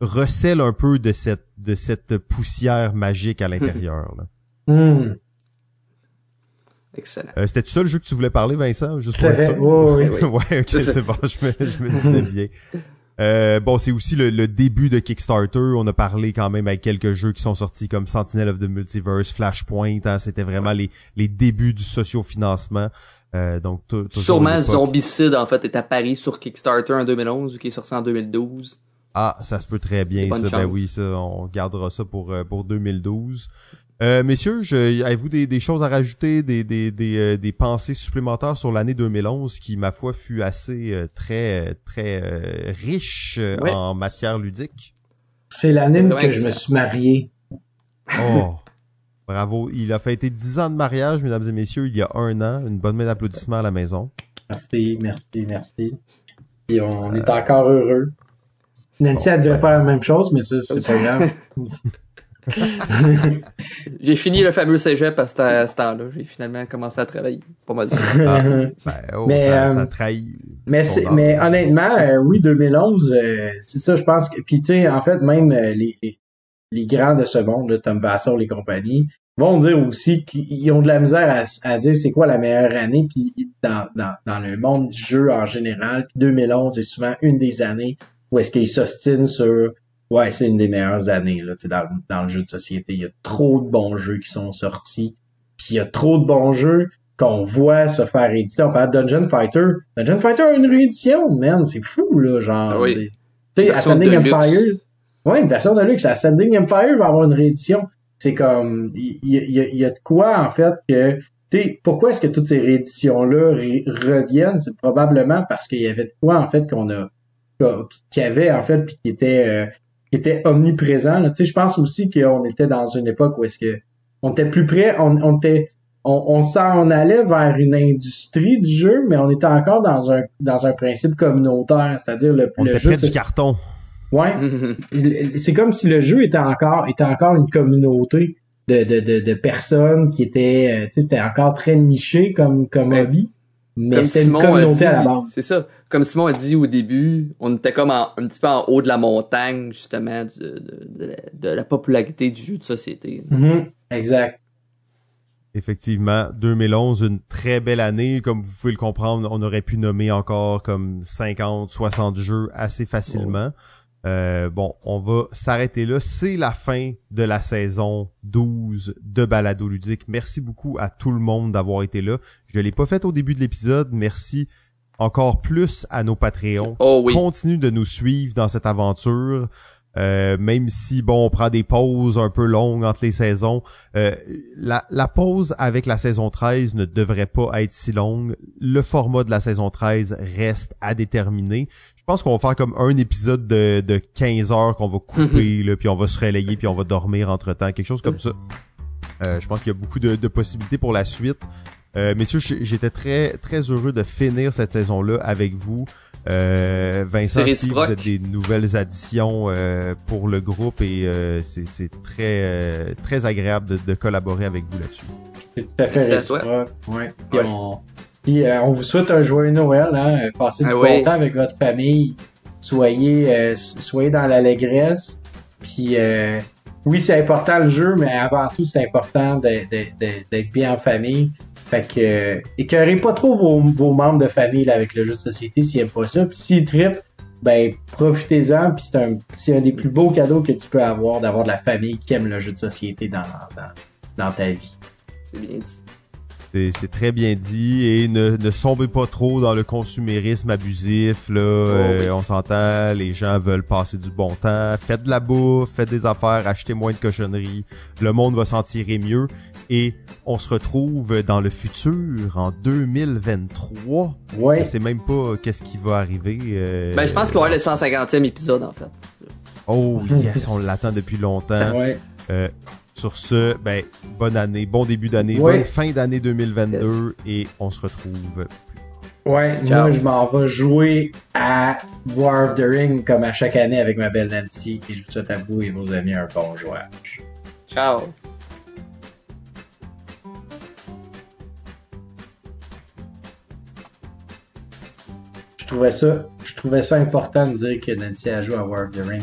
recèle un peu de cette de cette poussière magique à l'intérieur. là. Hum, Excellent. Euh, C'était-tu ça le jeu que tu voulais parler, Vincent? Juste pour à être sûr? Oui, oui. Oui. ouais, ok, Je sais. c'est bon, je me, je me disais bien. Euh, bon, c'est aussi le, le début de Kickstarter. On a parlé quand même avec quelques jeux qui sont sortis comme Sentinel of the Multiverse, Flashpoint. hein, C'était vraiment les, les débuts du sociofinancement. Euh, donc, Sûrement Zombicide, en fait, est apparu sur Kickstarter en 2011, ou qui est sorti en 2012. Ah, ça se peut très bien, Bonne ça. Ben oui, ça, on gardera ça pour euh, pour 2012. Euh, messieurs, je- avez-vous des, des choses à rajouter, des des des, euh, des pensées supplémentaires sur l'année 2011 qui, ma foi, fut assez euh, très très euh, riche euh, Ouais. en matière ludique? C'est l'année que je me suis marié. Oh, bravo! Il a fêté 10 ans de mariage, mesdames et messieurs, il y a un an. Une bonne main d'applaudissements à la maison. Merci, merci, merci. Et on est encore heureux. Nancy, elle dirait pas la même chose, mais ça, c'est pas grave. J'ai fini le fameux cégep à ce, à ce temps-là. J'ai finalement commencé à travailler. Pas mal ça. Ah. Ben, oh, Mais, ça, euh, ça trahit. Mais honnêtement, euh, oui, 2011, euh, c'est ça, je pense que. Puis tu sais, en fait, même euh, les, grands de ce monde, là, Tom Vassar, les compagnies, vont dire aussi qu'ils ont de la misère à, dire c'est quoi la meilleure année. Puis dans, dans, dans le monde du jeu en général, puis 2011 est souvent une des années où est-ce qu'ils s'ostinent sur ouais, c'est une des meilleures années là, tu sais, dans, dans le jeu de société. Il y a trop de bons jeux qui sont sortis. Puis il y a trop de bons jeux qu'on voit se faire éditer. On parle de Dungeon Fighter. Dungeon Fighter a une réédition, man. C'est fou, là, genre. Ah oui. Tu sais, Ascending Empire. luxe. Ouais, une version de luxe. Ascending Empire va avoir une réédition. C'est comme, il y, a- il y a de quoi, en fait, que, tu sais, pourquoi est-ce que toutes ces rééditions-là ré- reviennent? C'est probablement parce qu'il y avait de quoi, en fait, qu'on a, qu'il y avait, en fait, puis qui était, euh, qui était omniprésent, là. Tu sais, je pense aussi qu'on était dans une époque où est-ce que, on était plus près, on, on était, on, on s'en allait vers une industrie du jeu, mais on était encore dans un, dans un principe communautaire, c'est-à-dire le, On le était jeu. près de du carton. Ouais, c'est comme si le jeu était encore était encore une communauté de, de, de, de personnes qui étaient euh, tu sais c'était encore très niché comme comme Ouais. hobby Mais Comme c'était une Simon a communauté dit, à la base. c'est ça. Comme Simon a dit au début, on était comme en- un petit peu en haut de la montagne, justement, de, de, de la, de la popularité du jeu de société. Mhm, Exact. Effectivement, 2011, une très belle année. Comme vous pouvez le comprendre, on aurait pu nommer encore comme 50, 60 jeux assez facilement. Euh, bon, on va s'arrêter là. C'est la fin de la saison 12 de Balado Ludique. Merci beaucoup à tout le monde d'avoir été là. Je l'ai pas fait au début de l'épisode. Merci encore plus à nos Patreons Oh oui. continue de nous suivre dans cette aventure. Euh, même si bon on prend des pauses un peu longues entre les saisons, euh, la, la pause avec la saison 13 ne devrait pas être si longue. Le format de la saison 13 reste à déterminer. Je pense qu'on va faire comme un épisode de, de 15 heures qu'on va couper, là, puis on va se relayer, puis on va dormir entre-temps, quelque chose comme ça. Euh, je pense qu'il y a beaucoup de, de possibilités pour la suite. Euh, messieurs, j'étais très très heureux de finir cette saison-là avec vous. Euh, Vincent, vous êtes des nouvelles additions euh, pour le groupe et euh, c'est très euh, très agréable de, de collaborer avec vous là-dessus. C'est tout à fait réciproque. Ouais. Puis, Ouais. on... Puis, euh, on vous souhaite un joyeux Noël, hein. Passez du Ah bon temps avec votre famille. Soyez, euh, soyez dans l'allégresse. Puis, euh, oui, c'est important le jeu, mais avant tout, c'est important d'être bien en famille. Fait que, euh, écœurez pas trop vos, vos membres de famille là, avec le jeu de société s'ils aiment pas ça. Puis s'ils trippent, ben profitez-en. Puis c'est un, c'est un des plus beaux cadeaux que tu peux avoir d'avoir de la famille qui aime le jeu de société dans, dans, dans ta vie. C'est bien dit. C'est c'est très bien dit et ne, ne sombez pas trop dans le consumérisme abusif. Là, Euh, oui. on s'entend, les gens veulent passer du bon temps. Faites de la bouffe, faites des affaires, achetez moins de cochonneries. Le monde va s'en tirer mieux et on se retrouve dans le futur en 2023. Ouais. Je sais même pas qu'est-ce qui va arriver. euh, Ben, je pense qu'on va le 150e épisode, en fait. Oh yes, on l'attend depuis longtemps. Ouais. Euh, sur ce, ben bonne année, bon début d'année, Ouais. bonne fin d'année 2022 et on se retrouve Ouais, Ciao. moi je m'en vais jouer à War of the Ring comme à chaque année avec ma belle Nancy et je vous souhaite à vous et vos amis un bon jouage. Ciao. Je trouvais ça, je trouvais ça important de dire que Nancy a joué à War of the Ring.